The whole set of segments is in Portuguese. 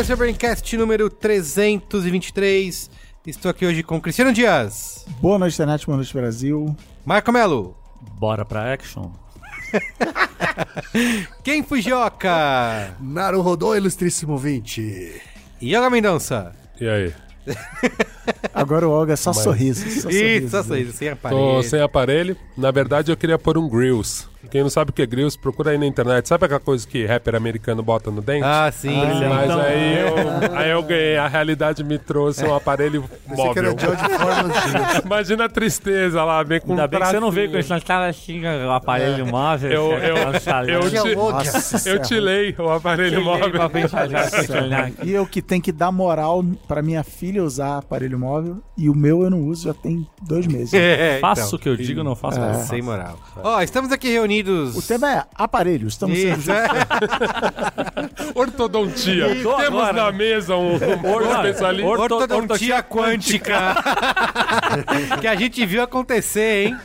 O Braincast número 323. Estou aqui hoje com Cristiano Dias, Boa noite, internet, boa noite, Brasil. Marco Melo, Bora pra action? Ken Fujioka Naruhodô, ilustríssimo 20. e Yoga Mendonça. E aí? Agora o Olga é só sorriso. Só Isso, sorriso. só sorriso, sem Tô aparelho. sem aparelho. Na verdade, eu queria pôr um grills. Quem não sabe o que é grills, procura aí na internet. Sabe aquela coisa que rapper americano bota no dente? Ah, sim. Mas então- aí, eu, aí eu ganhei. A realidade me trouxe um aparelho Pensei que era móvel. formas de... Imagina a tristeza lá, vem com Ainda um bem que você não veio com esse cara assim, o aparelho móvel. Eu- eu- eu te-. Nossa, Eu tirei o aparelho móvel. pra pensar já, Senhora. E eu que tenho que dar moral pra minha filha usar aparelho móvel e o meu eu não uso já tem dois meses. É, então, Faço o que eu digo, não faço faço. Sem moral. Ó, estamos aqui reunidos. O tema é aparelho. Estamos sendo Isso, é. Ortodontia. Temos agora. na mesa um, um especialista. orto- Ortodontia quântica. que a gente viu acontecer, hein?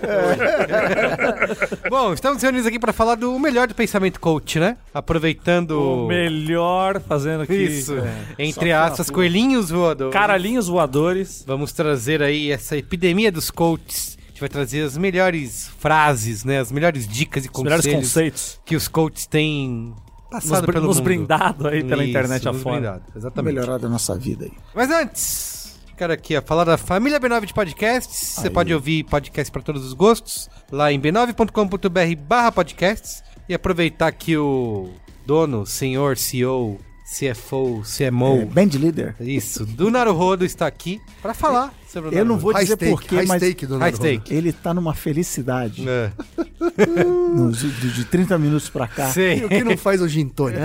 Bom, estamos reunidos aqui para falar do melhor do pensamento coach, né? Aproveitando. O melhor fazendo aqui. Isso. é, Entre aspas, coelhinhos voadores. Caralhinhos voadores. Vamos trazer aí essa epidemia dos coaches. A gente vai trazer as melhores frases, né? As melhores dicas e Os melhores conselhos conceitos. que os coaches têm Nos, passado br- pelo nos mundo. brindado aí pela Isso, internet nos afora. brindado, Exatamente. melhorar da nossa vida aí. Mas antes, quero aqui ó, falar da família B9 de podcasts. Você pode ouvir podcast para todos os gostos lá em b9.com.br barra podcasts e aproveitar que o dono, senhor, CEO, CFO, CMO, É, band leader. isso, do Naruhodo está aqui para falar sobre o Eu não Naruhodo. vou High dizer porquê, mas stake do stake. ele tá numa felicidade. É. Nos- de, de 30 minutos pra cá. Sei. E o que não faz o gin tônica?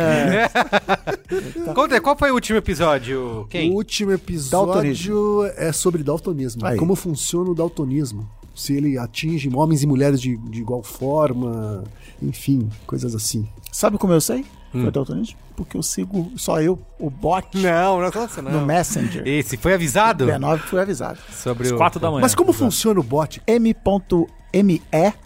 Conta aí, qual foi o último episódio? Quem? O último episódio é sobre daltonismo. Aí. Como funciona o daltonismo. Se ele atinge homens e mulheres de, de igual forma, enfim, coisas assim. Sabe como eu sei? Hum. Foi daltonismo? Porque eu sigo só eu, o bot, Não, não, nossa, não. no Messenger. Esse foi avisado B9 foi avisado. sobre Às o quatro da manhã. Mas como funciona o bot? m.me,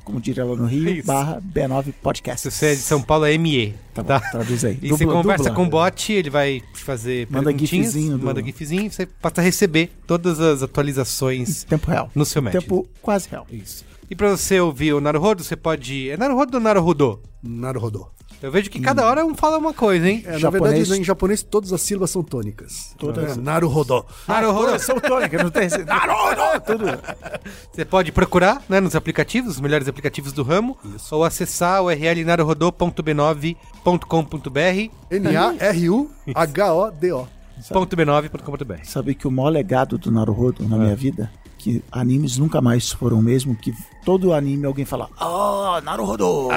como diria lá no Rio, Isso. barra B9 Podcast. Se você é de São Paulo é ME. Tá bom, Tá. traduz aí. E você Dubla- conversa dubla. com o bot, ele vai te fazer Manda gifzinho do- manda gifzinho, você passa a receber todas as atualizações Tempo real. no seu match. Tempo quase real. Isso. E pra você ouvir o Naruhodo, você pode... É Naruhodo ou Naruhodô? Naruhodô. Eu vejo que cada hora um fala uma coisa, hein? É, na Japonês- verdade, em japonês todas as sílabas são tônicas. Todas. É, Naruhodô. Naruhodo. São tônica, não tem esse... Tudo. Você pode procurar né, nos aplicativos, os melhores aplicativos do ramo, ou acessar o url naruhodô.b9.com.br N-A-R-U-H-O-D-O. .b9.com.br Sabe que o maior legado do Naruhodo na minha vida, que animes nunca mais foram o mesmo, que todo anime alguém fala, ah, Naruhodo!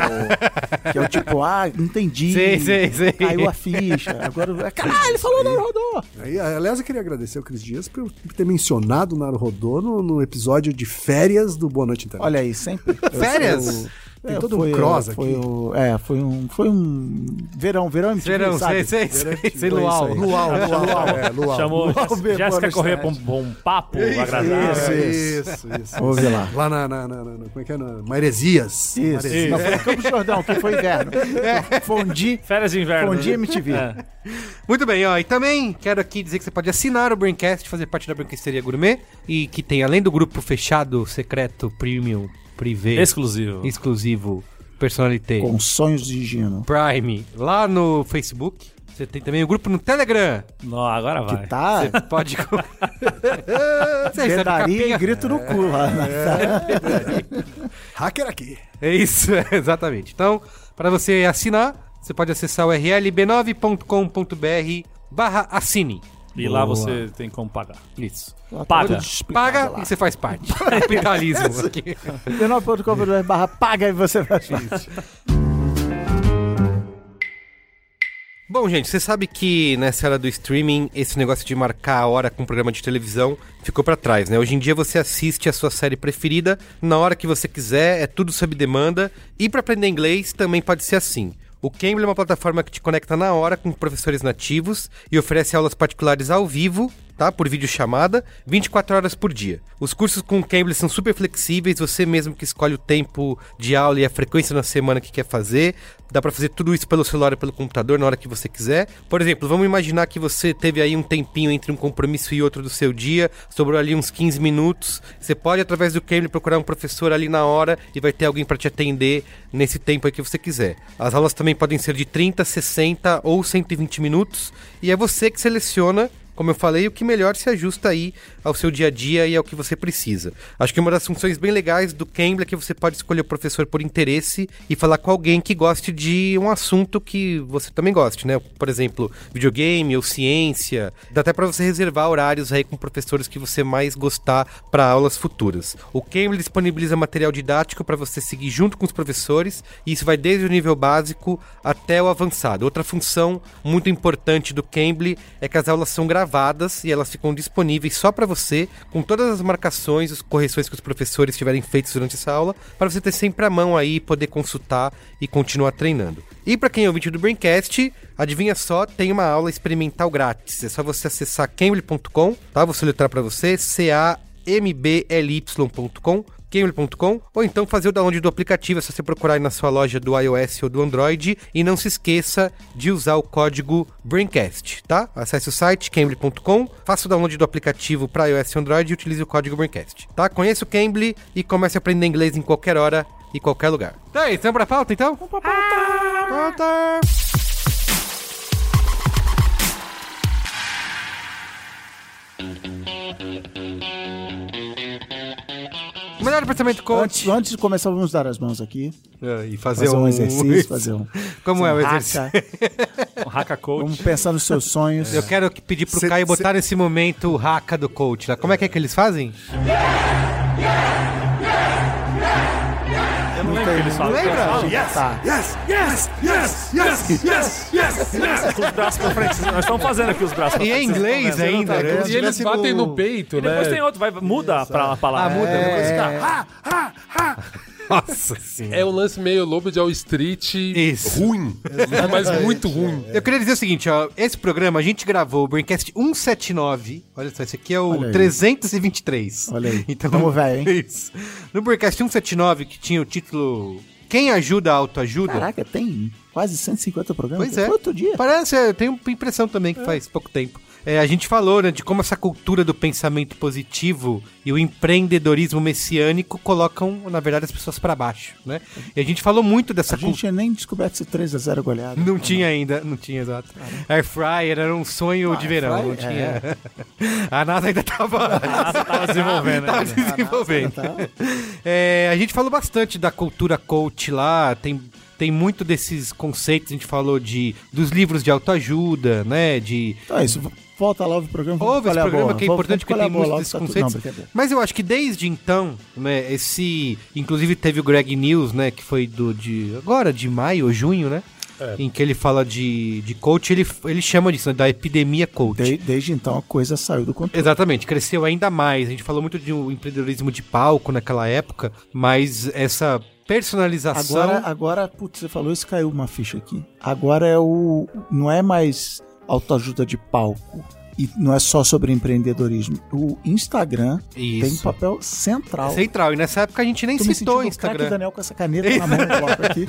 que é o tipo, ah, entendi. Sei, sei, sei. Caiu a ficha. Agora, caralho, ele falou Naruhodo! Aí, aliás, eu queria agradecer ao Cris Dias por ter mencionado o Naruhodô no, no episódio de férias do Boa Noite Internet. Olha aí, sempre. Férias? sou- Tem É, todo um foi, cross foi aqui. o- é, foi um, foi um verão, verão MTV, Verão, sabe? sei, sei, sei, sei, luau. isso aí. Luau, luau, é, luau. Chamou Luau, Jéssica Corrêa pra um bom papo agradável. Isso, Isso, isso, isso. Vamos ver lá. Lá na, na, na, na- como é que é? Na Maresias. Isso, Maresias. não, foi no Campo Jordão, que foi inverno. Fondi, Férias de inverno. Fondi MTV. É. Muito bem, ó. E também quero aqui dizer que você pode assinar o Braincast, fazer parte da Brinquesteria Gourmet, e que tem, além do grupo fechado, secreto, premium, privê, Exclusivo. exclusivo, personalité, Com sonhos de Gino. Prime, lá no Facebook. Você tem também o grupo no Telegram. Não, agora vai. Que tá Você pode. Você pedaria e grito no cu lá. né? Hacker aqui. É isso, é, exatamente. Então, para você assinar, você pode acessar o URL b9.com.br barra assine. E lá Boa. você tem como pagar. Isso. Lá Paga. Paga lá. e você faz parte. Capitalismo aqui. b9.com.br barra paga e você vai Bom, gente, você sabe que nessa era do streaming, esse negócio de marcar a hora com um programa de televisão ficou pra trás, né? Hoje em dia você assiste a sua série preferida na hora que você quiser, é tudo sob demanda. E pra aprender inglês também pode ser assim. O Cambly é uma plataforma que te conecta na hora com professores nativos e oferece aulas particulares ao vivo, tá? Por videochamada, 24 horas por dia. Os cursos com o Cambly são super flexíveis, você mesmo que escolhe o tempo de aula e a frequência na semana que quer fazer. Dá pra fazer tudo isso pelo celular e pelo computador na hora que você quiser. Por exemplo, vamos imaginar que você teve aí um tempinho entre um compromisso e outro do seu dia, sobrou ali uns 15 minutos. Você pode, através do Cambly, procurar um professor ali na hora e vai ter alguém para te atender nesse tempo aí que você quiser. As aulas também podem ser de 30, 60 ou 120 minutos e é você que seleciona como eu falei, o que melhor se ajusta aí ao seu dia a dia e ao que você precisa. Acho que uma das funções bem legais do Cambly é que você pode escolher o professor por interesse e falar com alguém que goste de um assunto que você também goste, né? Por exemplo, videogame ou ciência. Dá até para você reservar horários aí com professores que você mais gostar para aulas futuras. O Cambly disponibiliza material didático para você seguir junto com os professores e isso vai desde o nível básico até o avançado. Outra função muito importante do Cambly é que as aulas são gravadas e elas ficam disponíveis só para você, com todas as marcações, as correções que os professores tiverem feitos durante essa aula, para você ter sempre a mão aí, poder consultar e continuar treinando. E para quem é ouvinte do Braincast, adivinha só, tem uma aula experimental grátis. É só você acessar cambly.com, tá? Vou soletrar para você, C-A-M-B-L-Y.com Cambly.com ou então fazer o download do aplicativo, é só você procurar aí na sua loja do iOS ou do Android e não se esqueça de usar o código Braincast, tá? Acesse o site cambly.com, faça o download do aplicativo para iOS e Android e utilize o código Braincast, tá? Conheça o Cambly e comece a aprender inglês em qualquer hora e qualquer lugar. Tá aí, estamos pra pauta então? Vamos pra! O melhor pensamento coach. Antes, antes de começar, vamos dar as mãos aqui. É, e fazer, Fazer um exercício, fazer um. Como é o um exercício? haka. Um Haka Coach. Vamos pensar nos seus sonhos. Eu quero que- pedir pro Cê- Caio cê- botar nesse momento o haka do coach lá. Como é que é que eles fazem? Lembro o que eles falam. Lembra? Tá. Yes, yes, yes, yes, yes, yes, yes. Com os braços pra frente. Nós estamos fazendo aqui os braços pra E é frente. inglês ainda. E eles batem no peito, E depois né? tem outro, vai, muda pra a palavra. Ah, muda. É. depois fica- Ha, ha, ha. Nossa senhora. É um lance meio Lobo de Wall Street Isso. ruim, mas muito ruim. Eu queria dizer o seguinte, ó. Esse programa a gente gravou o Braincast 179. Olha só, esse aqui é o Olha aí. 323. Olha aí. Então, Tamo velho, hein? Isso. No Braincast 179, que tinha o título Quem ajuda a autoajuda? Caraca, tem quase 150 programas. Pois é. Foi outro dia. Parece, eu tenho impressão também que faz pouco tempo. É, a gente falou né, de como essa cultura do pensamento positivo e o empreendedorismo messiânico colocam, na verdade, as pessoas pra baixo, né? E a gente falou muito dessa A gente cultura. tinha nem descoberto esse 3x0 goleado. Não tinha ainda, não tinha, exato. Air Fryer era um sonho de verão, não fryer, tinha. A NASA ainda tava, Ah, tava desenvolvendo. tava né? desenvolvendo. Tá? É, a gente falou bastante da cultura coach lá, tem, tem muito desses conceitos, a gente falou de dos livros de autoajuda, né? De é isso. Volta lá, ouve o programa. Ouve esse programa que é importante porque tem muitos desses tá tudo- conceitos. Não. Mas eu acho que desde então, né, esse. Inclusive teve o Greg News, né? Que foi do de. Agora, de maio ou junho, né? É. Em que ele fala de, de coach, ele, ele chama disso, né, da epidemia coach. De- desde então a coisa saiu do controle. Exatamente, cresceu ainda mais. A gente falou muito de um empreendedorismo de palco naquela época, mas essa personalização. Agora, agora, putz, você falou isso, caiu uma ficha aqui. Agora é o. Não é mais autoajuda de palco. E não é só sobre empreendedorismo. O Instagram tem um Isso. papel central. Central. E nessa época a gente nem Tô citou o o craque Instagram. Daniel com essa caneta na mão, aqui.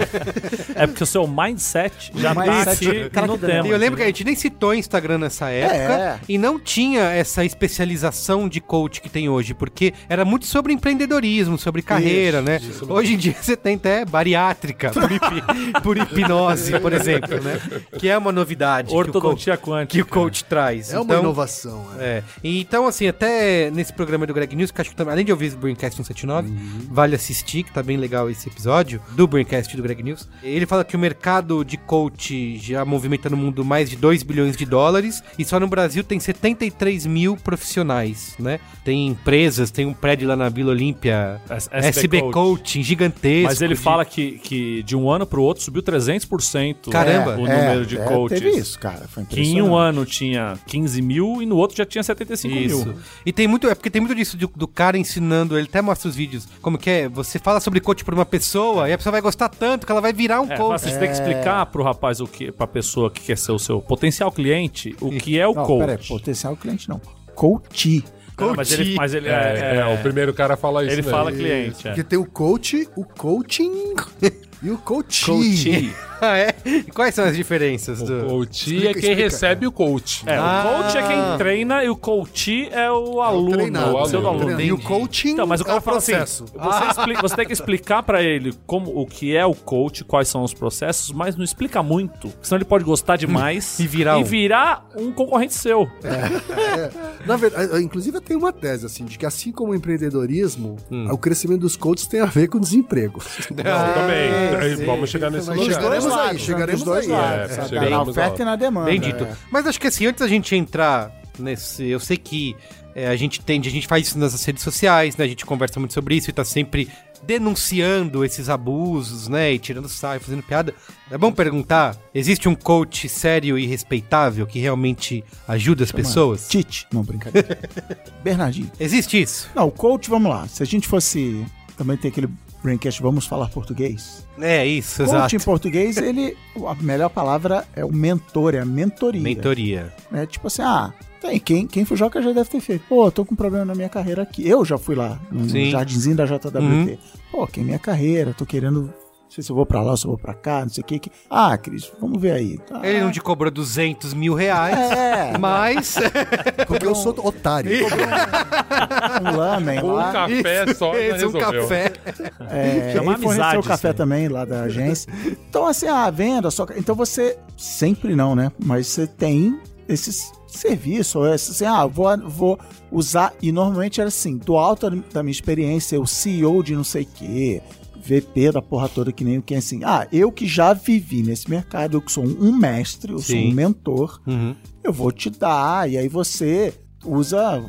É porque o seu mindset já tá Mindset, aqui craque no tema. E eu lembro que a gente nem citou o Instagram nessa época É. e não tinha essa especialização de coach que tem hoje, porque era muito sobre empreendedorismo, sobre carreira, né? Hoje em dia você tem até bariátrica, por, hipi- por hipnose, por exemplo, né? Que é uma novidade que o, coach, Ortodontia que quântica. o coach traz. É uma inovação. inovação. É. É. Então, assim, até nesse programa do Greg News, que acho que também, além de ouvir o Braincast 179, vale assistir, que tá bem legal esse episódio do Braincast do Greg News. Ele fala que o mercado de coach já movimenta no mundo mais de 2 bilhões de dólares e só no Brasil tem 73 mil profissionais, né? Tem empresas, tem um prédio lá na Vila Olímpia, S- SB, Coach. Coaching, gigantesco. Mas ele de- fala que, que de um ano pro outro subiu 300% Caramba. o É, número de é, coaches. Teve isso, cara. Foi Que em um ano tinha 15 mil e no outro já tinha 75 Isso. mil. E tem muito, é porque tem muito disso do, do cara ensinando, ele até mostra os vídeos, como que é, você fala sobre coach pra uma pessoa e a pessoa vai gostar tanto que ela vai virar um É, mas coach. você tem que explicar pro rapaz o que, pra pessoa que quer ser o seu potencial cliente, o que é o Não, coach. peraí, potencial cliente não. Coach. Não, mas ele, mas ele É, é, é, o primeiro cara fala isso ele fala cliente. É. Porque tem o coach, o coaching e o coaching. Coaching. Ah, é? E quais são as diferenças O do... coach Explica, é quem explica. recebe o coach. É, Ah. o coach é quem treina e o coach é o aluno, treinado, o seu o aluno. treinado. E o coaching Então, mas o é cara o fala assim, processo. você, expli- você tem que explicar pra ele como, o que é o coach, quais são os processos, mas não explica muito, senão ele pode gostar demais E virar um. e virar um concorrente seu. Na verdade, inclusive eu tenho uma tese, assim, de que assim como o empreendedorismo, Hum. o crescimento dos coaches tem a ver com desemprego. Não, também. É, sim. Vamos chegar nesse Mas lugar. Dois aí, lados, chegaremos dois aí. lados, É, sabe? chegaremos na oferta e na demanda. Bem dito. é. Mas acho que assim, antes da gente entrar nesse. Eu sei que é, a gente tende, a gente faz isso nas redes sociais, né? A gente conversa muito sobre isso e tá sempre denunciando esses abusos, né? E tirando sarro, fazendo piada. É bom perguntar: existe um coach sério e respeitável que realmente ajuda as pessoas? Tite. Não, brincadeira. Bernardinho. Existe isso? Não, o coach, vamos lá. Se a gente fosse. Também tem aquele braincast, vamos falar português. É isso, Coach exato. em português, ele. A melhor palavra é o mentor, é a mentoria. Mentoria. né? Tipo assim, ah, tem, quem, quem foi joga já deve ter feito. Pô, tô com um problema na minha carreira aqui. Eu já fui lá, no Sim. jardinzinho da JWT. Uhum. Pô, que é minha carreira, tô querendo. Não sei se eu vou pra lá, se eu vou pra cá, não sei o que. que... Ah, Cris, vamos ver aí. Ah, Ele não te cobrou 200 mil reais, É, mas. Porque eu sou otário. um lamen Com um lá. café só, é um café. É, Chama e forneceu amizade, o café isso também lá da agência. Então, assim, a venda, só. Então você. Sempre não, né? Mas você tem esses serviços, ou esse, assim, ah, vou, vou usar. E normalmente era assim, do alto da minha experiência, o CEO de não sei o quê. VP da porra toda, que nem o que é assim. Ah, eu que já vivi nesse mercado, eu que sou um mestre, eu sou Sim. um mentor, Uhum. eu vou te dar, e aí você usa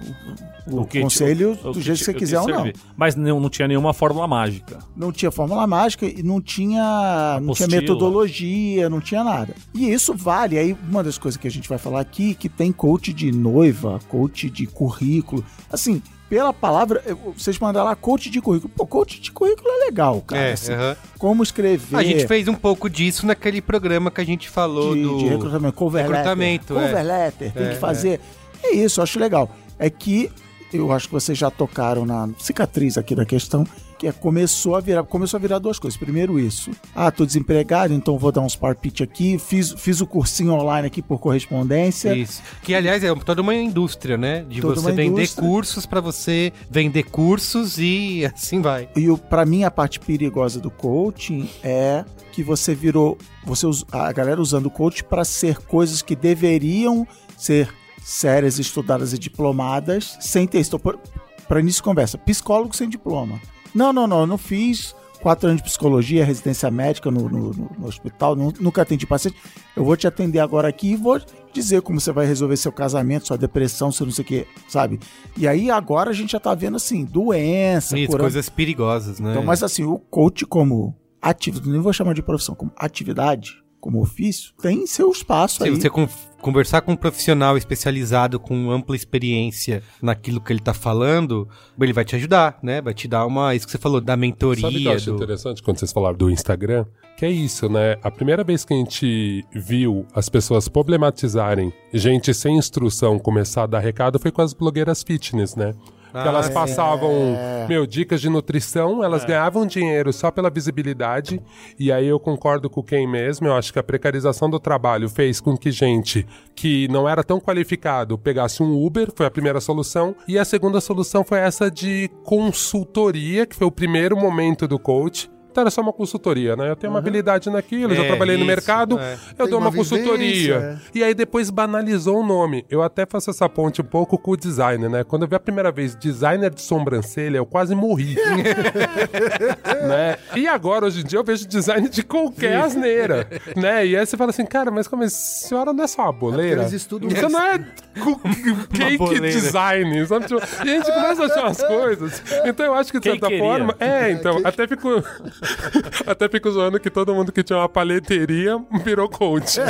o, o que te- conselho o do que jeito te- que você o que quiser ou não. Mas não, não tinha nenhuma fórmula mágica. Não tinha fórmula mágica e não tinha, não tinha metodologia, não tinha nada. E isso vale. Aí, uma das coisas que a gente vai falar aqui, que tem coach de noiva, coach de currículo. Assim, pela palavra, vocês mandaram lá coach de currículo. Pô, coach de currículo é legal, cara. É, assim, aham. Como escrever. A gente fez um pouco disso naquele programa que a gente falou de, do. de recrutamento, cover recrutamento, letter. é. Cover letter, tem É, que fazer. É. isso, eu acho legal. É que eu acho que vocês já tocaram na cicatriz aqui da questão, que é começou a virar, começou a virar duas coisas. Primeiro isso. Ah, tô desempregado, então vou dar uns par pitch aqui, fiz, fiz o cursinho online aqui por correspondência. Isso. Que, aliás, é toda uma indústria, né? De Toda você vender cursos pra você vender cursos e assim vai. E o, pra mim, a parte perigosa do coaching é que você virou. Você, a galera usando o coach para ser coisas que deveriam ser sérias, estudadas e diplomadas, sem ter isso. Para início de conversa, psicólogo sem diploma. Não, não, não, eu não fiz quatro anos de psicologia, residência médica no, no- no- hospital, nu- nunca atendi paciente. Eu vou te atender agora aqui e vou dizer como você vai resolver seu casamento, sua depressão, seu não sei o que, sabe? E aí agora a gente já tá vendo assim, doença, Isso, curando coisas perigosas, né? então, mas assim, o coach como atividade, nem vou chamar de profissão, como atividade, como ofício, tem seu espaço Se aí. você con- conversar com um profissional especializado com ampla experiência naquilo que ele tá falando, ele vai te ajudar, né? Vai te dar uma. Isso que você falou, da mentoria. Sabe o que eu acho do... interessante quando vocês falaram do Instagram? Que é isso, né? A primeira vez que a gente viu as pessoas problematizarem gente sem instrução começar a dar recado foi com as blogueiras fitness, né? Ah, elas é. passavam, meu, dicas de nutrição, elas ganhavam dinheiro só pela visibilidade. E aí eu concordo com quem mesmo, eu acho que a precarização do trabalho fez com que gente que não era tão qualificado pegasse um Uber, foi a primeira solução. E a segunda solução foi essa de consultoria, que foi o primeiro momento do coach. Então era só uma consultoria, né? Eu tenho uma habilidade naquilo, já É, trabalhei no isso, mercado, é. eu Tem dou uma, uma consultoria. vivência, E aí depois banalizou o nome. Eu até faço essa ponte um pouco com o designer, né? Quando eu vi a primeira vez designer de sobrancelha, eu quase morri. né? E agora, hoje em dia, eu vejo design de qualquer asneira, né? E aí você fala assim, cara, mas como a senhora não é só uma boleira? eles estudam Você não é cake design, sabe? Tipo, e a gente começa a achar as coisas. Então eu acho que, de certa forma... É, então, até fico... até fico zoando que todo mundo que tinha uma paleteria virou coach. né?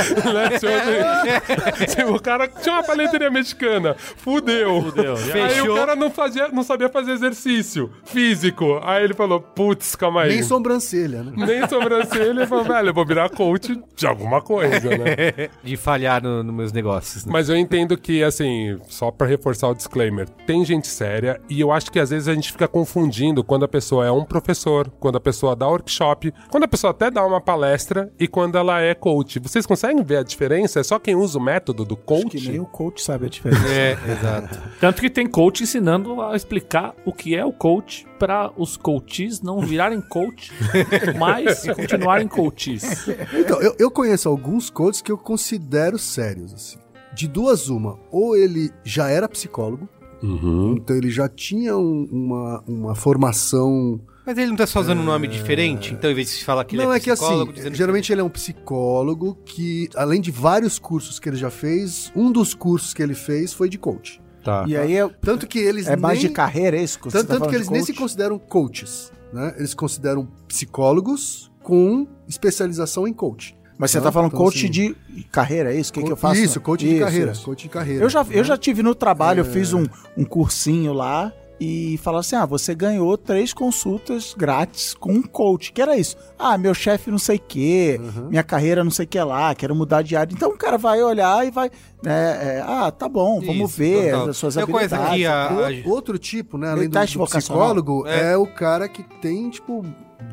Tipo, assim, o cara tinha uma paleteria mexicana, fudeu. Fudeu, Aí Fechou. o cara não, fazia, não sabia fazer exercício físico. Aí ele falou, putz, calma aí. Nem sobrancelha, né? Nem sobrancelha. Ele falou, velho, eu vou virar coach de alguma coisa, né? De falhar no- nos meus negócios. né? Mas eu entendo que, assim, só pra reforçar o disclaimer, tem gente séria e eu acho que às vezes a gente fica confundindo quando a pessoa é um professor, quando a pessoa dá workshop, quando a pessoa até dá uma palestra e quando ela é coach. Vocês conseguem ver a diferença? É só quem usa o método do Acho coach? que nem o coach sabe a diferença. É, exato. Tanto que tem coach ensinando a explicar o que é o coach para os coaches não virarem coach, mas continuarem coaches. Então, eu, eu conheço alguns coaches que eu considero sérios, assim. De duas, uma. Ou ele já era psicólogo, Uhum. então ele já tinha um- uma, uma formação. Mas ele não tá só usando um nome diferente? Então, em vez de falar que ele Não, é é que assim, psicólogo, geralmente ele é um psicólogo que, além de vários cursos que ele já fez, um dos cursos que ele fez foi de coach. Tá. E aí é, Tanto que eles é mais nem, de carreira, é isso? que você Tanto, tá tanto que de eles nem se consideram coaches, né? Eles se consideram psicólogos com especialização em coach. Mas você Não, tá falando então, coach assim, de carreira, é isso? O que, que eu faço? Isso, coach de Isso, carreira. isso. Coach de carreira. Eu já, eu já tive no trabalho, eu É. fiz um, um cursinho lá e falaram assim: ah, você ganhou três consultas grátis com um coach. Que era isso? Ah, meu chefe não sei o quê, Uhum. minha carreira não sei o que lá, quero mudar de área. Então o cara vai olhar e vai. né, é, ah, tá bom, vamos Isso, ver total. as suas Eu habilidades. aqui a- Outro, outro tipo, né? Além do, do psicólogo, é. o cara que tem, tipo,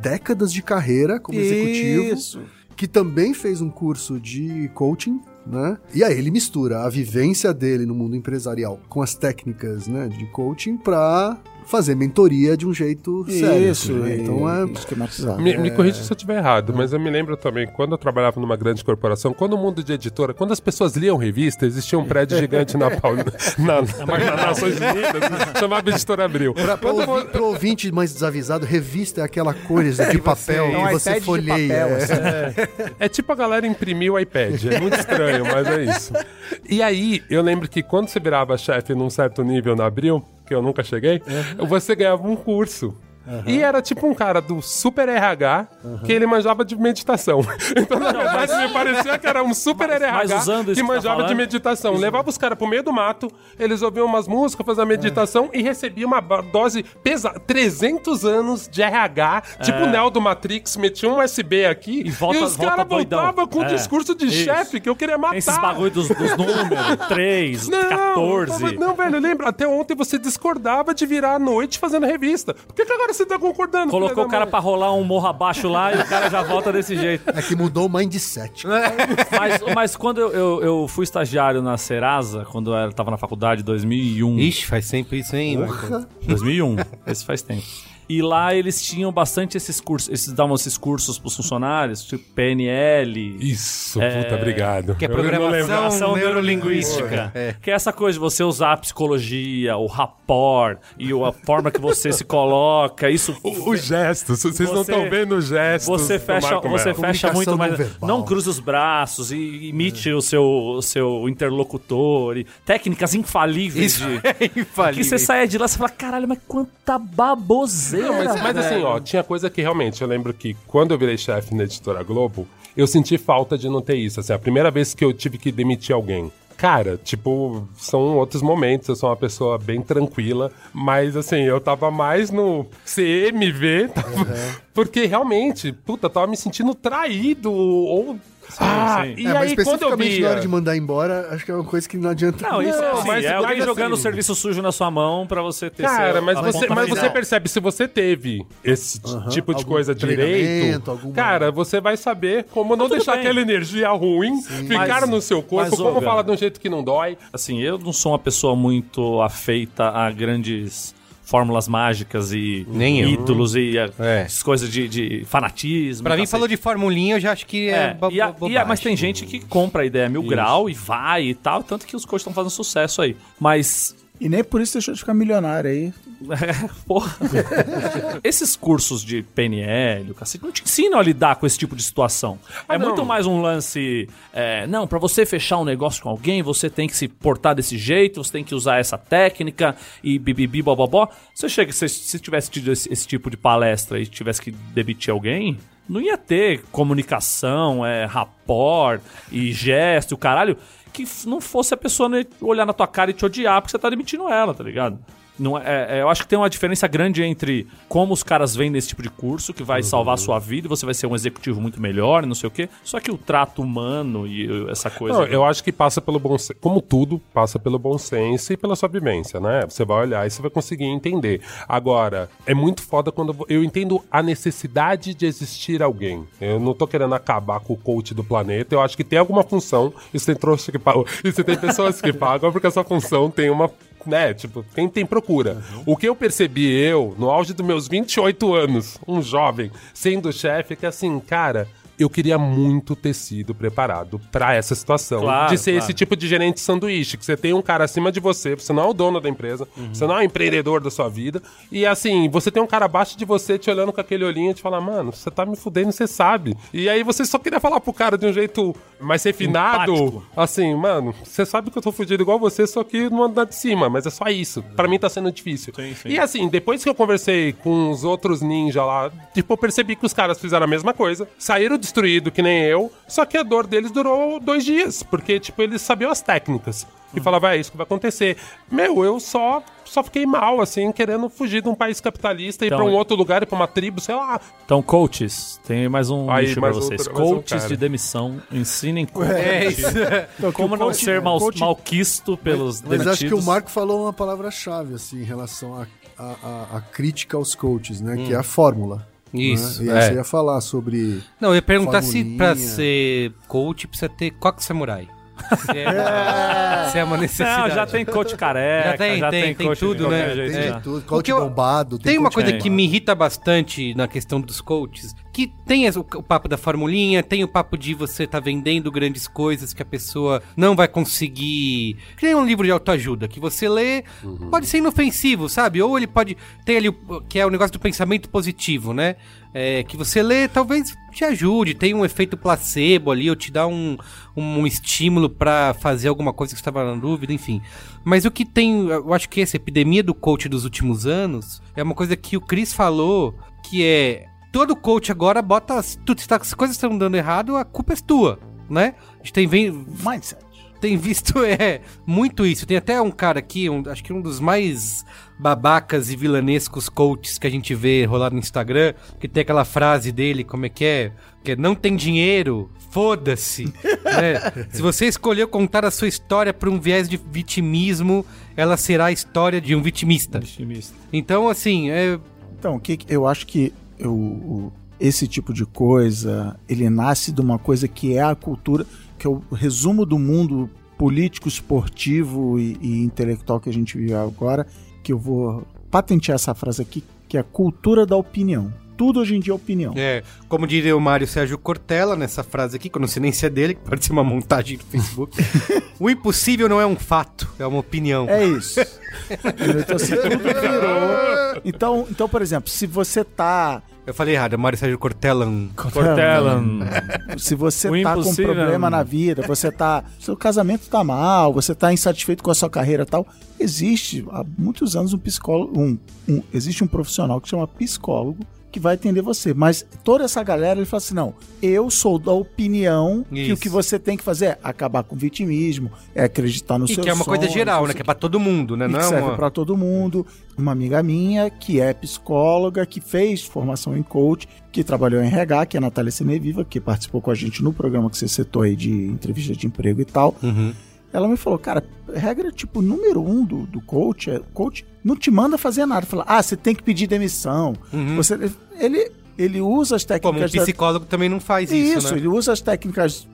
décadas de carreira como executivo, Isso. que também fez um curso de coaching, né? E aí ele mistura a vivência dele no mundo empresarial com as técnicas, né, de coaching pra fazer mentoria de um jeito sério. Isso, assim, né? e- Então é esquematizado. Me, me corrija se eu estiver errado, mas eu me lembro também, quando eu trabalhava numa grande corporação, quando o mundo de editora, quando as pessoas liam revista, existia um prédio gigante na, Paul- na, na, na Nações Unidas, chamava Editora Abril. Pra, pra ouvi- pro ouvinte mais desavisado, revista é aquela coisa de papel é um que você folheia. papel, é. assim. É tipo a galera imprimir o iPad. É muito estranho, mas é isso. E aí, eu lembro que quando você virava chefe num certo nível na Abril, que eu nunca cheguei, você ganhava um curso. E era tipo um cara do super RH que ele manjava de meditação. Então, na verdade, me parecia que era um super Mas- RH mas usando isso que tá manjava de falando- meditação. Levava os caras pro meio do mato, eles ouviam umas músicas, faziam a meditação e recebia uma dose pesada. 300 anos de RH, tipo o Neo do Matrix, metia um USB aqui E volta- os volta caras voltavam com o É, discurso de isso. chefe que eu queria matar. Esses bagulho dos, dos números, 3, Não, 14. Não, velho, lembra? Até ontem você discordava de virar à noite fazendo revista. Por que, que agora você tá concordando? Colocou o cara mãe? pra rolar um morro abaixo lá e o cara já volta desse jeito. É que mudou o mindset. Mas, mas quando eu, eu, eu fui estagiário na Serasa, quando eu tava na faculdade, 2001. Ixi, faz tempo isso, hein? Michael? 2001. Esse faz tempo. E lá eles tinham bastante esses cursos, esses davam esses cursos pros funcionários, tipo PNL, Isso, puta, obrigado. Que é programação ação neurolinguística. É. Que é essa coisa de você usar a psicologia, o rapport e a forma que você se coloca, isso Os gestos, vocês não estão vendo os gestos. você fecha, você fecha muito mais. verbal. Não cruze os braços e imite o, seu, o seu interlocutor. E técnicas infalíveis Isso de. é Que infalível. você saia de lá e fala, caralho, mas quanta baboseira. Não, mas, mas assim, velho." ó, tinha coisa que realmente, eu lembro que quando eu virei chefe na editora Globo, eu senti falta de não ter isso. Assim, a primeira vez que eu tive que demitir alguém. Cara, tipo, são outros momentos, eu sou uma pessoa bem tranquila, mas assim, eu tava mais no CMV, tava- porque realmente, puta, tava me sentindo traído, ou... ah, sim. e É, mas aí quando eu especificamente via... na hora de mandar embora, acho que é uma coisa que não adianta. Não, isso Não, assim, mas- é alguém jogando o assim- serviço sujo na sua mão pra você ter Cara, mas a você, mas você percebe, se você teve esse tipo de coisa direito, alguma- cara, você vai saber como não tudo deixar bem. aquela energia ruim ficar Mas- no seu corpo, mas, como Olga, falar de um jeito que não dói. Assim, eu não sou uma pessoa muito afeita a grandes fórmulas mágicas e Nem eu. ídolos e é, É. essas coisas de, de fanatismo. Pra mim, cacete. falou de formulinha, eu já acho que é, É, e a- e a- mas tem gente que compra a ideia mil grau e vai e tal, tanto que os coaches estão fazendo sucesso aí. Mas E nem por isso deixou de ficar milionário aí. É, porra. Esses cursos de PNL, o cacete, não te ensinam a lidar com esse tipo de situação. é não. muito mais um lance. é, não, pra você fechar um negócio com alguém, você tem que se portar desse jeito, você tem que usar essa técnica e bibibi, bobobó. Você chega, se, se tivesse tido esse, esse tipo de palestra e tivesse que demitir alguém. Não ia ter comunicação, é, rapport e gesto, o caralho, que não fosse a pessoa olhar na tua cara e te odiar porque você tá demitindo ela, tá ligado? Não é, é, eu acho que tem uma diferença grande entre como os caras vendem esse tipo de curso, que vai salvar a sua vida e você vai ser um executivo muito melhor, não sei o quê. Só que o trato humano e essa coisa. Não, eu acho que passa pelo bom senso. Como tudo, passa pelo bom senso e pela sua vivência, né? Você vai olhar e você vai conseguir entender. Agora, é muito foda quando eu- entendo a necessidade de existir alguém. Eu não tô querendo acabar com o coach do planeta. Eu acho que tem alguma função. E você tem trouxa que pagam. E você tem pessoas que pagam porque essa função tem uma. Né, tipo, quem tem procura. O que eu percebi, eu, no auge dos meus 28 anos, um jovem, sendo chefe, que assim, cara, eu queria muito ter sido preparado pra essa situação. Claro, de ser claro. esse tipo de gerente de sanduíche, que você tem um cara acima de você, você não é o dono da empresa, você não é o empreendedor da sua vida, e assim, você tem um cara abaixo de você te olhando com aquele olhinho e te falar, mano, você tá me fudendo, você sabe. E aí você só queria falar pro cara de um jeito mais refinado, Empático. assim, mano, você sabe que eu tô fudido igual você, só que no andar de cima, mas é só isso. Pra mim tá sendo difícil. Sim, sim. E assim, depois que eu conversei com os outros ninja lá, tipo, eu percebi que os caras fizeram a mesma coisa, saíram destruídos que nem eu, só que a dor deles durou dois dias, porque, tipo, eles sabiam as técnicas. E falavam, é isso que vai acontecer. Meu, eu só, só fiquei mal, assim, querendo fugir de um país capitalista e ir Então, pra um outro lugar, ir pra uma tribo, sei lá. Então, coaches, tem mais um Aí, nicho pra mais vocês. outro- um coaches cara. de demissão ensinem como, É isso. Então, que como não coach- ser mal, coach- malquisto pelos Mas demitidos. acho que o Marco falou uma palavra-chave, assim, em relação à a, a, a crítica aos coaches, né? Que é a fórmula. Isso, Né? E aí é. você ia falar sobre. Não, eu ia perguntar se Formulinha. pra ser coach precisa ter coque samurai. Se é, se é uma necessidade. Não, já tem coach careca, Já tem, tem, tem coach de tudo, né? jeito, Tem É. já. de tudo, coach eu- bombado. Tem uma coach coisa Tem. que me irrita bastante na questão dos coaches, que tem o, papo da formulinha, tem o papo de você tá vendendo grandes coisas que a pessoa não vai conseguir. Nem um livro de autoajuda, que você lê, pode ser inofensivo, sabe? Ou ele pode. Tem ali o que é o negócio do pensamento positivo, né? É, que você lê, talvez te ajude, tem um efeito placebo ali, ou te dá um, um estímulo pra fazer alguma coisa que você estava na dúvida, enfim. Mas o que tem, eu acho que essa epidemia do coach dos últimos anos é uma coisa que o Chris falou, que é todo coach agora bota, as- tu, se tá- as coisas estão dando errado, a culpa é tua, né? A gente tem, vem, Mindset. tem visto é muito isso. Tem até um cara aqui, um- acho que um dos mais babacas e vilanescos coaches que a gente vê rolar no Instagram, que tem aquela frase dele, como é que é? Que é, não tem dinheiro, foda-se. né? Se você escolheu contar a sua história por um viés de vitimismo, ela será a história de um vitimista. Então, assim, é, Então, que- eu acho que eu- esse tipo de coisa, ele nasce de uma coisa que é a cultura, que é o resumo do mundo político, esportivo e, e intelectual que a gente vive agora, que eu vou patentear essa frase aqui, que é a cultura da opinião. Tudo hoje em dia é opinião. É, como diria o Mário Sérgio Cortella nessa frase aqui, que eu não sei nem se é dele, que pode ser uma montagem do Facebook. o impossível não é um fato, é uma opinião. É isso. então, assim, tudo virou. Então, então, por exemplo, se você tá. Eu falei errado, é Mário Sérgio Cortella. Cortella. Se você O tá com um problema na vida, você tá. Seu casamento tá mal, você tá insatisfeito com a sua carreira e tal. Existe há muitos anos um psicólogo. Um, um- existe um profissional que chama psicólogo que vai atender você. Mas toda essa galera ele fala assim: não, eu sou da opinião que Isso. o que você tem que fazer é acabar com o vitimismo, é acreditar no E seu que é uma coisa geral, né? Que é pra todo mundo, né? e Não que é serve uma... para todo mundo. Uma amiga minha que é psicóloga, que fez formação em coach, que trabalhou em RH, que é a Natália Seneviva, que participou com a gente no programa que você citou aí de entrevista de emprego e tal. Uhum. Ela me falou, cara, regra tipo número um do, do coach é coach não te manda fazer nada. Fala, ah, você tem que pedir demissão. Você, ele, ele usa as Como um técnicas da- psicólogo também não faz isso, isso, né? ele usa as técnicas,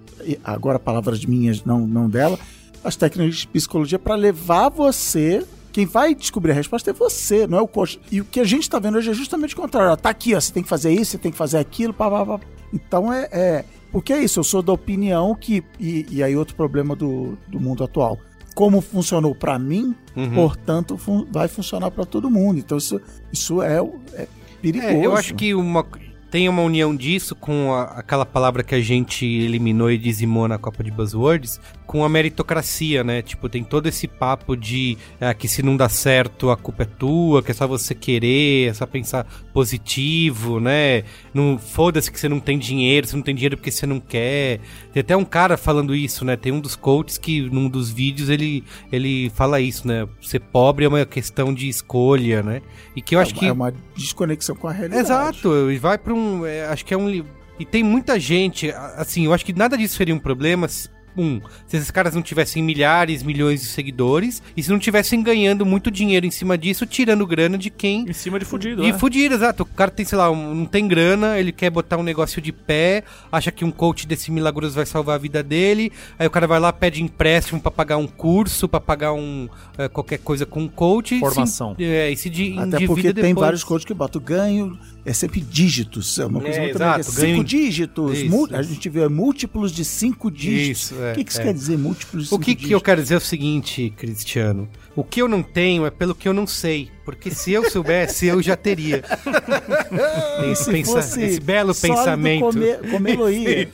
agora palavras minhas, não, não dela, as técnicas de psicologia para levar você Quem vai descobrir a resposta é você, não é o coach. E o que a gente tá vendo hoje é justamente o contrário. Ó, tá aqui, ó, você tem que fazer isso, você tem que fazer aquilo, pá, pá, pá. Então é, é. Porque é isso, eu sou da opinião que. E, e aí, outro problema do, do mundo atual. Como funcionou pra mim, portanto, fun- vai funcionar pra todo mundo. Então, isso, isso é, é perigoso. É, eu acho que uma, tem uma união disso com a- aquela palavra que a gente eliminou e dizimou na Copa de Buzzwords, com a meritocracia, né? Tipo, tem todo esse papo de ah, que se não dá certo a culpa é tua, que é só você querer, é só pensar positivo, né? Não foda-se que você não tem dinheiro, você não tem dinheiro porque você não quer. Tem até um cara falando isso, né? Tem um dos coaches que num dos vídeos ele, ele fala isso, né? Ser pobre é uma questão de escolha, né? E que eu É acho uma- que é uma desconexão com a realidade. Exato, e vai pra um. é, acho que é um. E tem muita gente. Assim, eu acho que nada disso seria um problema. Se- Um, se esses caras não tivessem milhares, milhões de seguidores e se não tivessem ganhando muito dinheiro em cima disso, tirando grana de quem. Em cima de fudido, E né? fudido, exato. O cara tem, sei lá, um- não tem grana, ele quer botar um negócio de pé, acha que um coach desse milagroso vai salvar a vida dele. Aí o cara vai lá, pede empréstimo pra pagar um curso, pra pagar um é, qualquer coisa com um coach. e se- Formação. é, e se di- Até endivida porque tem depois. vários coaches que botam ganho, é sempre dígitos. É uma coisa É, muito exato, ganho Cinco em- dígitos. Isso. A gente vê múltiplos de cinco dígitos. Isso, é, o que, que isso é. quer dizer, múltiplos de O que, que eu quero dizer é o seguinte, Cristiano. O que eu não tenho é pelo que eu não sei. Porque se eu soubesse, eu já teria. Esse, Se pensa- esse belo pensamento. Comer, comê-lo ia.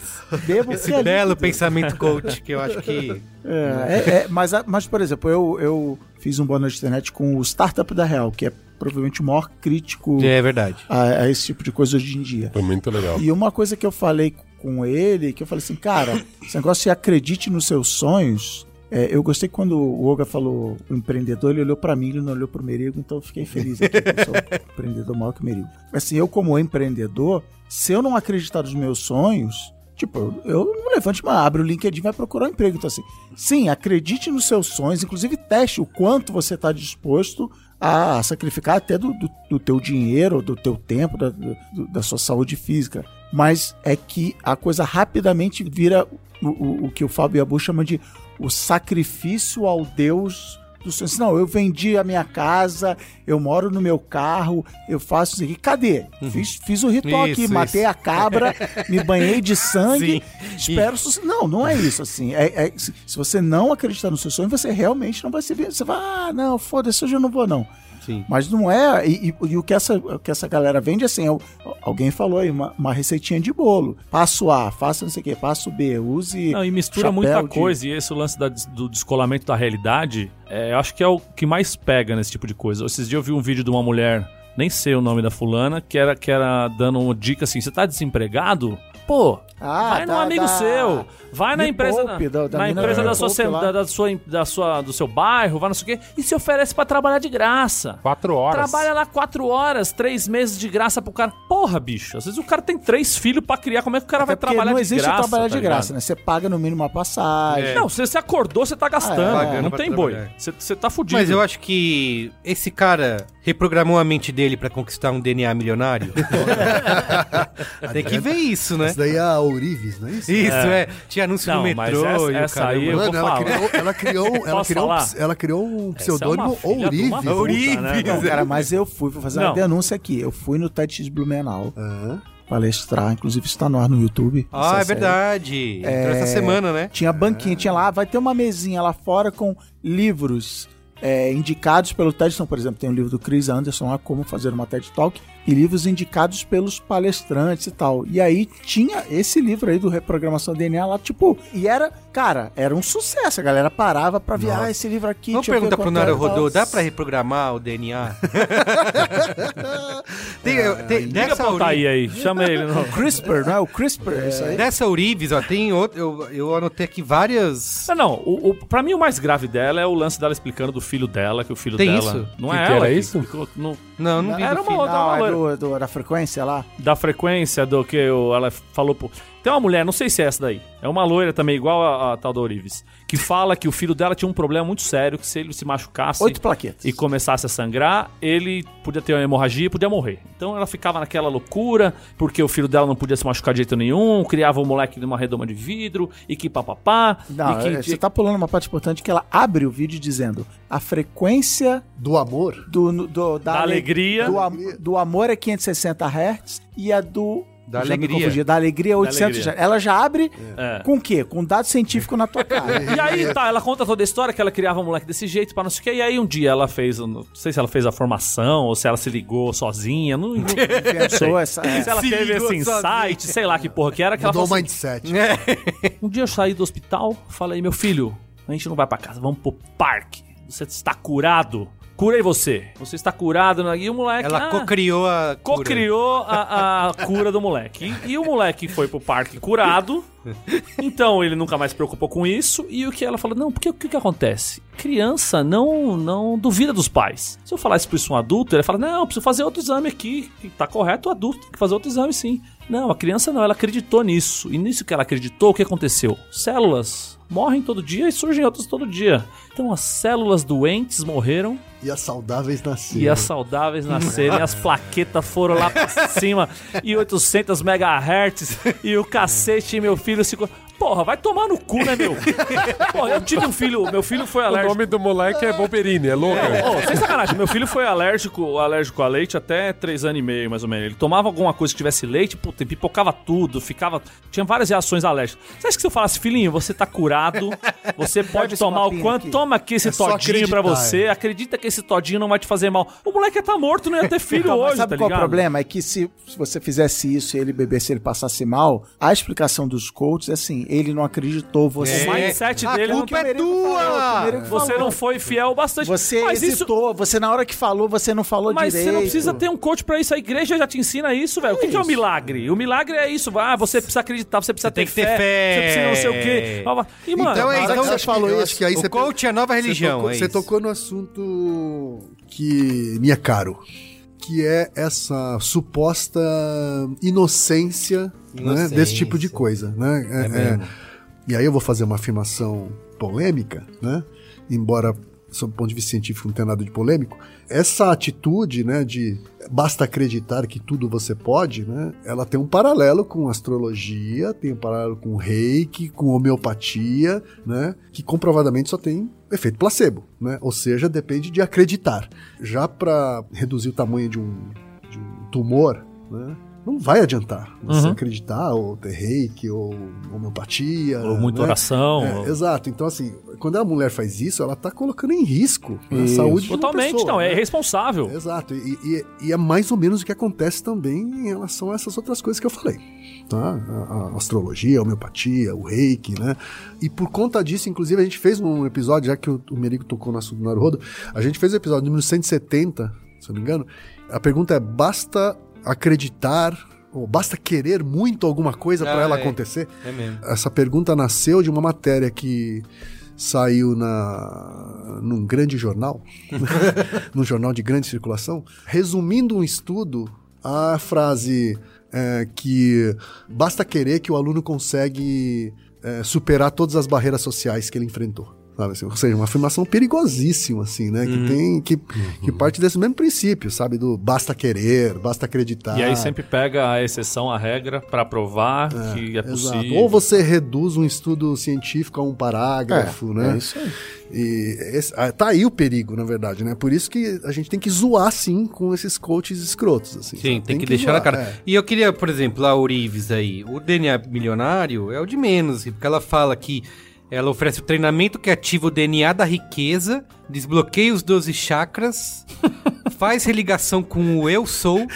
Bebo Esse que é belo pensamento coach que eu acho que. É, é, é, mas, mas, por exemplo, eu, eu fiz um boa noite internet com o Startup da Real, que é provavelmente o maior crítico É verdade. a, a esse tipo de coisa hoje em dia. Foi muito legal. E uma coisa que eu falei com ele, que eu falei assim, cara, esse negócio de acredite nos seus sonhos. é, eu gostei quando o Olga falou o empreendedor, ele olhou pra mim, ele não olhou pro Merigo, então eu fiquei feliz aqui, eu sou um empreendedor maior que o Merigo. Mas assim, eu como empreendedor, se eu não acreditar nos meus sonhos, tipo, eu, não levanto, mas abre o LinkedIn e vai procurar um emprego. Então assim, sim, acredite nos seus sonhos, inclusive teste o quanto você está disposto a sacrificar até do, do, do teu dinheiro, do teu tempo, da, do- da sua saúde física. Mas é que a coisa rapidamente vira o, o, o que o Fábio Abu chama de o sacrifício ao Deus dos sonhos. Não, eu vendi a minha casa, eu moro no meu carro, eu faço isso aqui. Cadê? Fiz, fiz o ritual Isso, aqui, isso. matei a cabra, me banhei de sangue, Sim. espero... suce- Não, não é isso, assim. É, é- se, se você não acreditar no seu sonho, você realmente não vai se ver. Você vai, ah, não, foda-se, hoje eu não vou, não. Sim. Mas não é. E, e- e o, que essa, o que essa galera vende assim, é alguém falou aí, uma, uma receitinha de bolo. Passo A, faça não sei o que, passo B, use. Não, e mistura muita de- coisa, e esse lance da do descolamento da realidade, é, eu acho que é o que mais pega nesse tipo de coisa. Esses dias eu vi um vídeo de uma mulher, nem sei o nome da fulana, que era, que era dando uma dica assim: você tá desempregado? Pô, Ah, vai num da- amigo da- seu, vai na empresa, Poupe, da- na, da na mina empresa da sua, da, da sua, da sua, do seu bairro, vai não sei o quê, e se oferece pra trabalhar de graça. Quatro horas. Trabalha lá quatro horas, três meses de graça pro cara. Porra, bicho. Às vezes o cara tem três filhos pra criar. Como é que o cara vai Até porque trabalhar não de existe graça? trabalhar tá de graça, ligado? né? Você paga no mínimo uma passagem. Não, se você acordou, você tá gastando. Ah, é, não tem boi. Você, você tá fudido. Mas eu acho que esse cara reprogramou a mente dele pra conquistar um DNA milionário. Tem que ver isso, né? Isso daí é a Ourives, não é isso? Isso, é. Tinha anúncio Não, no mas metrô essa- e o essa aí eu- Mano, ela falar. criou, ela criou, ela criou, um, ela criou um é uma pseudônimo uma Ourives. puta, Ourives. né? Não, cara, mas eu fui, vou fazer Não. uma denúncia aqui. Eu fui no TEDx Blumenau Aham. palestrar, inclusive está no ar no YouTube. Ah, é série. verdade. Entrou essa semana, né? Tinha banquinha, tinha lá, vai ter uma mesinha lá fora com livros é, indicados pelo TED. Então, por exemplo, tem um livro do Chris Anderson lá, Como Fazer uma TED Talk, e livros indicados pelos palestrantes e tal. E aí tinha esse livro aí do Reprogramação DNA lá, tipo, e era, cara, era um sucesso. A galera parava pra ver, ah, esse livro aqui. Vamos perguntar pro é tal. Rodô, dá pra reprogramar o DNA? tem, tem, Liga dessa, pra Altair Uri- aí. Chama ele. No... CRISPR, não é? O CRISPR, é isso aí. dessa Urives, ó, tem outro. Eu, eu anotei aqui várias. Não, não. O, o, pra mim, o mais grave dela é o lance dela explicando do filho dela, que o filho Tem dela. isso? Não é que ela. era isso? ficou no- Não, eu não vi. Era uma outra- Não, uma é loira. Do, do- da frequência lá. da frequência do que o- ela falou. Pro... Tem uma mulher, não sei se é essa daí. É uma loira também, igual a, a tal da Orives. Que fala que o filho dela tinha um problema muito sério, que se ele se machucasse Oito plaquetas. e começasse a sangrar, ele podia ter uma hemorragia e podia morrer. Então ela ficava naquela loucura, porque o filho dela não podia se machucar de jeito nenhum, criava o moleque numa redoma de vidro, e que papapá. Não, e que, é, você tá pulando uma parte importante que ela abre o vídeo dizendo a frequência Do amor? do, do- da, Da ale- alegria. Do, do amor é 560 Hz e a do. Da já alegria. confundi, da alegria é 800 alegria. Ela já abre É. com o quê? Com dado científico na tua cara. E aí, tá, ela conta toda a história que ela criava um moleque desse jeito, pra não sei o quê. E aí, um dia ela fez, não sei se ela fez a formação ou se ela se ligou sozinha, não, não Pensou essa. é. Se ela Se teve esse insight, sei lá que porra que era, que ela Mudou o falou assim, mindset. Um dia eu saí do hospital, falei, meu filho, a gente não vai pra casa, vamos pro parque. Você está curado. Curei você. Você está curado. né? E o moleque. Ela ah, cocriou a cura. co-criou a, a cura do moleque. E, e o moleque foi pro parque curado. Então ele nunca mais se preocupou com isso. E o que ela falou: não, porque o que, que acontece? Criança não não duvida dos pais. Se eu falar isso pra isso um adulto, ele fala: não, preciso fazer outro exame aqui. E Tá correto, o adulto tem que fazer outro exame sim. Não, a criança não, ela acreditou nisso. E nisso que ela acreditou, o que aconteceu? Células morrem todo dia e surgem outras todo dia. Então as células doentes morreram. E as saudáveis nasceram. e as saudáveis nascerem, as plaquetas foram lá pra cima, e 800 megahertz, e o cacete, e meu filho se... Porra, vai tomar no cu, né, meu? Porra, eu tive um filho, meu filho foi O alérgico... nome do moleque é Wolverine, é louco? Ô, sem sacanagem, meu filho foi alérgico, alérgico a leite até 3 anos e meio, mais ou menos. Ele tomava alguma coisa que tivesse leite, puta, pipocava tudo, ficava. Tinha várias reações alérgicas. Você acha que se eu falasse, filhinho, você tá curado, você pode tomar o quanto, aqui. toma aqui esse É todinho pra você, é. acredita que esse todinho não vai te fazer mal. O moleque ia tá morto, não ia ter filho Então, hoje, sabe tá qual é ligado? o problema? É que se, se você fizesse isso e ele bebesse e ele passasse mal, a explicação dos coaches é assim: ele não acreditou, você. O mindset a dele não culpa é falou, tua! primeiro que Você falou. não foi fiel bastante. Você mas isso, hesitou, você na hora que falou, você não falou Mas direito. você não precisa ter um coach pra isso. A igreja já te ensina isso, velho. O que, que é o milagre? O milagre é isso. Ah, você precisa acreditar, você precisa tem ter, que ter fé, fé. Você precisa não sei o quê. E, mano, Então é hora então que você você falou isso, que aí o você coach é a nova religião, Você tocou, é você isso. tocou no assunto que me é caro, que é essa suposta inocência, né, Inocência. desse tipo de coisa, né? É- é- mesmo. e aí eu vou fazer uma afirmação polêmica, né? Embora sob o ponto de vista científico não tenha nada de polêmico, essa atitude, né, de basta acreditar que tudo você pode, né, ela tem um paralelo com astrologia, tem um paralelo com reiki, com homeopatia, né, que comprovadamente só tem efeito placebo, né, ou seja, depende de acreditar. Já para reduzir o tamanho de um, de um tumor, né, não vai adiantar você Uhum. acreditar ou ter reiki ou homeopatia. Ou muita né? oração. É, ou- exato. Então, assim, quando a mulher faz isso, ela tá colocando em risco a Isso. saúde de uma Totalmente, pessoa, não. É né? irresponsável. Exato. E, e- e é mais ou menos o que acontece também em relação a essas outras coisas que eu falei. Tá? A, a astrologia, a homeopatia, o reiki, né? E por conta disso, inclusive, a gente fez um episódio, já que o, o Merigo tocou no assunto do Naruhodo, a gente fez o episódio número 170, se eu não me engano. A pergunta é: basta acreditar ou basta querer muito alguma coisa para Ah, ela é. acontecer? É mesmo. Essa pergunta nasceu de uma matéria que saiu na num grande jornal, num jornal de grande circulação, resumindo um estudo, a frase é, que basta querer que o aluno consegue é, superar todas as barreiras sociais que ele enfrentou. Sabe assim? Ou seja, uma afirmação perigosíssima, assim, né? Que, tem, que, que parte desse mesmo princípio, sabe? Do basta querer, basta acreditar. E aí sempre pega a exceção à regra pra provar que é Exato. possível. Ou você reduz um estudo científico a um parágrafo, né? É isso aí. E esse- ah, tá aí o perigo, na verdade, né? Por isso que a gente tem que zoar, sim, com esses coaches escrotos, assim. Sim, sabe? tem, que, deixar na zoar, cara. é. E eu queria, por exemplo, a Orives aí. O DNA milionário é o de menos, porque ela fala que ela oferece o treinamento que ativa o DNA da riqueza, desbloqueia os 12 chakras, faz religação com o eu sou,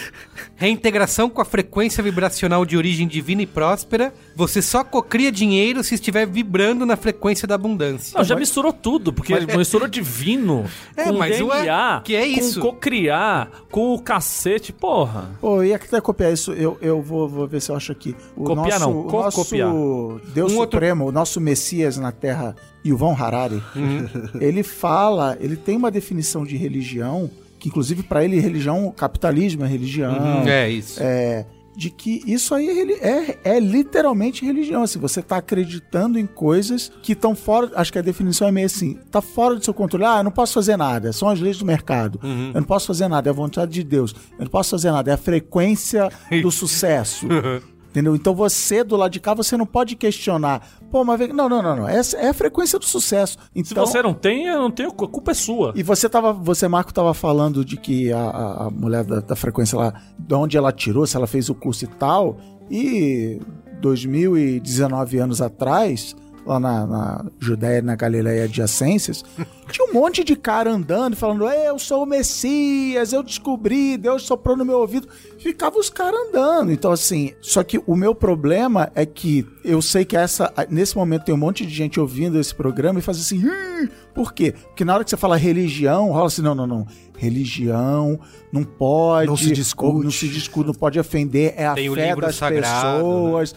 reintegração com a frequência vibracional de origem divina e próspera. Você só cocria dinheiro se estiver vibrando na frequência da abundância. Não, já misturou tudo, porque misturou divino É, com mas o é- DNA, que é isso. com cocriar, com o cacete, porra. Pô, e até copiar isso, eu, eu vou, vou ver se eu acho aqui. O Copiar nosso, não, o nosso. Deus Um outro- Supremo, o nosso Messias na Terra, Yuval Harari, ele fala, ele tem uma definição de religião, que inclusive para ele religião, capitalismo é religião. Uhum, é isso. É, de que isso aí é, é, é literalmente religião. Assim, você tá acreditando em coisas que estão fora. Acho que a definição é meio assim: tá fora do seu controle. Ah, eu não posso fazer nada. São as leis do mercado. Eu não posso fazer nada. É a vontade de Deus. Eu não posso fazer nada. É a frequência do sucesso. Entendeu? Então você, do lado de cá, você não pode questionar. Pô, mas vem- não, não, não, não. Essa é a frequência do sucesso. Se Então, você não tem, eu não tenho, a culpa é sua. e você tava, você, Marco, tava falando de que a, a- a mulher da, da frequência lá, de onde ela tirou, se ela fez o curso e tal, e 2019 anos atrás, lá na, na Judéia, na Galileia adjacências, tinha um monte de cara andando, falando, eu sou o Messias, eu descobri, Deus soprou no meu ouvido. Ficava os caras andando. Então, assim, só que o meu problema é que eu sei que essa, nesse momento tem um monte de gente ouvindo esse programa e faz assim, "Ih", por quê? Porque na hora que você fala religião, rola assim, não, não, não. Religião não pode. Não se discute. Não se discute, não pode ofender. É a Tem o fé livro das sagrado, pessoas.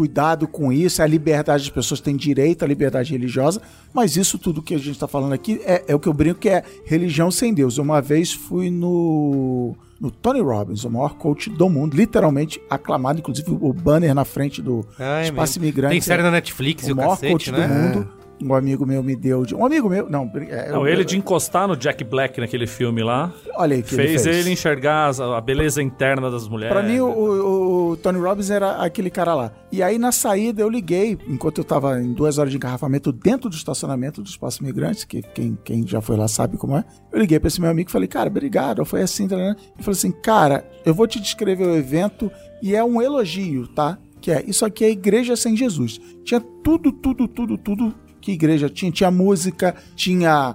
Cuidado com isso, é a liberdade, as pessoas têm direito à liberdade religiosa, mas isso tudo que a gente está falando aqui é, é o que eu brinco que é religião sem Deus. Uma vez fui no, no Tony Robbins, o maior coach do mundo, literalmente aclamado, inclusive o banner na frente do Ah, é Espaço mesmo. Imigrante. Tem série na Netflix o o maior cacete, coach né? do mundo. Um amigo meu me deu de. Um amigo meu. Não, é, Não, eu- ele de encostar no Jack Black naquele filme lá, Olha aí, que fez ele, ele, fez. enxergar as- a beleza interna das mulheres. Pra mim, o, o- o Tony Robbins era aquele cara lá. E aí, na saída, eu liguei, enquanto eu tava em duas horas de engarrafamento dentro do estacionamento do Espaço Imigrantes, que quem, quem já foi lá sabe como é. Eu liguei pra esse meu amigo e falei, cara, obrigado. Foi assim, né? Ele falou assim, cara, eu vou te descrever o evento e é um elogio, tá? Que é, isso aqui é igreja sem Jesus. Tinha tudo, tudo, tudo, tudo que igreja tinha. Tinha música, tinha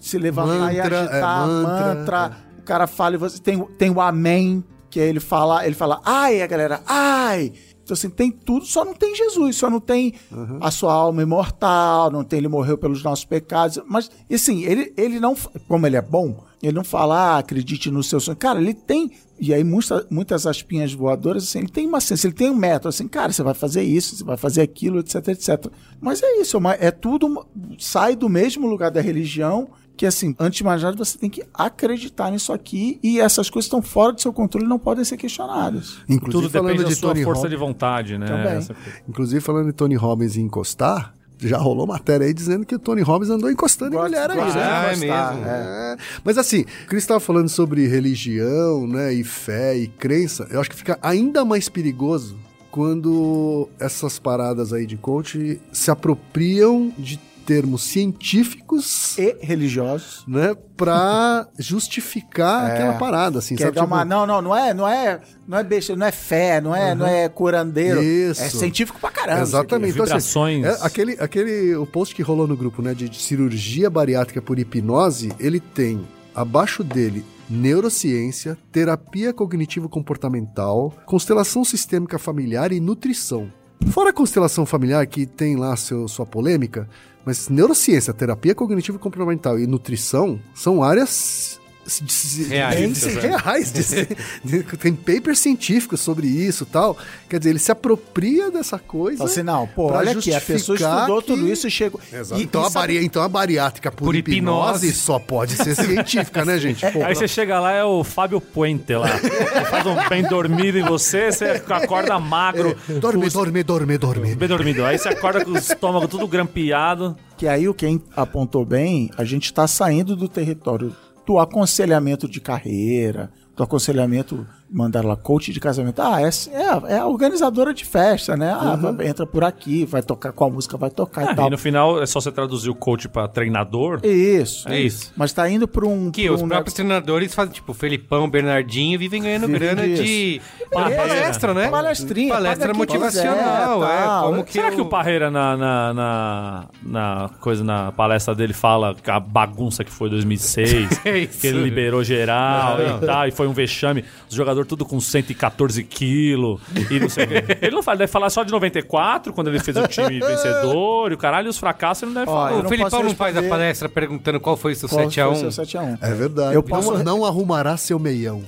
se levantar e Mantra, é, agitar, mantra, mantra, o cara fala e você tem, tem o amém, que ele fala, ele fala, ai, a galera, ai. Então, assim, tem tudo, só não tem Jesus, só não tem a sua alma imortal, não tem ele morreu pelos nossos pecados. Mas, e assim, ele, ele não, como ele é bom, ele não fala, ah, acredite no seu sonho. Cara, ele tem, e aí muita, muitas aspinhas voadoras, assim, ele tem uma ciência, ele tem um método, assim, cara, você vai fazer isso, você vai fazer aquilo, etc, etc. Mas é isso, é é tudo, sai do mesmo lugar da religião, que assim, antes de mais nada, você tem que acreditar nisso aqui e essas coisas estão fora do seu controle e não podem ser questionadas. Inclusive, Tudo falando depende da de sua Tony força Robbins, de vontade, né? Também. Essa coisa. inclusive falando de Tony Robbins e encostar, já rolou matéria aí dizendo que o Tony Robbins andou encostando em mulher aí, né? Ah, é mesmo. É. Mas assim, o Cris estava falando sobre religião, né, e fé e crença. Eu acho que fica ainda mais perigoso quando essas paradas aí de coach se apropriam de termos científicos, E religiosos. né, pra justificar É. aquela parada, assim, Quer sabe? dar Tipo, uma, não, não, não é, não é, não é besta, não é fé, não é, não é curandeiro. Isso. É científico pra caramba. Exatamente. Então, assim, Vibrações. é, aquele, aquele, o post que rolou no grupo, né, de, de cirurgia bariátrica por hipnose, ele tem abaixo dele neurociência, terapia cognitivo-comportamental, constelação sistêmica familiar e nutrição. Fora a constelação familiar, que tem lá seu, sua polêmica, mas neurociência, terapia cognitivo-comportamental e nutrição são áreas Reais. de- reais de- de- tem papers científicos sobre isso e tal. Quer dizer, ele se apropria dessa coisa. Fala assim, não, pô, pra olha aqui, a pessoa estudou que- tudo isso e chegou. Exato. E- então, e a bari... então a bariátrica por, Por hipnose, hipnose. só pode ser científica, né, gente? Pô, Aí você chega lá, é o Fábio Puente lá. Faz um bem dormido em você, você acorda magro. dorme, dorme, dorme, dorme. Bem dormido. Aí você acorda com o estômago tudo grampeado. Que aí o quem apontou bem, a gente está saindo do território do aconselhamento de carreira, do aconselhamento, mandaram lá, coach de casamento. Ah, é, é, a- é a organizadora de festa, né? Ah, vai- entra por aqui, vai tocar qual música vai tocar e Ah, tal. e no final é só você traduzir o coach pra treinador. Isso, É isso. Mas tá indo para um. Que pra os um próprios treinadores fazem, tipo, Felipão, Bernardinho, vivem ganhando Vivem grana disso. de Beleza. palestra, né? Palestrinha, Palestra motivacional, quiser, é. Como que Será eu- que o Parreira na, na, na, na coisa, na palestra dele fala a bagunça que foi 2006, É isso. que ele liberou geral Não. e tal, e foi um vexame, os jogadores tudo com 114 quilos e não sei o quê. Ele não fala, deve falar só de 94, quando ele fez o time vencedor e o caralho, e os fracassos ele não deve Ó, falar. eu O não Felipão posso não faz a responder. palestra perguntando qual foi o seu Qual foi 7x1? seu 7x1? É verdade. Eu posso- não, não arrumará seu meião.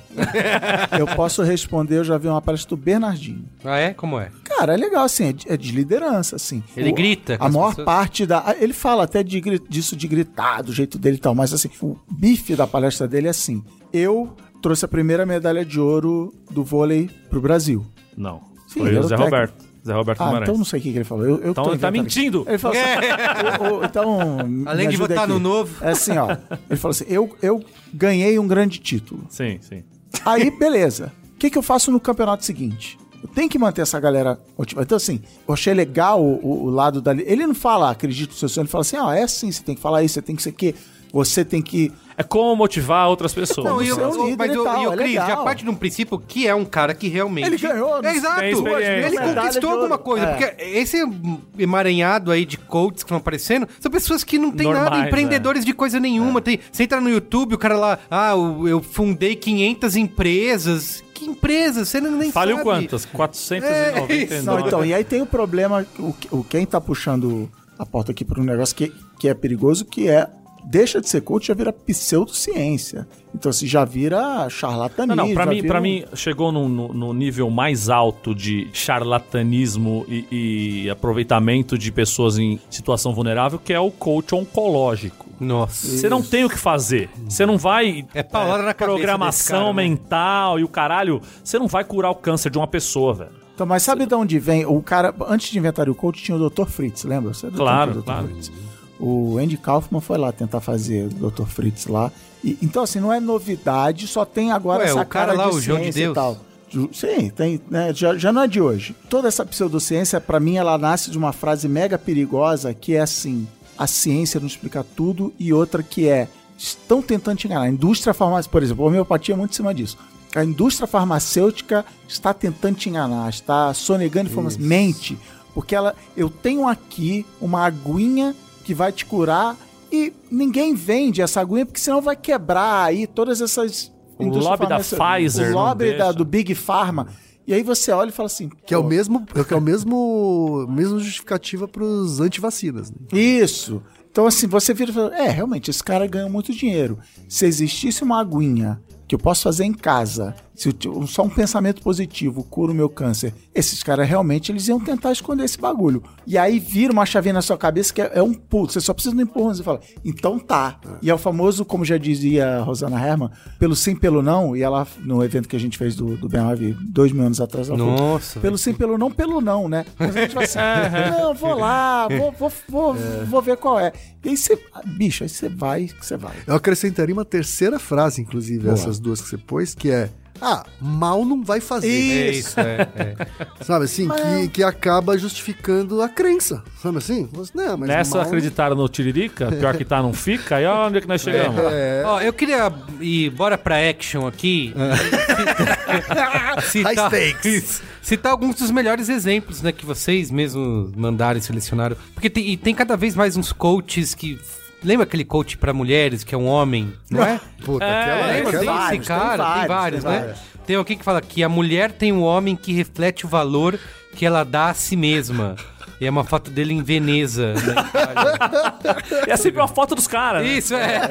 Eu posso responder, eu já vi uma palestra do Bernardinho. Ah, é? Como é? Cara, é legal, assim, é de, é de liderança, assim. Ele grita com A as maior pessoas? parte da. Ele fala até de, gri- disso de gritar, do jeito dele e tal, mas assim, o bife da palestra dele é assim. Eu trouxe a primeira medalha de ouro do vôlei pro Brasil. Não. Sim, Foi o Zé técnico. Roberto. Zé Roberto Ah, Guimarães. então não sei o que, que ele falou. Eu, eu Então ele tá mentindo. Ele falou assim, o- o- então, Além de votar aqui. no novo. É assim, ó. Ele falou assim, eu, eu ganhei um grande título. Sim, sim. Aí, beleza. O que, que eu faço no campeonato seguinte? Eu tenho que manter essa galera motivada. Então, assim, eu achei legal o, o- o lado dali. Ele não fala, acredito no seu sonho, ele fala assim: ó, é assim, você tem que falar isso, você tem que ser que. Você tem que. É como motivar outras pessoas. Não, e eu, é um líder mas e o, tal, e o é Cris já parte de um princípio que é um cara que realmente. Ele ganhou, É, exato. Ele conquistou ouro. alguma coisa. É. Porque esse emaranhado aí de coaches que estão aparecendo são pessoas que não tem nada, Normais, empreendedores de coisa nenhuma. Tem, você entra no YouTube, o cara lá, ah, eu eu fundei 500 empresas. Que empresas? Você não nem Faliu sabe. quantas? 499. Não, então, e aí tem o problema, o, o quem tá puxando a porta aqui para um negócio que, que é perigoso, que é deixa de ser coach já vira pseudociência. Então, se já vira charlatanismo. Não, não, pra mim, vira pra mim chegou no, no- no nível mais alto de charlatanismo e, e aproveitamento de pessoas em situação vulnerável, que é o coach oncológico. Nossa. Você não tem o que fazer. Você não vai. É paulada na cabeça desse Programação cara, né? mental e o caralho. Você não vai curar o câncer de uma pessoa, velho. Então, mas sabe de onde vem? O cara, antes de inventar o coach, tinha o Dr. Fritz, lembra? Você é do Claro, claro. Fritz. O Andy Kaufman foi lá tentar fazer o Dr. Fritz lá. E- então, assim, não é novidade, só tem agora Ué, essa o cara lá, de o João de ciência e Deus. tal. Sim, tem, né, já, já não é de hoje. Toda essa pseudociência, pra mim, ela nasce de uma frase mega perigosa que é assim: a ciência não explica tudo, e outra que é estão tentando te enganar. A indústria farmacêutica, por exemplo, a homeopatia é muito em cima disso. A indústria farmacêutica está tentando te enganar, está sonegando informação. Mente. Porque ela, eu tenho aqui uma aguinha que vai te curar e ninguém vende essa aguinha porque senão vai quebrar aí todas essas. O lobby da. Pfizer O lobby da- do Big Pharma. E aí você olha e fala assim. Que é o mesmo, que é o mesmo, mesmo justificativa pros antivacinas. Né? Isso. Então, assim, você vira e fala: é, realmente, esse cara ganha muito dinheiro. Se existisse uma aguinha que eu posso fazer em casa, se eu só um pensamento positivo cura o meu câncer, esses caras realmente eles iam tentar esconder esse bagulho. E aí vira uma chavinha na sua cabeça que é, é um pulo. Você só precisa de um empurrão. Você fala, então tá. E é o famoso, como já dizia a Rosana Herman, pelo sim, pelo não. E ela, no evento que a gente fez do, do Ben Harvey dois mil anos atrás, ela falou, Nossa. pelo sim, pelo não, pelo não, né? Mas a gente vai assim, não, vou lá, vou, vou, vou, vou ver qual é. E aí você, bicho, aí você vai, você vai. Eu acrescentaria uma terceira frase, inclusive, Boa. essas duas que você pôs, que é. Ah, mal não vai fazer. É isso, é. é. Sabe assim? Que, que acaba justificando a crença. Sabe assim? Não, mas Nessa mal... acreditaram no Tiririca, pior que tá, não fica, aí ó, onde é que nós chegamos? É, Ó, eu queria ir, bora pra action aqui. citar, High stakes. Citar alguns dos melhores exemplos, né, que vocês mesmos mandaram e selecionaram. Porque tem, e tem cada vez mais uns coaches que. Lembra aquele coach pra mulheres, que é um homem, não é? puta, É, aquela, Lembra tem desse aquela... vários, tem cara? Tem vários, vários, tem né? vários. Tem alguém que fala que a mulher tem um homem que reflete o valor que ela dá a si mesma. E é uma foto dele em Veneza. E é sempre uma foto dos caras. né? Isso, é,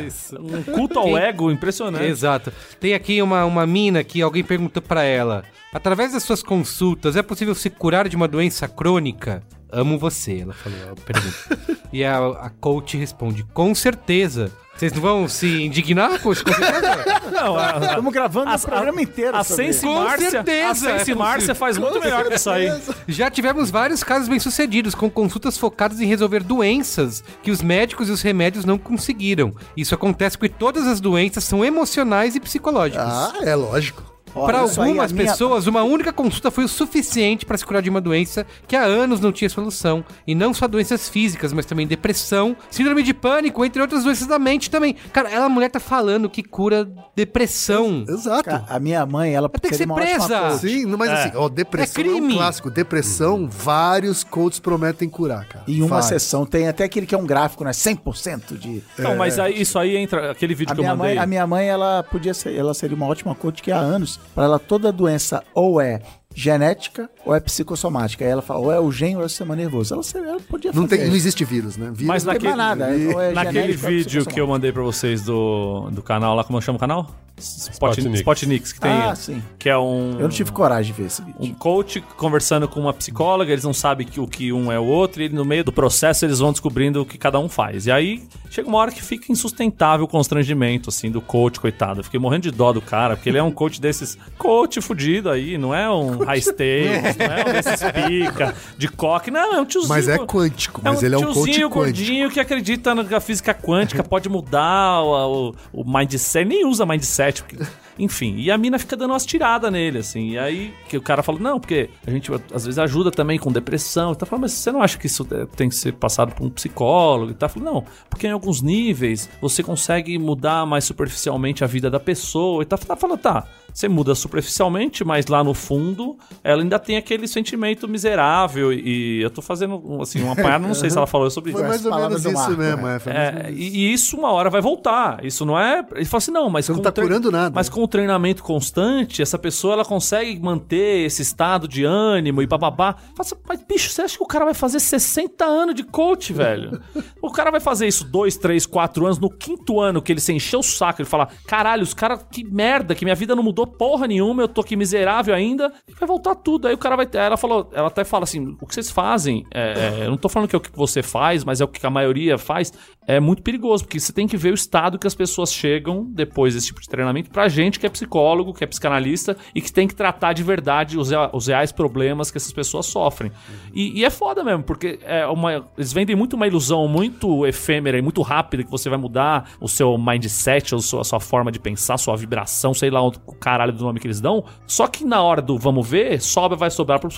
isso, isso. Um culto ao ego impressionante. Exato. Tem aqui uma, uma mina que alguém perguntou pra ela: através das suas consultas, é possível se curar de uma doença crônica? Amo você, ela falou. a pergunta. e a, a coach responde: com certeza. Vocês não vão se indignar, coach? Com certeza? Não, a, Estamos gravando o programa inteiro. a Sense isso. Com Márcia, certeza a Sense é. Márcia faz muito melhor que isso aí. Já tivemos vários casos bem-sucedidos, com consultas focadas em resolver doenças que os médicos e os remédios não conseguiram. Isso acontece porque todas as doenças são emocionais e psicológicas. Ah, é lógico. Para algumas minha- pessoas, uma única consulta foi o suficiente para se curar de uma doença que há anos não tinha solução. E não só doenças físicas, mas também depressão, síndrome de pânico, entre outras doenças da mente também. Cara, ela a mulher tá falando que cura depressão. Exato. Cara, a minha mãe, ela Tem que ser presa. Sim, mas assim, ó, depressão É é, crime. um clássico. Depressão, vários coaches prometem curar, cara. Em uma Vários. sessão tem até aquele que é um gráfico, né? 100% de. Não, mas aí, isso aí entra. Aquele vídeo A que eu minha, mandei. mãe, a minha mãe, ela podia ser, ela seria uma ótima coach que há anos, para ela toda doença ou é genética ou é psicossomática. Aí ela fala, ou é o gene ou é o sistema nervoso. Ela, ela podia Não, fazer. tem, não existe vírus, né? Vírus Mas Não tem naquele, mais nada. é- é naquele é vídeo que eu mandei pra vocês do, do canal lá, como chama o canal? Spotnix. Spotnix, que tem. Ah, sim. Que é um. Eu não tive coragem de ver esse vídeo. um coach conversando com uma psicóloga, eles não sabem que, o que um é o outro, e no meio do processo eles vão descobrindo o que cada um faz. E aí chega uma hora que fica insustentável o constrangimento, assim, do coach, coitado. Eu fiquei morrendo de dó do cara, porque ele é um coach desses. Coach fudido aí, não é um. um high stakes, não é um desses pica, de coque. Não, é um tiozinho. Mas é quântico, mas ele é um coach tiozinho quântico. gordinho que acredita na na física quântica, pode mudar o, o, o mindset, nem usa mindset, porque- enfim. E a mina fica dando umas tiradas nele, assim. E aí que o cara fala, não, porque a gente às vezes ajuda também com depressão. E tá falando, mas você não acha que isso é, tem que ser passado por um psicólogo? E tá falando, não, porque em alguns níveis você consegue mudar mais superficialmente a vida da pessoa. E tá, tá falando, tá, você muda superficialmente, mas lá no fundo ela ainda tem aquele sentimento miserável. E eu tô fazendo, assim, uma apanhada, não sei se ela falou sobre Foi isso. mais ou menos isso Marco, mesmo, é. é. É, e, isso. e isso uma hora vai voltar. Isso não é. Ele fala assim, não, mas. Você não tá curando nada. Mas com o treinamento constante, essa pessoa ela consegue manter esse estado de ânimo e bababá. Fala assim, Mas, bicho, você acha que o cara vai fazer 60 anos de coach, velho? o cara vai fazer isso 2, 3, 4 anos. No quinto ano que ele se encheu o saco, ele fala: caralho, os caras, que merda, que minha vida não mudou porra nenhuma, eu tô aqui miserável ainda. E vai voltar tudo. Aí o cara vai. Ela falou, ela até fala assim: o que vocês fazem, é, é, eu não tô falando que é o que você faz, mas é o que a maioria faz, é muito perigoso, porque você tem que ver o estado que as pessoas chegam depois desse tipo de treinamento pra gente que é psicólogo, que é psicanalista e que tem que tratar de verdade os, os reais problemas que essas pessoas sofrem. E, e é foda mesmo, porque é uma, eles vendem muito uma ilusão muito efêmera e muito rápida que você vai mudar o seu mindset, a sua, a sua forma de pensar, a sua vibração, sei lá o caralho do nome que eles dão. Só que na hora do vamos ver, sobra vai sobrar para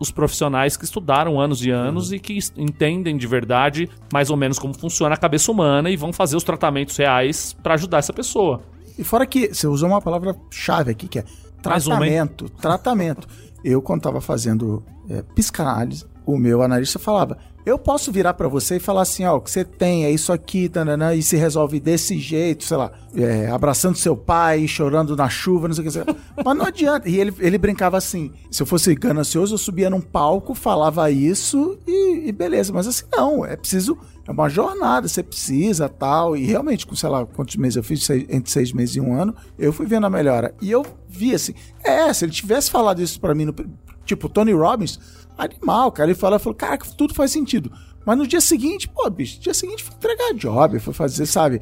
os profissionais que estudaram anos e anos e que entendem de verdade mais ou menos como funciona a cabeça humana e vão fazer os tratamentos reais pra ajudar essa pessoa. E fora que você usou uma palavra-chave aqui, que é tratamento. tratamento. Eu, quando tava fazendo é, psicanálise, o meu analista falava: eu posso virar pra você e falar assim, ó, o que você tem é isso aqui, tananã, e se resolve desse jeito, sei lá, é, abraçando seu pai, chorando na chuva, não sei o que. Mas não adianta. E ele, ele brincava assim: se eu fosse ganancioso, eu subia num palco, falava isso e, e beleza. Mas assim, não, é preciso. É uma jornada, você precisa tal. E realmente, com sei lá quantos meses eu fiz, seis- entre seis meses e um ano, eu fui vendo a melhora. E eu vi assim: é, se ele tivesse falado isso pra mim, no, tipo, Tony Robbins, animal, cara. Ele fala, falou, cara, tudo faz sentido. Mas no dia seguinte, pô, bicho, no dia seguinte foi entregar job, foi fazer, sabe?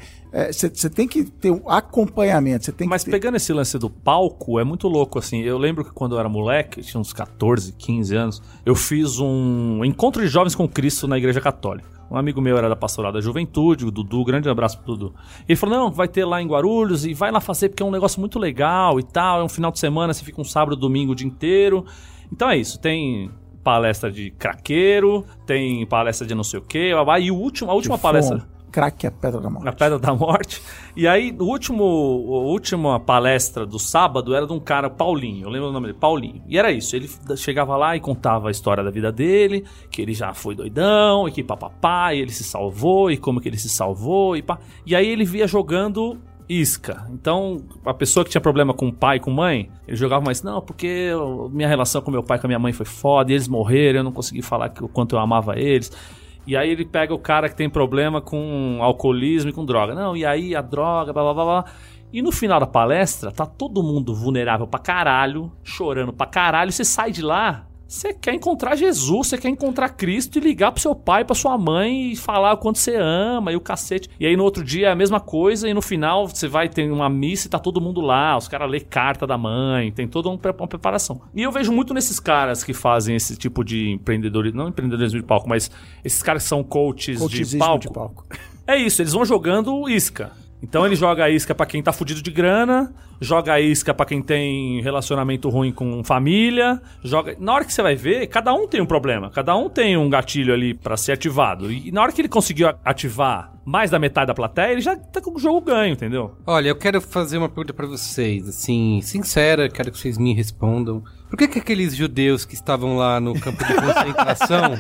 Você tem que ter um acompanhamento, você tem Mas ter... pegando esse lance do palco, é muito louco, assim. Eu lembro que quando eu era moleque, tinha uns 14, 15 anos, eu fiz um encontro de jovens com Cristo na Igreja Católica. Um amigo meu era da Pastoral da Juventude, o Dudu, grande abraço pro Dudu. Ele falou: não, vai ter lá em Guarulhos e vai lá fazer porque é um negócio muito legal e tal. É um final de semana, você fica um sábado, domingo o dia inteiro. Então é isso, tem palestra de craqueiro, tem palestra de não sei o quê, e o último, a última palestra. Crack é a pedra da morte. Na Pedra da Morte. E aí, o último, a última palestra do sábado era de um cara, Paulinho. Eu lembro o nome dele, Paulinho. E era isso. Ele chegava lá e contava a história da vida dele, que ele já foi doidão, e que papapá, e ele se salvou, e como que ele se salvou, e pá. E aí ele via jogando isca. Então, a pessoa que tinha problema com o pai com mãe, ele jogava mais, não, porque minha relação com meu pai com a minha mãe foi foda, eles morreram, eu não consegui falar o quanto eu amava eles. E aí ele pega o cara que tem problema com alcoolismo e com droga. Não, e aí a droga, blá blá blá blá. E no final da palestra, tá todo mundo vulnerável pra caralho, chorando pra caralho. Você sai de lá, você quer encontrar Jesus, você quer encontrar Cristo e ligar pro seu pai, pra sua mãe e falar o quanto você ama e o cacete. E aí no outro dia é a mesma coisa e no final você vai ter uma missa e tá todo mundo lá, os caras lê carta da mãe, tem toda um uma preparação. E eu vejo muito nesses caras que fazem esse tipo de empreendedorismo, não empreendedorismo de palco, mas esses caras que são coaches de palco. de palco. É isso, eles vão jogando isca. Então ele joga a isca pra quem tá fudido de grana, joga a isca pra quem tem relacionamento ruim com família, joga. Na hora que você vai ver, cada um tem um problema, cada um tem um gatilho ali pra ser ativado. E na hora que ele conseguiu ativar mais da metade da plateia, ele já tá com o jogo ganho, entendeu? Olha, eu quero fazer uma pergunta pra vocês, assim, sincera, quero que vocês me respondam. Por que, que aqueles judeus que estavam lá no campo de concentração.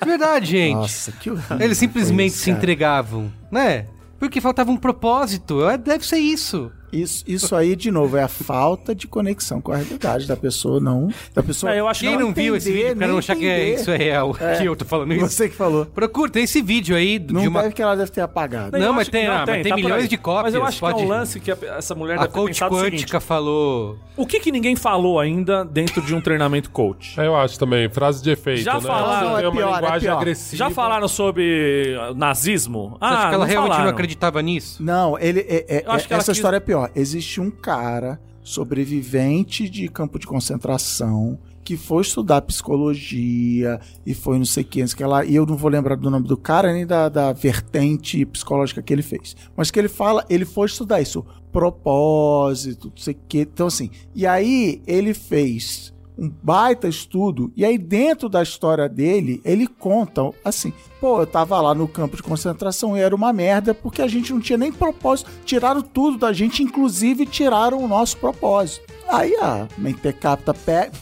De verdade, gente. Nossa, que horrível. Eles simplesmente isso, se entregavam, né? Porque faltava um propósito. É, Deve ser isso. Isso, isso aí, de novo, é a falta de conexão com a realidade da pessoa, não. Da pessoa É, eu acho Quem não, viu esse vídeo, pra não achar que é, isso é real, que eu tô falando isso. Você que falou. Procura, tem esse vídeo aí de Não uma... deve que ela deve ter apagado. Não, mas tem, que- ah, mas tem tá milhões de cópias, Mas eu acho que pode- é um lance que a- essa mulher A deve ter coach pensado o seguinte, quântica falou... O que que ninguém falou ainda dentro de um treinamento coach? Eu acho também, frase de efeito, Já né? falaram. Tem Não, é uma pior, é pior. agressiva. Já falaram sobre uh, nazismo? Você acha que ela realmente Ah, falaram. não acreditava nisso? Não, ele é, é- que essa história é pior. Existe um cara sobrevivente de campo de concentração que foi estudar psicologia e foi não sei o que, não sei o que lá, e eu não vou lembrar do nome do cara nem da, da vertente psicológica que ele fez. Mas que ele fala, ele foi estudar isso, propósito, não sei o que. Então, assim, e aí ele fez um baita estudo, e aí dentro da história dele, ele conta assim: pô, eu tava lá no campo de concentração e era uma merda porque a gente não tinha nem propósito, tiraram tudo da gente, inclusive tiraram o nosso propósito. Aí a Mentecapta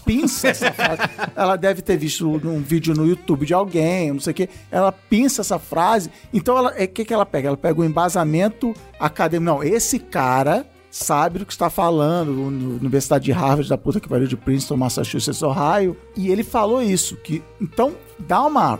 pinça essa frase. Ela deve ter visto um vídeo no YouTube de alguém, não sei o quê. Ela pinça essa frase. Então, o é, que, que ela pega? Ela pega o embasamento acadêmico. Não, esse cara sabe do que está falando, na Universidade de Harvard, da puta que pariu de Princeton, Massachusetts, Ohio, e ele falou isso, que então dá uma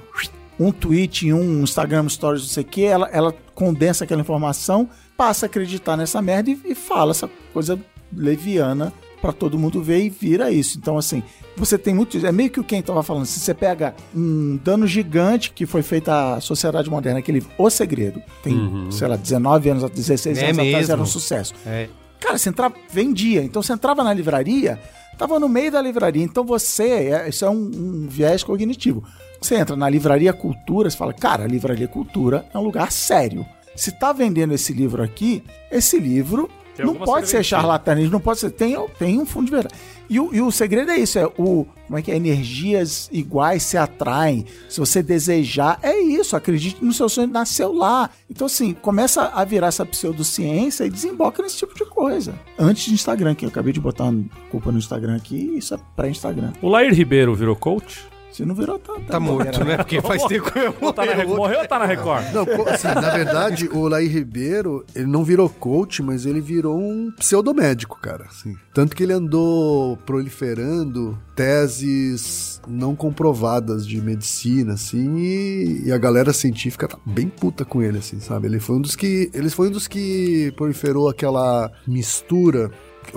um tweet, um Instagram Stories, não sei o que, ela, ela condensa aquela informação, passa a acreditar nessa merda e, e fala essa coisa leviana para todo mundo ver e vira isso. Então, assim, você tem muito. É meio que o Ken estava falando. Se você pega um dano gigante que foi feito à sociedade moderna, aquele O Segredo, tem, uhum. sei lá, 19 anos, 16 é anos mesmo. atrás, era um sucesso. É. Cara, você entrava, vendia. Então você entrava na livraria, tava no meio da livraria. Então você, é, isso é um, um viés cognitivo. Você entra na livraria Cultura, você fala, cara, a livraria Cultura é um lugar sério. Se tá vendendo esse livro aqui, esse livro não pode ser charlatanismo, não pode ser. Tem, tem um fundo de verdade. E o, e o segredo é isso: é o. Como é que é? Energias iguais se atraem. Se você desejar, é isso. Acredite no seu sonho, nasceu lá. Então, assim, começa a virar essa pseudociência e desemboca nesse tipo de coisa. Antes de Instagram, que eu acabei de botar culpa no Instagram aqui, isso é pré-Instagram. O Lair Ribeiro virou coach? Se não virou, tá, tá, tá morto, né? Porque faz tempo que eu tá na, Morreu ou tá na Record? Não, assim, na verdade, o Laí Ribeiro, ele não virou coach, mas ele virou um pseudomédico, cara. Assim. Tanto que ele andou proliferando teses não comprovadas de medicina, assim, e, e, a galera científica tá bem puta com ele, assim, sabe? Ele foi um dos que, ele foi um dos que proliferou aquela mistura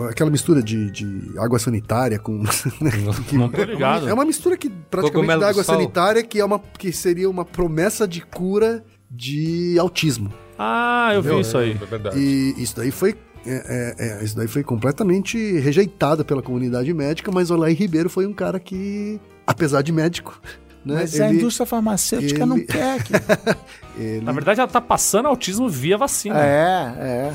aquela mistura de, de água sanitária com. Né? Não tô ligado. É uma mistura que praticamente da água sanitária que, é uma, que seria uma promessa de cura de autismo. Ah, eu Entendeu? vi isso aí. É verdade. E isso daí foi. É, é, é, isso daí foi completamente rejeitado pela comunidade médica, mas Olay Ribeiro foi um cara que, apesar de médico, né? Mas ele, a indústria farmacêutica ele, não quer que. ele... Na verdade, ela tá passando autismo via vacina. É, é. é.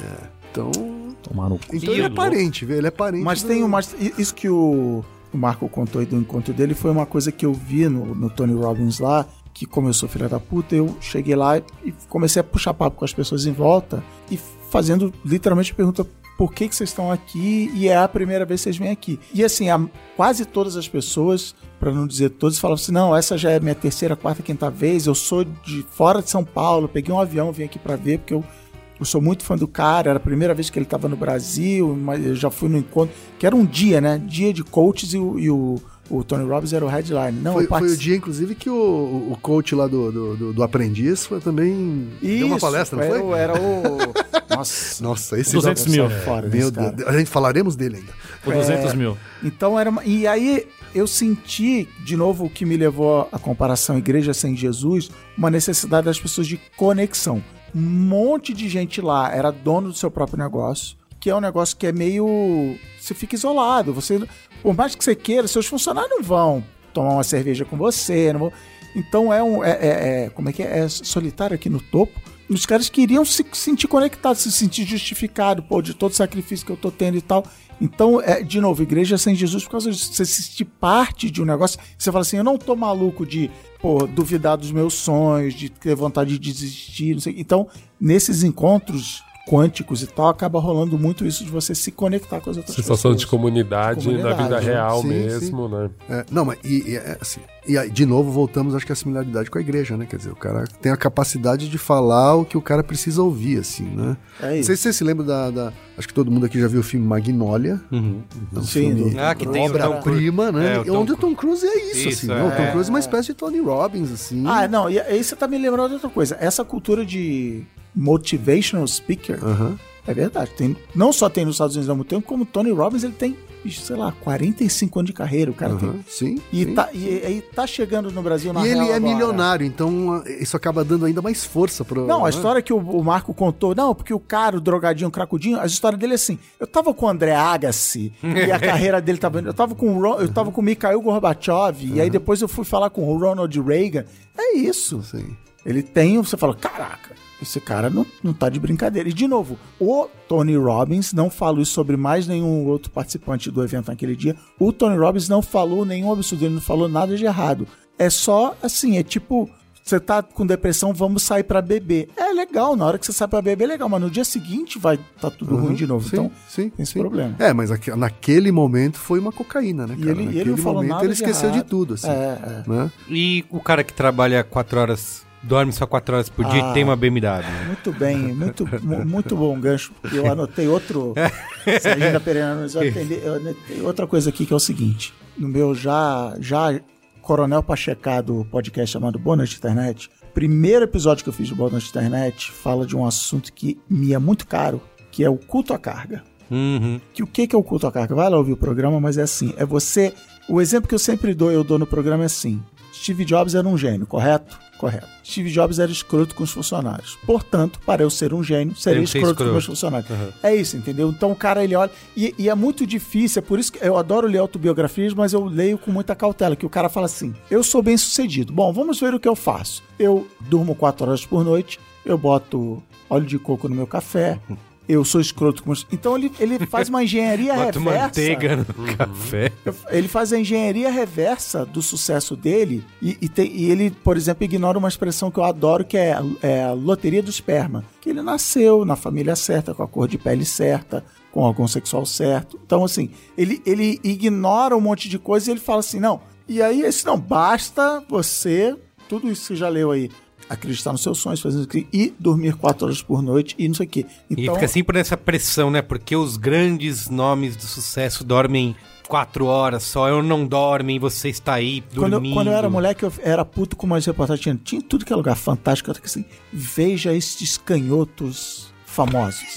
Então. Tomar no Então ele é parente, viu? Ele é parente. Mas do... tem uma. Isso que o, o Marco contou aí do encontro dele foi uma coisa que eu vi no, no Tony Robbins lá. Que como eu sou filha da puta, eu cheguei lá e comecei a puxar papo com as pessoas em volta e fazendo literalmente pergunta por que, que vocês estão aqui e é a primeira vez que vocês vêm aqui. E assim, a, quase todas as pessoas, para não dizer todas, falavam assim: não, essa já é minha terceira, quarta, quinta vez, eu sou de fora de São Paulo, peguei um avião, vim aqui para ver, porque eu eu sou muito fã do cara, era a primeira vez que ele estava no Brasil, mas eu já fui no encontro, que era um dia, né? Dia de coaches e o, e o, o Tony Robbins era o headline. Não, foi, foi o dia, inclusive, que o, o coach lá do, do, do, do aprendiz foi também Isso, deu uma palestra, não foi? Era o... Nossa, Nossa esse 200 mil. É, fora meu Deus, a gente falaremos dele ainda. Por 200 é, mil. Então era uma, E aí eu senti, de novo, o que me levou à comparação Igreja Sem Jesus, uma necessidade das pessoas de conexão um monte de gente lá era dono do seu próprio negócio, que é um negócio que é meio. Você fica isolado. Você, por mais que você queira, seus funcionários não vão tomar uma cerveja com você. Não vão... Então é um. É, é, é, como é que é? É solitário aqui no topo. Os caras queriam se sentir conectados, se sentir justificado, pô, de todo o sacrifício que eu tô tendo e tal. Então, é, de novo, igreja sem Jesus por causa disso. Você se sentir parte de um negócio. Você fala assim: eu não tô maluco de pô, duvidar dos meus sonhos, de ter vontade de desistir. Não sei. Então, nesses encontros quânticos e tal, acaba rolando muito isso de você se conectar com as outras Sensação pessoas. de comunidade, de comunidade na vida real sim, mesmo, sim. né? É, não, mas e, e, é, assim, e aí, de novo, voltamos, acho que a similaridade com a igreja, né? Quer dizer, o cara tem a capacidade de falar o que o cara precisa ouvir, assim, né? É isso. Não sei se você se lembra da, da, Acho que todo mundo aqui já viu o filme Magnolia. Uhum. É um Sim, filme ah, que tem obra-prima, né? É, Tom... Onde o Tom Cruise é isso, isso assim. É, né? O Tom Cruise é uma espécie de Tony Robbins, assim. Ah, não, e aí você tá me lembrando de outra coisa. Essa cultura de motivational speaker... Uhum. É verdade. Tem, não só tem nos Estados Unidos há muito tempo, como Tony Robbins ele tem sei lá, 45 anos de carreira. O cara Aham, tem. Sim. E sim. tá, e, aí tá chegando no Brasil na E ele é agora. milionário, então ah, isso acaba dando ainda mais força pro. Não, a né? história que o, o Marco contou, não, porque o cara, o drogadinho, o cracudinho, a história dele é assim. Eu tava com o André Agassi e a carreira dele tava. Eu tava com o Ron- eu tava com o Mikhail Gorbachev, e aí depois eu fui falar com o Ronald Reagan. É isso. Sim. Ele tem, você fala, caraca, esse cara não, não tá de brincadeira. E de novo, o Tony Robbins, não falo isso sobre mais nenhum outro participante do evento naquele dia. O Tony Robbins não falou nenhum absurdo, ele não falou nada de errado. É só assim, é tipo. Você tá com depressão, vamos sair pra beber. É legal, na hora que você sai pra beber é legal, mas no dia seguinte vai tá tudo ruim de novo. Sim, então, sim, tem esse sim. problema. É, mas aqui- naquele momento foi uma cocaína, né, cara? ele- e ele Naquele não falou momento nada ele de esqueceu de errado. tudo, assim. É, é. Né? E o cara que trabalha quatro horas, dorme só quatro horas por dia Ah. e tem uma BMW. Muito bem, muito, mu- muito bom gancho. Eu anotei outro. Sérgio Pereira, Nunes, eu atendi- eu anotei outra coisa aqui que é o seguinte: no meu já, já Coronel Pachecar do podcast chamado Boa Noite Internet, primeiro episódio que eu fiz do Boa Noite Internet fala de um assunto que me é muito caro, que é o culto à carga. Uhum. Que o que que é o culto à carga? Vai lá ouvir o programa, mas é assim: é você. O exemplo que eu sempre dou, eu dou no programa é assim: Steve Jobs era um gênio, correto? Correto. Steve Jobs era escroto com os funcionários. Portanto, para eu ser um gênio, seria ser escroto, com escroto. meus funcionários. É isso, entendeu? Então o cara ele olha. E, e é muito difícil, é por isso que eu adoro ler autobiografias, mas eu leio com muita cautela. Que o cara fala assim: eu sou bem sucedido. Bom, vamos ver o que eu faço. Eu durmo quatro horas por noite, eu boto óleo de coco no meu café. Eu sou escroto com os... Então ele, ele faz uma engenharia Bota reversa. manteiga no café. Ele faz a engenharia reversa do sucesso dele e, e tem- e ele, por exemplo, ignora uma expressão que eu adoro que é, é a loteria do esperma. Que ele nasceu na família certa, com a cor de pele certa, com o órgão sexual certo. Então, assim, ele, ele ignora um monte de coisa e ele fala assim, não. E aí, esse não, basta você, tudo isso que você já leu aí, acreditar nos seus sonhos, fazer isso aqui, e dormir quatro horas por noite e não sei o quê. E Então, fica sempre nessa pressão, né? Porque os grandes nomes do sucesso dormem quatro horas só, eu não dormem, você está aí Quando eu, dormindo. quando eu era moleque, eu era puto com umas reportagens. Tinha, tinha tudo que é lugar fantástico. Eu assim, veja estes canhotos famosos.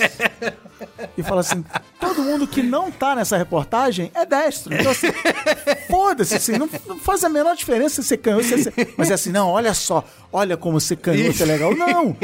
e fala assim: todo mundo que não tá nessa reportagem é destro. Então, assim, foda-se, assim, não, não faz a menor diferença ser canhoto. Ser, ser- mas é assim, não, olha só, olha como ser canhoto é legal. Não!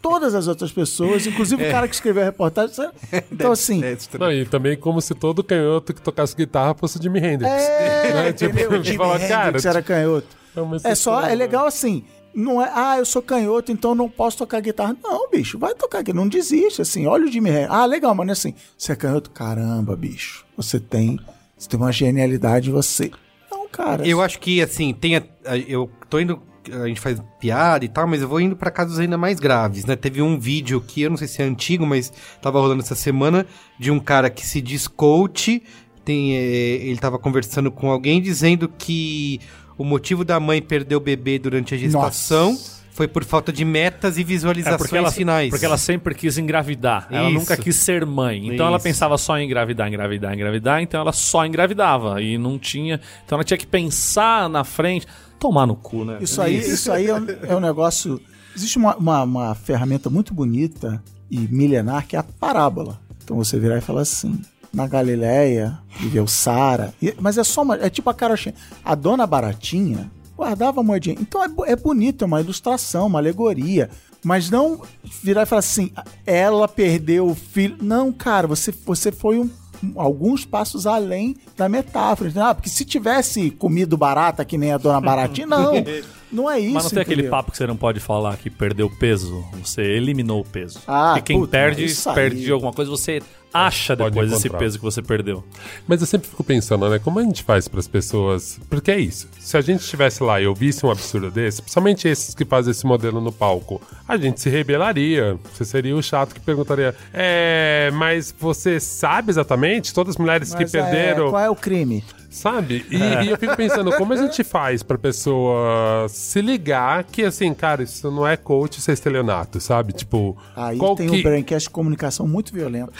Todas as outras pessoas, inclusive o cara que escreveu a reportagem. sabe? Então, assim. Não, e também como se todo canhoto que tocasse guitarra fosse Jimi Hendrix. É, Né? Tipo, entendeu? você Jimi fala, Hendrix cara, era canhoto. É É só, é né? legal assim. Não é, ah, eu sou canhoto, então não posso tocar guitarra. Não, bicho, vai tocar guitarra. Não desiste, assim. Olha o Jimmy Hendrix. Ah, legal, mas não é assim. Você é canhoto? Caramba, bicho. Você tem, você tem uma genialidade, você. Não, cara. Eu acho que, assim, tem. a- a- eu tô indo. A gente faz piada e tal, mas eu vou indo pra casos ainda mais graves, né? Teve um vídeo que eu não sei se é antigo, mas tava rolando essa semana de um cara que se diz coach. Tem, eh, ele tava conversando com alguém dizendo que o motivo da mãe perder o bebê durante a gestação Nossa. foi por falta de metas e É visualizações porque ela, finais. porque ela sempre quis engravidar. Ela Isso. nunca quis ser mãe. Então ela Isso. pensava só em engravidar, engravidar, engravidar. Então ela só engravidava. E não tinha. Então ela tinha que pensar na frente. Tomar no cu, né? Isso aí, isso aí é, um, é um negócio. Existe uma, uma, uma ferramenta muito bonita e milenar que é a parábola. Então você virar e falar assim: na Galileia viveu Sara. Mas é só uma. É tipo a carochinha. A dona Baratinha guardava a moedinha. Então é, é bonito, é uma ilustração, uma alegoria. Mas não virar e falar assim: ela perdeu o filho. Não, cara, você, você foi um alguns passos além da metáfora. Ah, porque se tivesse comido barata que nem a dona Baratinha, não. Não é isso. Mas não tem aquele entendeu? papo que você não pode falar que perdeu peso. Você eliminou o peso. Ah, e quem puta, perde, perde de alguma coisa, você acha depois esse encontrar. peso que você perdeu. Mas eu sempre fico pensando, né? Como a gente faz para as pessoas? Porque é isso. Se a gente estivesse lá e ouvisse um absurdo desse, principalmente esses que fazem esse modelo no palco, a gente se rebelaria. Você seria o chato que perguntaria: É, mas você sabe exatamente todas as mulheres que Mas, é, perderam? qual é o crime? Sabe? E, e eu fico pensando, como a gente faz pra pessoa se ligar que, assim, cara, isso não é coach, isso é estelionato, sabe? Tipo, Aí qual tem que... o Braincast de comunicação muito violento.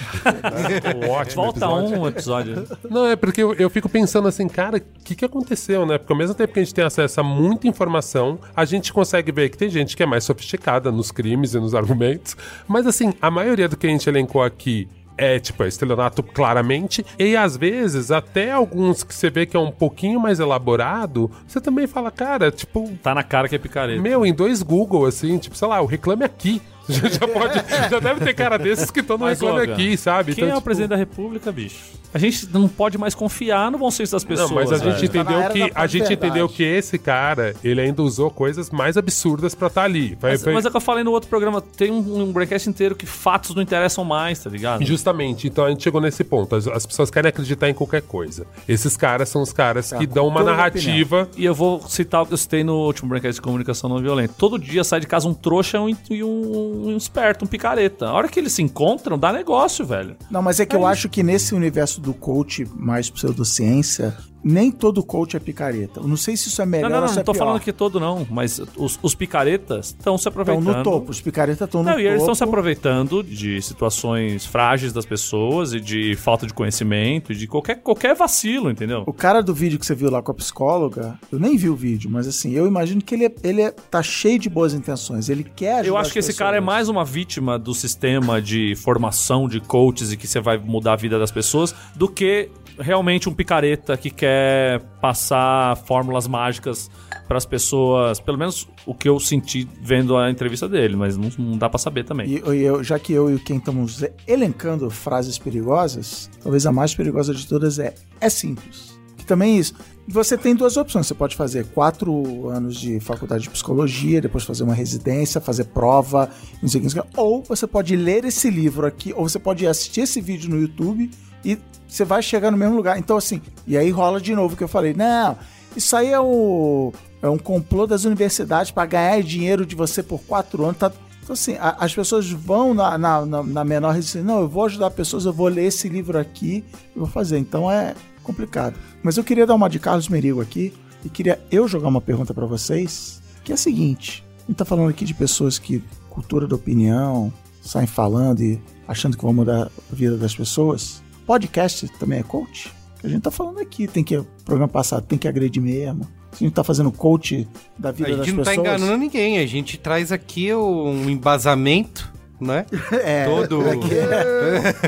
Ótimo Volta episódio. um episódio. Não, é porque eu, eu fico pensando assim, cara, o que, que aconteceu, né? Porque ao mesmo tempo que a gente tem acesso a muita informação, a gente consegue ver que tem gente que é mais sofisticada nos crimes e nos argumentos. Mas assim, a maioria do que a gente elencou aqui é tipo é estelionato claramente. E às vezes, até alguns que você vê que é um pouquinho mais elaborado, você também fala, cara, tipo, Tá na cara que é picareta. meu, em dois Google, assim, tipo, sei lá, o reclame aqui. Já, já pode, já deve ter cara desses que estão no Mas, reclame aqui, sabe? Quem Então, é o tipo, presidente da república, bicho? A gente não pode mais confiar no bom senso das pessoas. Não, mas a gente velho. Tá na entendeu era que da a gente verdade. entendeu que esse cara, ele ainda usou coisas mais absurdas pra estar ali. Vai- Mas, vai- mas é o que eu falei no outro programa, tem um, um breakcast inteiro que fatos não interessam mais, tá ligado? Justamente, então a gente chegou nesse ponto. As, as pessoas querem acreditar em qualquer coisa. Esses caras são os caras que dão uma toda narrativa. E eu vou citar o que eu citei no último breakcast de comunicação não violenta. Todo dia sai de casa um trouxa e um, e um- um esperto, um picareta. A hora que eles se encontram, dá negócio, velho. Não, mas é que eu acho que nesse universo do coach mais pseudociência, nem todo coach é picareta. Eu não sei se isso é melhor Não, não, não, se não é tô falando que todo não, mas os, os picaretas estão se Estão aproveitando. no topo, os picaretas estão no Não, topo. e eles estão se aproveitando de situações frágeis das pessoas e de falta de conhecimento e de qualquer, qualquer vacilo, entendeu? O cara do vídeo que você viu lá com a psicóloga, eu nem vi o vídeo, mas assim, eu imagino que ele, é, ele é- tá cheio de boas intenções. Ele quer ajudar Eu acho que esse cara é mais uma vítima do sistema de formação de coaches e que você vai mudar a vida das pessoas do que realmente um picareta que quer passar fórmulas mágicas para as pessoas. Pelo menos o que eu senti vendo a entrevista dele, mas não, não dá para saber também. E, eu, já que eu e o Ken estamos elencando frases perigosas, talvez a mais perigosa de todas é é simples. Que também é isso. Você tem duas opções. Você pode fazer quatro anos de faculdade de psicologia, depois fazer uma residência, fazer prova, não sei o que. Ou você pode ler esse livro aqui, ou você pode assistir esse vídeo no YouTube e você vai chegar no mesmo lugar. Então, assim, e aí rola de novo que eu falei. Não, isso aí é, o, é um complô das universidades para ganhar dinheiro de você por quatro anos. Tá, então, assim, a- as pessoas vão na, na, na, na menor resistência. Não, eu vou ajudar pessoas, eu vou ler esse livro aqui, eu vou fazer. Então é complicado. Mas eu queria dar uma de Carlos Merigo aqui e queria eu jogar uma pergunta para vocês, que é a seguinte: a gente tá falando aqui de pessoas que, cultura da opinião, saem falando e achando que vão mudar a vida das pessoas. Podcast também é coach? Que a gente tá falando aqui, tem que, programa passado, tem que agredir mesmo. A gente tá fazendo coach da vida A das gente não tá pessoas. enganando ninguém, a gente traz aqui um embasamento, né? É, Todo.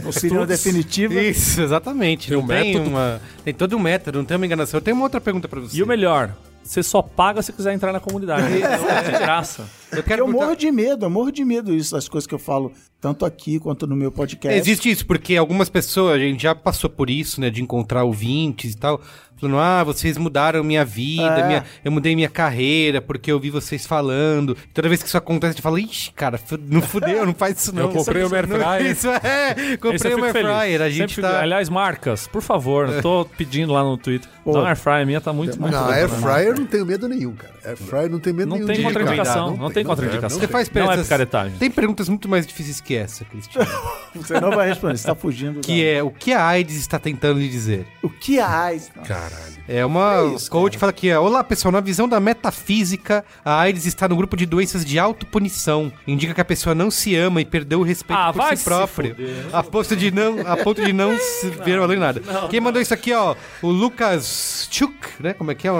opinião definitiva. Isso, exatamente. Tem não um tem método. uma. Tem todo um método, não tem uma enganação. Eu tenho uma outra pergunta pra você. E o melhor, você só paga se quiser entrar na comunidade. é de graça. Eu quero eu morro de medo, eu morro de medo isso, das coisas que eu falo, tanto aqui quanto no meu podcast. Existe isso, porque algumas pessoas, a gente já passou por isso, né? De encontrar ouvintes e tal. Falando, ah, vocês mudaram minha vida, É. minha- eu mudei minha carreira, porque eu vi vocês falando. Toda vez que isso acontece, a gente fala, ixi, cara, não fudeu, não faz isso não. Eu comprei uma air fryer. Isso é, comprei uma air fryer. A gente fico- tá... Aliás, marcas, por favor, eu tô pedindo lá no Twitter. Pô. Dá air fryer minha tá muito, muito Não. Air Fryer não tenho medo nenhum, cara. Air Fryer não tem medo Não nenhum. tem de contraindicação, comprar. não tem contraindicação. Você faz Não é perguntas- picaretagem. Tem perguntas muito mais difíceis que essa, Cristiano. Você não vai responder, você tá fugindo. que é, o que a AIDS está tentando lhe dizer? O que a AIDS... Caralho. É uma. É isso, o coach fala que, olá pessoal, na visão da metafísica, a AIDS está no grupo de doenças de autopunição. Indica que a pessoa não se ama e perdeu o respeito Ah, por si próprio. a ponto de não, a ponto de não se ver valor em nada. Quem mandou isso aqui, ó, o Lucas Chuk, né? Como é que é?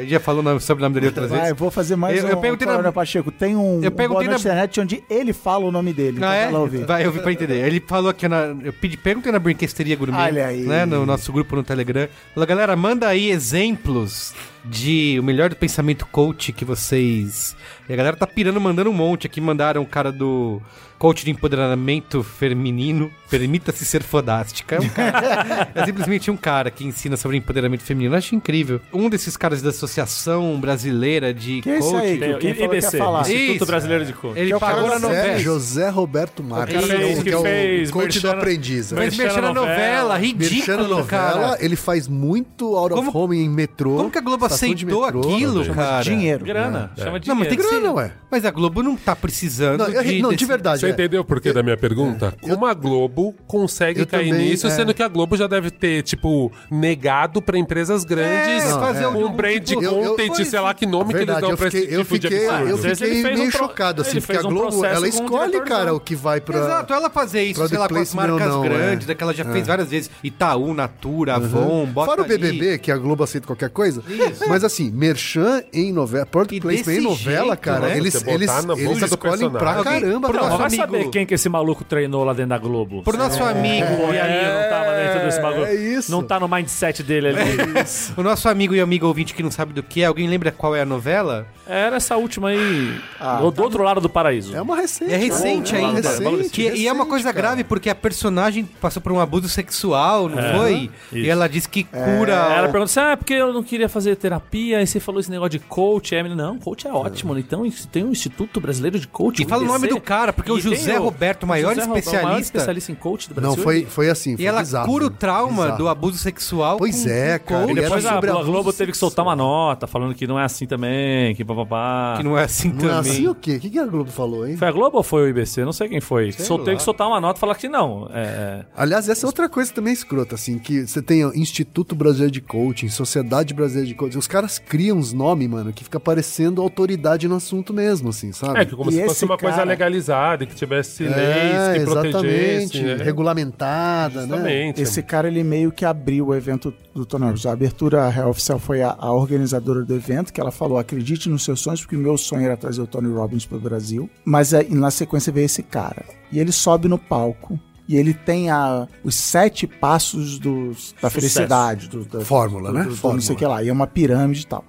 Ele já falou o sobrenome dele outras vezes. eu vou fazer mais Eu- um eu perguntei na- Pacheco. Tem um, Eu um perguntei na na- internet onde ele fala o nome dele. Então Ah, é? ouvir. Vai, eu vi pra entender. Ele falou aqui na. Eu pedi, perguntei na Brinquesteria Gourmet, Olha aí. né? No nosso grupo no Telegram. Falou, galera, manda aí exemplos de o melhor do pensamento coach que vocês. E a galera tá pirando, mandando um monte aqui. Mandaram o cara do coach de empoderamento feminino. Permita-se ser fodástica. É, um cara, é simplesmente um cara que ensina sobre empoderamento feminino. Eu acho incrível. Um desses caras da Associação Brasileira de Que é esse Coach. aí? Tem o Quem falou que ia IBC, falar? Instituto Isso. Brasileiro de Coach. Ele Que é pagou na novela. José, Roberto Marques, que fez- que que é o fez coach do Merchana- aprendiz. né? Mas Merchan mexendo na novela, ridículo, novela, cara. ele faz muito out of Como- home em metrô. Como que a Globo aceitou metrô. aquilo, Chama cara? dinheiro. Grana, chama de Não, mas tem que ser. Grana, ué. Mas a Globo não tá precisando Não, eu- de... não, de desse- verdade. Você é. entendeu o porquê da minha pergunta? Como a Globo consegue Eu cair também, nisso, é. sendo que a Globo já deve ter, tipo, negado pra empresas grandes É, Não, fazer é. um brand Eu- eu- content, sei lá que nome que eles Verdade, dão eu pra esse fiquei, eu tipo de fiquei, eu fiquei ele fez meio um pro- chocado, assim, porque a Globo, ela escolhe, cara, o que vai pra... Exato, ela fazer isso, sei lá, com as marcas é. grandes, daquela já fez várias vezes. Itaú, Natura, Avon, bota Fora o. BBB, que a Globo aceita qualquer coisa. Isso. Mas assim, merchan em novela, product E placement em novela, jeito, cara, né? eles, eles, eles escolhem pra caramba, cara. nosso Vai amigo- saber quem que esse maluco treinou lá dentro da Globo. Pro nosso amigo, O Pianinho não tava dentro desse bagulho. é isso. Não tá no mindset dele ali. o nosso amigo e amigo ouvinte que não sabe do que é, alguém lembra qual é a novela? Era essa última aí. Ah, do, do outro lado do paraíso. É uma recente. É recente né? ainda. Recente, Que- e é uma recente, coisa cara. grave porque a personagem passou por um abuso sexual, não foi? E isso. ela disse que cura. Ela perguntou assim: ah, é porque eu não queria fazer terapia, aí você falou esse negócio de coach. Menina, não, coach é ótimo. Então isso tem um Instituto Brasileiro de Coach. E fala o nome do cara, porque o e José Roberto, o maior José Ro- o maior especialista- especialista em coach do Brasil. Não, foi, foi assim. E foi ela bizarro, cura o né? trauma Bizarro. do abuso sexual. Pois com- é, cara, coach. E depois a, a Globo teve que soltar uma nota falando que não é assim também, que papapá. Que não é assim Não também. é assim o quê? O que, que a Globo falou, hein? Foi a Globo ou foi o IBC? Não sei quem foi. Soltei lá. que soltar uma nota e falar que não. É, Aliás, essa é outra coisa também escrota, assim, que você tem o Instituto Brasileiro de Coaching, Sociedade Brasileira de Coaching, os caras criam uns nomes, mano, que fica parecendo autoridade no assunto mesmo, assim, sabe? É, que como E se esse fosse uma coisa cara- legalizada, que tivesse É, leis que protegessem. né? regulamentada, né? Justamente. Esse cara, ele meio que abriu o evento do Tony Robbins. A abertura real oficial foi a, a organizadora do evento, que ela falou, acredite nos seus sonhos, porque o meu sonho era trazer o Tony Robbins pro Brasil. Mas aí, na sequência veio esse cara. E ele sobe no palco. E ele tem a, os sete passos dos, da felicidade. Do, da- Fórmula, do- né? do- Fórmula. Não sei o que lá. E é uma pirâmide e tal.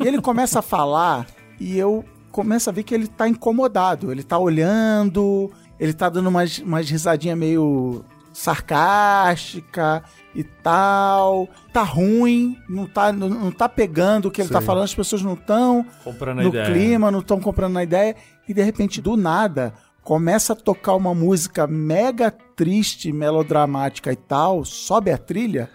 E ele começa a falar e eu começo a ver que ele tá incomodado. Ele tá olhando, ele tá dando umas, umas risadinhas meio sarcástica e tal. Tá ruim, não tá, não, não tá pegando o que ele tá Sei. falando, as pessoas não estão comprando a no ideia. clima, não estão comprando na ideia. E de repente, do nada, começa a tocar uma música mega triste, melodramática e tal, sobe a trilha.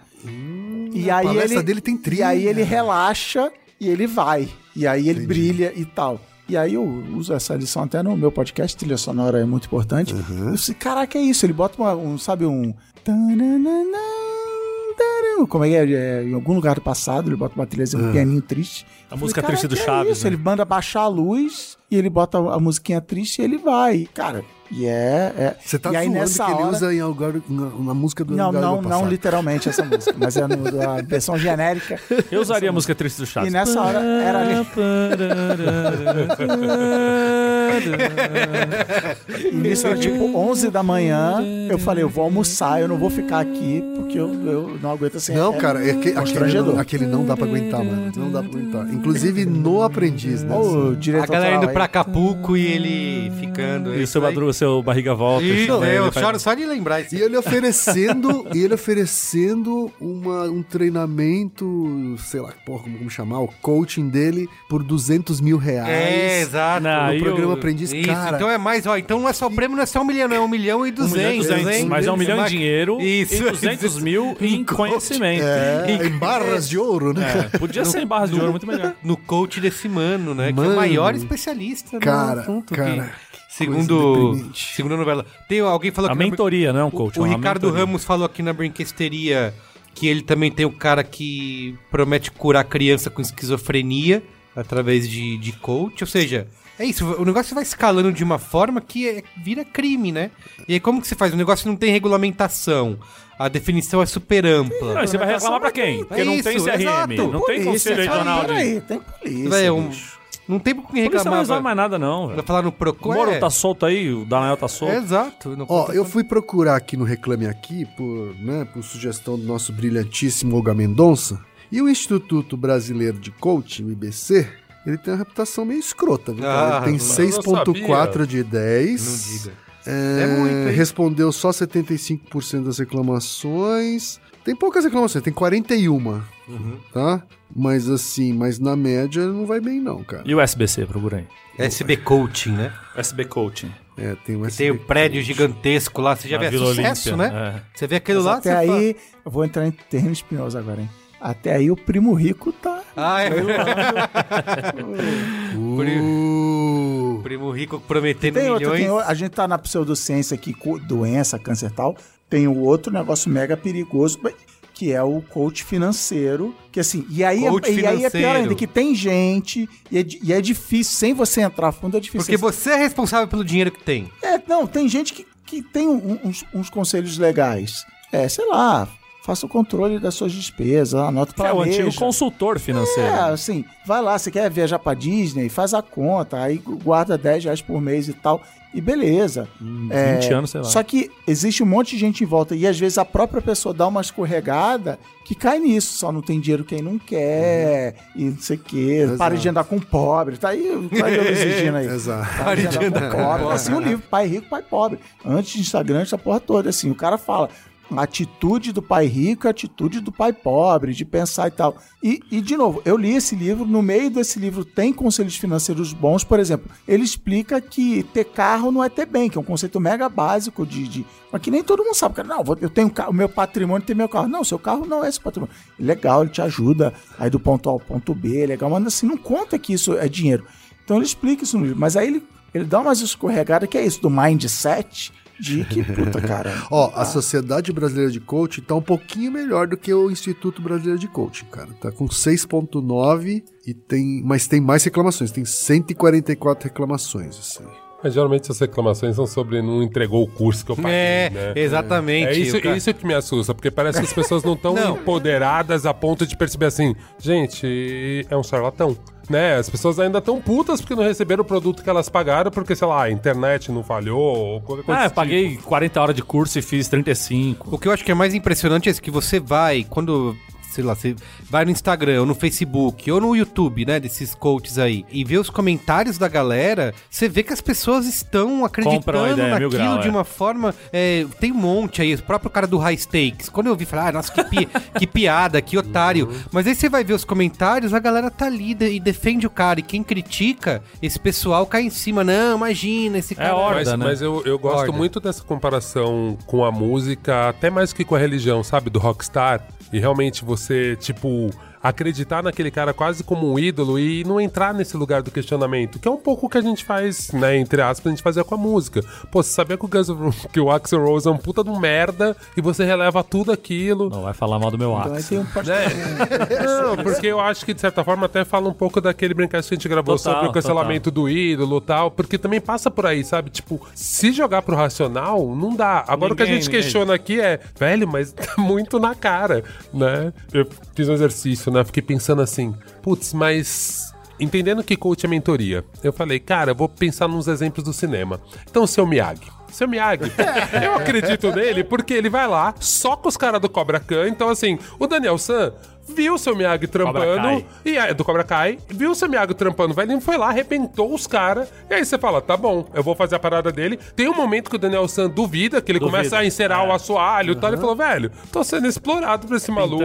e a aí ele, dele tem trilha. E aí ele relaxa e ele vai. E aí ele brilha e tal. E aí eu uso essa lição até no meu podcast, trilha sonora é muito importante. Eu disse, caraca, é isso. Ele bota uma, um, sabe, um... tananana, Como é que é? É, Em algum lugar do passado, ele bota uma trilhazinha, um pianinho triste. A Eu música falei, triste do "Caraca, é Chaves, Isso, né? ele manda baixar a luz e ele bota a musiquinha triste e ele vai. Cara, e é... é- Você tá e aí nessa que ele hora... usa em algum, na, na música do Não, não, não literalmente essa música, mas é no, a versão genérica. Eu usaria a música triste do Chaves. E nessa hora era ali. E nisso era tipo 11 da manhã. Eu falei, eu vou almoçar, eu não vou ficar aqui, porque eu, eu não aguento assim. Não, é cara, é que, aquele, não, aquele não dá pra aguentar, mano. Não dá pra aguentar. Inclusive no aprendiz, né? A diretor galera autoral indo aí. pra Acapulco e ele ficando. E o isso seu, madruga, seu barriga volta. Isso, né, eu ele faz- choro só de lembrar isso. E ele oferecendo, e ele oferecendo uma, um treinamento, sei lá, porra, como, como chamar, o coaching dele por 200 mil reais. É, exato. Não, no programa eu- Aprendiz, Isso, cara. então é mais, ó, então não é só o prêmio, não é só um milhão, não é um milhão e Um milhão e duzentos, duzentos, hein? mas é um milhão em dinheiro Isso. e 200 mil em conhecimento. É, em barras de ouro, né? É, podia ser em barras de ouro, muito melhor. No coach desse mano, né? que é Mano. o maior especialista Cara, no assunto. cara, que, segundo, deprimente. segundo a novela. Tem, alguém falou A que na- mentoria, não é um coach. O é Ricardo mentoria. Ramos falou aqui na Brinquesteria que ele também tem o cara que promete curar criança com esquizofrenia através de, de coach. Ou seja, é isso. O negócio vai escalando de uma forma que é- vira crime, né? E aí como que você faz? O negócio não tem regulamentação. A definição é super ampla. Não, e você vai reclamar pra quem? Porque não tem Isso, CRM, exato. não tem Polícia, conselho regional de... Peraí, tem polícia. Véi, um- bicho. Não tem com quem não reclamar. resolve Vai, mais nada, não. vai velho. falar no Procon. O Moro é, tá solto aí, o Daniel tá solto. é exato. Não Ó, eu fui procurar aqui no Reclame Aqui, por, né, por sugestão do nosso brilhantíssimo Olga Mendonça, e o Instituto Brasileiro de Coaching, o IBC, ele tem uma reputação meio escrota, viu? Ah, ele tem não- 6.4 de 10. Não diga. É, É muito, hein? Respondeu só 75% das reclamações. Tem poucas reclamações, tem 41, Uhum. tá? Mas assim, mas na média não vai bem não, cara. E o SBC, procura aí. SB Coaching, né? SB Coaching. É, tem um Tem o SB prédio gigantesco lá, você já Na vê é Vila sucesso, Olímpia, né? Você vê aquilo Mas lá, até você fala- aí, eu vou entrar em terreno espinhoso agora, hein? Até aí o primo rico tá. Ah, é Uh, o primo rico prometendo Tem milhões. tem o- a gente tá na pseudociência aqui, doença, câncer e tal. Tem o outro negócio mega perigoso, que é o coach financeiro. Que assim, e aí, é- e aí é pior ainda, que tem gente, e é, e é difícil, sem você entrar fundo, é difícil. Porque você é responsável pelo dinheiro que tem. É, não, tem gente que, que tem um- uns, uns conselhos legais. É, sei lá, faça o controle das suas despesas, anota o É o antigo consultor financeiro. É, assim, vai lá, você quer viajar pra Disney, faz a conta, aí guarda 10 reais por mês e tal, e beleza. É, 20 anos, sei lá. Só que existe um monte de gente em volta, e às vezes a própria pessoa dá uma escorregada que cai nisso, só não tem dinheiro quem não quer, e não sei o quê, para de andar com pobre, tá aí, vai eu exigindo aí. Exato. Para de andar com pobre. Assim, o livro, pai rico, pai pobre. Antes de Instagram, essa porra toda, assim, o cara fala, atitude do pai rico, a atitude do pai pobre, de pensar e tal. E, e, de novo, eu li esse livro, no meio desse livro tem conselhos financeiros bons, por exemplo, ele explica que ter carro não é ter bem, que é um conceito mega básico de. de mas que nem todo mundo sabe, cara. Não, eu tenho o meu patrimônio tem meu carro. Não, seu carro não é esse patrimônio. Legal, ele te ajuda aí do ponto A ao ponto B, legal, mas assim, não conta que isso é dinheiro. Então ele explica isso no livro, mas aí ele, ele dá umas escorregadas que é isso, do mindset, de que, puta, cara. Ó, a Sociedade Brasileira de Coaching tá um pouquinho melhor do que o Instituto Brasileiro de Coaching, cara. Tá com 6.9 e tem, mas tem mais reclamações, tem 144 reclamações, assim. Mas geralmente as reclamações são sobre não entregou o curso que eu paguei, É, né? exatamente. É isso, cara- isso que me assusta, porque parece que as pessoas não estão empoderadas a ponto de perceber assim, gente, é um charlatão. Né? As pessoas ainda estão putas porque não receberam o produto que elas pagaram, porque, sei lá, a internet não falhou, ou qualquer coisa Ah, eu paguei 40 horas de curso e fiz 35. O que eu acho que é mais impressionante é que você vai, quando, sei lá, você vai no Instagram, ou no Facebook, ou no YouTube, né, desses coaches aí, e vê os comentários da galera, você vê que as pessoas estão acreditando ideia, naquilo grau, de é. uma forma. é, tem um monte aí, o próprio cara do High Stakes. Quando eu vi, falei, ah, nossa, que, pi- que piada, que otário. Uhum. Mas aí você vai ver os comentários, a galera tá ali de- e defende o cara. E quem critica, esse pessoal cai em cima. Não, imagina, esse cara. horda, Mas, né? mas eu, eu gosto Horda. muito dessa comparação com a música, até mais que com a religião, sabe? Do rockstar. E realmente você, tipo, acreditar naquele cara quase como um ídolo e não entrar nesse lugar do questionamento, que é um pouco o que a gente faz, né? Entre aspas, a gente fazia com a música. Pô, você sabia que o, Guns que o Axl Rose é um puta de um merda e você releva tudo aquilo. Não vai falar mal do meu Então aí Axe. tem um Não, porque eu acho que de certa forma até fala um pouco daquele brincadeira que a gente gravou Total, sobre o cancelamento do ídolo e tal, porque também passa por aí, sabe? Tipo, se jogar pro racional, não dá. Agora o que a Ninguém, gente ninguém. questiona aqui é, velho, mas tá muito na cara, né? Eu fiz um exercício, né? Fiquei pensando assim, putz, mas entendendo que coach é mentoria, eu falei, cara, eu vou pensar nos exemplos do cinema. Então, seu Miyagi. Seu Miyagi, eu acredito nele porque ele vai lá, só com os caras do Cobra Khan. Então, assim, o Daniel San viu o seu Miyagi trampando e aí, do Cobra Kai, viu o seu Miyagi trampando, velho, ele foi lá, arrebentou os caras. E aí você fala, tá bom, eu vou fazer a parada dele. Tem um momento que o Daniel San duvida, que ele Duvida, começa a encerar é. o assoalho e tal. Ele falou, velho, tô sendo explorado por esse maluco.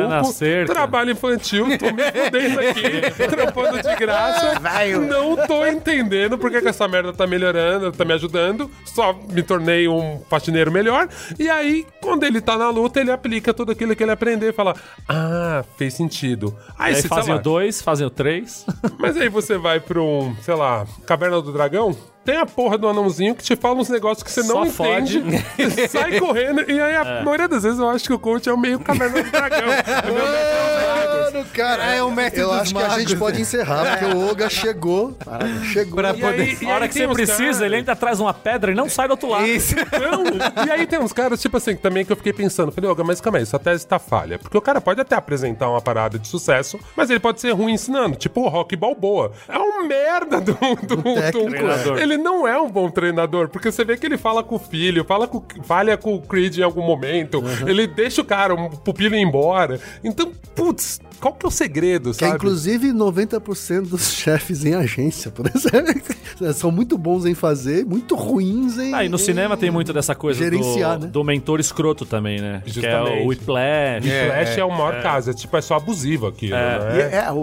Trabalho infantil, tô me fudendo aqui, trampando de graça. Não tô entendendo porque que essa merda tá melhorando, tá me ajudando. Só me tornei um faxineiro melhor. E aí, quando ele tá na luta, ele aplica tudo aquilo que ele aprendeu e fala: Ah, fez sentido. Aí, Aí você, fazem sei o lá, 2, fazem o 3. mas aí você vai pra um, sei lá, Caverna do Dragão. Tem a porra do anãozinho que te fala uns negócios que você não Só entende. sai correndo. E aí, a maioria das vezes, eu acho que o coach é o meio Caverna do Dragão. É meu magos. Mano, cara, É o mestre eu dos acho que a magos. gente pode encerrar, porque o Oga chegou. Chegou. Pra E poder... aí- e A hora aí que tem você uns precisa, caras- ele ainda traz uma pedra e não sai do outro lado. Isso. Não. E aí tem uns caras, tipo assim, também que eu fiquei pensando. Falei, Olga, mas calma aí, sua tese tá falha. Porque o cara pode até apresentar uma parada de sucesso, mas ele pode ser ruim ensinando. Tipo o Rock Balboa. É um merda do, do, técnico, do- treinador. Ele não é um bom treinador, porque você vê que ele fala com o filho, fala com, falha com o Creed em algum momento, ele deixa o cara, um pupilo ir embora. Então, putz, qual que é o segredo, Que é, sabe? inclusive 90% dos chefes em agência, por exemplo, são muito bons em fazer, muito ruins em. Ah, e no em- cinema tem muito dessa coisa gerenciar, do, né? do mentor escroto também, né? Que é Justamente. o Whiplash. E Flash é, o maior caso, é tipo, é só abusivo aquilo, E né? é, o,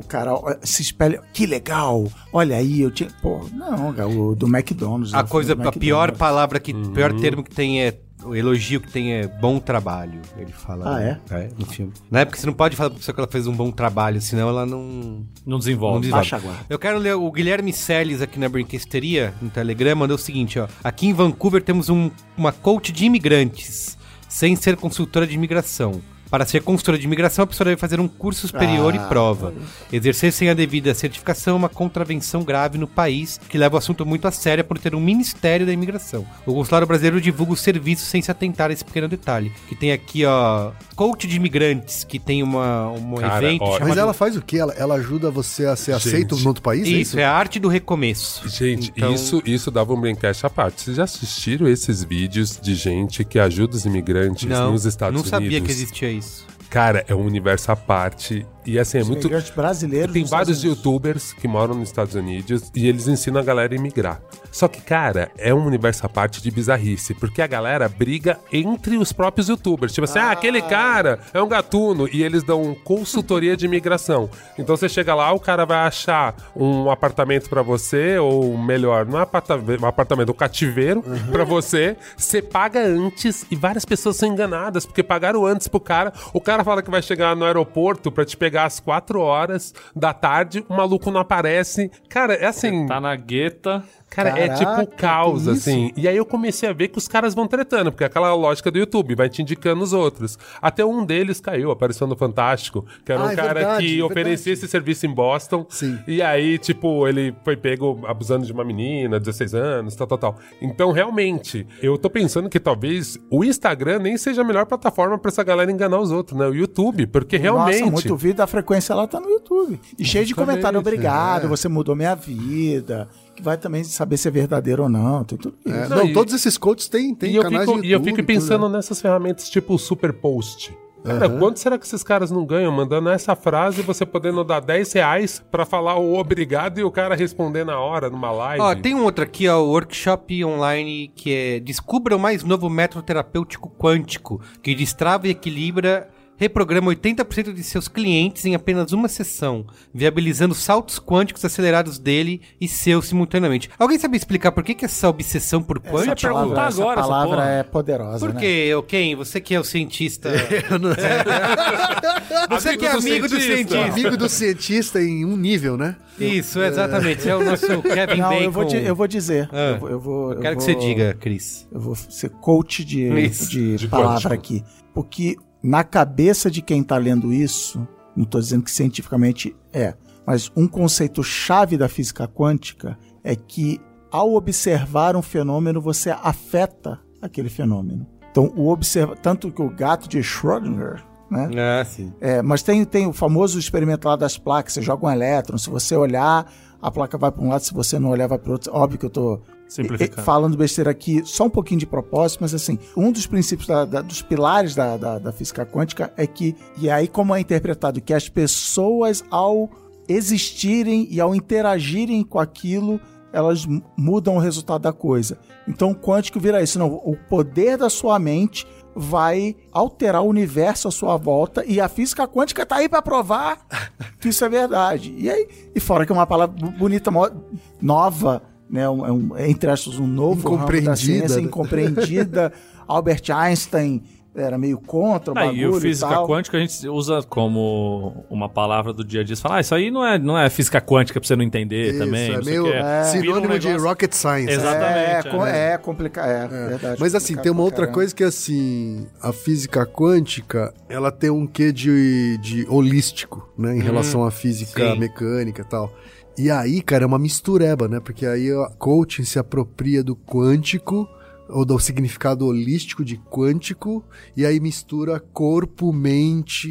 o cara se espelha. Que legal! Olha aí, eu tinha. Pô, não, cara, o do McDonald's. A coisa, a pior palavra que, o pior termo que tem é o elogio que tem é bom trabalho. Ele fala. Ah, né? é? no filme. Na época você não pode falar pra pessoa que ela fez um bom trabalho, senão ela não. Não desenvolve. não desenvolve. Baixa agora. Eu quero ler o Guilherme Seles aqui na Brinquesteria, no Telegram, mandou o seguinte, ó. Aqui em Vancouver temos um- uma coach de imigrantes, sem ser consultora de imigração. Para ser consultora de imigração, a pessoa deve fazer um curso superior Ah, e prova. Exercer sem a devida certificação é uma contravenção grave no país, que leva o assunto muito a sério por ter um Ministério da Imigração. O consulado brasileiro divulga os serviços sem se atentar a esse pequeno detalhe. Que tem aqui, ó, coach de imigrantes, que tem uma, um Cara, evento ó, chamado... Mas ela faz o quê? Ela, ela ajuda você a ser Gente, aceito no outro país? é Isso, é a arte do recomeço. Gente, Então- isso, isso dava um Braincast à parte. Vocês já assistiram esses vídeos de gente que ajuda os imigrantes Não, nos Estados não Unidos? sabia que existia isso. Cara, é um universo à parte. E assim, é Os muito. imigrantes brasileiros. Tem vários youtubers que moram nos Estados Unidos e eles ensinam a galera a imigrar. Só que, cara, é um universo à parte de bizarrice, porque a galera briga entre os próprios youtubers. Tipo assim, ah, aquele cara é um gatuno e eles dão consultoria de imigração. Então você chega lá, o cara vai achar um apartamento pra você, ou melhor, não é apartamento, um apartamento, um cativeiro pra você. Você paga antes e várias pessoas são enganadas porque pagaram antes pro cara. O cara fala que vai chegar no aeroporto pra te pegar às 4 horas da tarde, o maluco não aparece. Cara, é assim. Tá na gueta. Cara, é Caraca, tipo caos, assim. E aí eu comecei a ver que os caras vão tretando, porque é aquela lógica do YouTube, vai te indicando os outros. Até um deles caiu, apareceu no Fantástico, que era Ah, um é cara verdade, que é oferecia esse serviço em Boston. Sim. E aí, tipo, ele foi pego abusando de uma menina, 16 anos, tal, tal, tal. Então, realmente, eu tô pensando que talvez o Instagram nem seja a melhor plataforma pra essa galera enganar os outros, né? O YouTube, porque realmente. Nossa, muito vídeo da frequência lá tá no YouTube. E cheio de comentário, obrigado, é. você mudou minha vida. Que vai também saber se é verdadeiro ou não. Tem tudo isso. É, Não, não, e- todos esses coaches têm, têm e eu, canais fico, no e eu fico tudo, pensando né? nessas ferramentas tipo o Super Post. Cara, quanto será que esses caras não ganham mandando essa frase e você podendo dar 10 reais pra falar o obrigado e o cara responder na hora, numa live? Ó, tem um outro aqui, ó, o workshop online que é Descubra o mais novo método terapêutico quântico, que destrava e equilibra, reprograma 80% de seus clientes em apenas uma sessão, viabilizando saltos quânticos acelerados dele e seus simultaneamente. Alguém sabe explicar por que, que essa obsessão por Essa quântico? perguntar palavra, essa agora essa palavra porra. é poderosa, Por né? quê, eu, quem? Você que é o cientista. Você Amigo que é do amigo do cientista. cientista. Amigo do cientista em um nível, né? Isso, exatamente. É o nosso Kevin Não, Bacon. eu vou, eu vou dizer. Ah. eu, vou- eu vou, Eu quero que vou- você diga, Cris. Eu vou ser coach de, de, de palavra quântico. aqui. Porque na cabeça de quem tá lendo isso, não tô dizendo que cientificamente é, mas um conceito chave da física quântica é que ao observar um fenômeno, você afeta aquele fenômeno. Então, o observa tanto que o gato de Schrödinger, né? Ah, sim. É, mas tem, tem o famoso experimento lá das placas, você joga um elétron, se você olhar, a placa vai para um lado, se você não olhar, vai para outro. Óbvio que eu tô Falando besteira aqui, só um pouquinho de propósito, mas assim, um dos princípios, da- da- dos pilares da, da, da física quântica é que, e aí como é interpretado, que as pessoas ao existirem e ao interagirem com aquilo, elas mu- mudam o resultado da coisa. Então o quântico vira isso, não, o poder da sua mente vai alterar o universo à sua volta e a física quântica tá aí para provar que isso é verdade. E aí, e fora que é uma palavra bonita, nova, né, um, é um- entre aspas um novo ramo da Incompreendida, ciência, né? incompreendida. Albert Einstein era meio contra o Ah, bagulho e o física tal. quântica a gente usa como uma palavra do dia a dia. Você fala, ah, isso aí não é, não é física quântica pra você não entender Isso, também. é meio é. sinônimo um de rocket science. Exato. É, Exatamente, com- é. é complicado, é, verdade. Mas assim, tem uma outra caramba. coisa que assim, a física quântica, ela tem um quê de, de holístico, né, em relação à física sim. mecânica e tal. E aí, cara, é uma mistureba, né? Porque aí a coaching se apropria do quântico ou do significado holístico de quântico e aí mistura corpo, mente,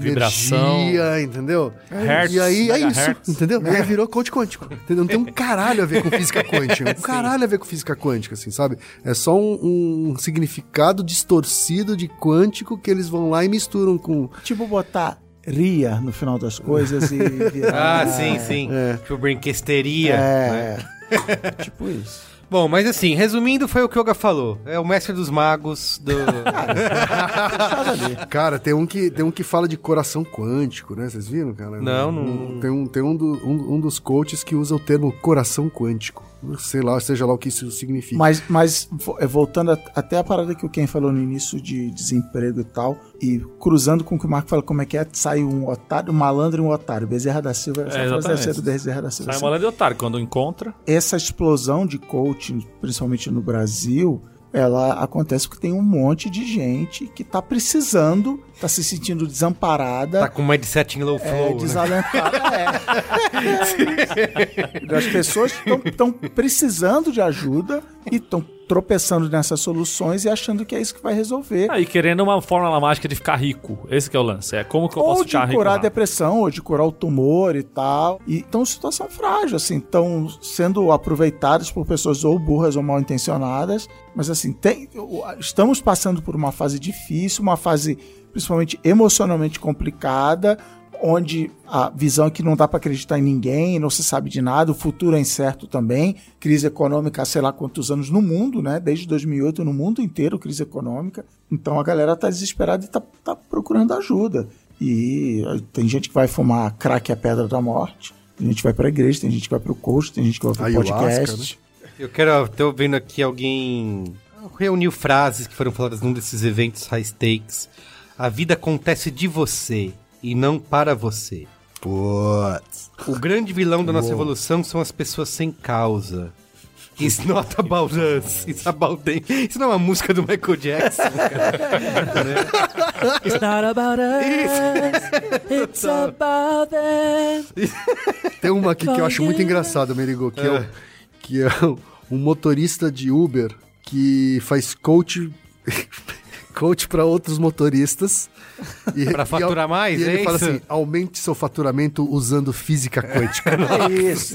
Vibração. energia, entendeu? Hertz, e aí é isso, megahertz. entendeu? E aí virou coach quântico, entendeu? Não tem um caralho a ver com física quântica, um caralho a ver com física quântica, assim, sabe? É só um, um significado distorcido de quântico que eles vão lá e misturam com... Tipo botar ria no final das coisas e virar... Ah, sim, sim. Tipo brinquesteria. né? É, tipo isso. Bom, mas assim, resumindo, foi o que o Yoga falou. É o mestre dos magos do. Cara, tem um que, tem um que fala de coração quântico, né? Vocês viram, cara? Não, Um- não- Tem, um, tem um, do- um, um dos coaches que usa o termo coração quântico. Sei lá, seja lá o que isso significa. Mas, mas é, voltando a- até a parada que o Ken falou no início de desemprego e tal, e cruzando com o que o Marco fala, como é que é? Sai um otário, um malandro e um otário. Bezerra da Silva, É, exatamente. do Bezerra da Silva. Sai assim. uma de otário. Quando encontra, essa explosão de coaching, principalmente no Brasil, ela acontece porque tem um monte de gente que está precisando tá se sentindo desamparada. Tá com um mindset em low flow, É, né? desalentada, é. As pessoas estão precisando de ajuda e estão tropeçando nessas soluções e achando que é isso que vai resolver. Aí, querendo uma fórmula mágica de ficar rico. Esse que é o lance. É como que eu ou posso de ficar rico? curar a depressão, ou de curar o tumor e tal. E então, situação frágil, assim, estão sendo aproveitadas por pessoas ou burras ou mal intencionadas. Mas assim, tem- estamos passando por uma fase difícil, uma fase principalmente emocionalmente complicada, onde a visão é que não dá para acreditar em ninguém, não se sabe de nada, o futuro é incerto também, crise econômica sei lá quantos anos no mundo, né? Desde 2008 no mundo inteiro, crise econômica. Então a galera tá desesperada e tá, tá procurando ajuda. E eh, tem gente que vai fumar crack a pedra da morte, tem gente que vai pra igreja, tem gente que vai pro coach, tem gente que vai pro Ayahuasca, podcast. Eu quero, tô vendo aqui alguém reuniu frases que foram faladas num desses eventos high stakes. A vida acontece de você e não para você. Putz. O grande vilão da nossa evolução são as pessoas sem causa. It's not about us, it's about them. Isso não é uma música do Michael Jackson, cara. It's not about us, it's about them. Tem uma aqui que eu acho muito engraçada, Merigo, que é, o- que é um motorista de Uber que faz coach coach para outros motoristas. E, Pra faturar e, mais, e ele é fala isso? assim, aumente seu faturamento usando física quântica. É isso?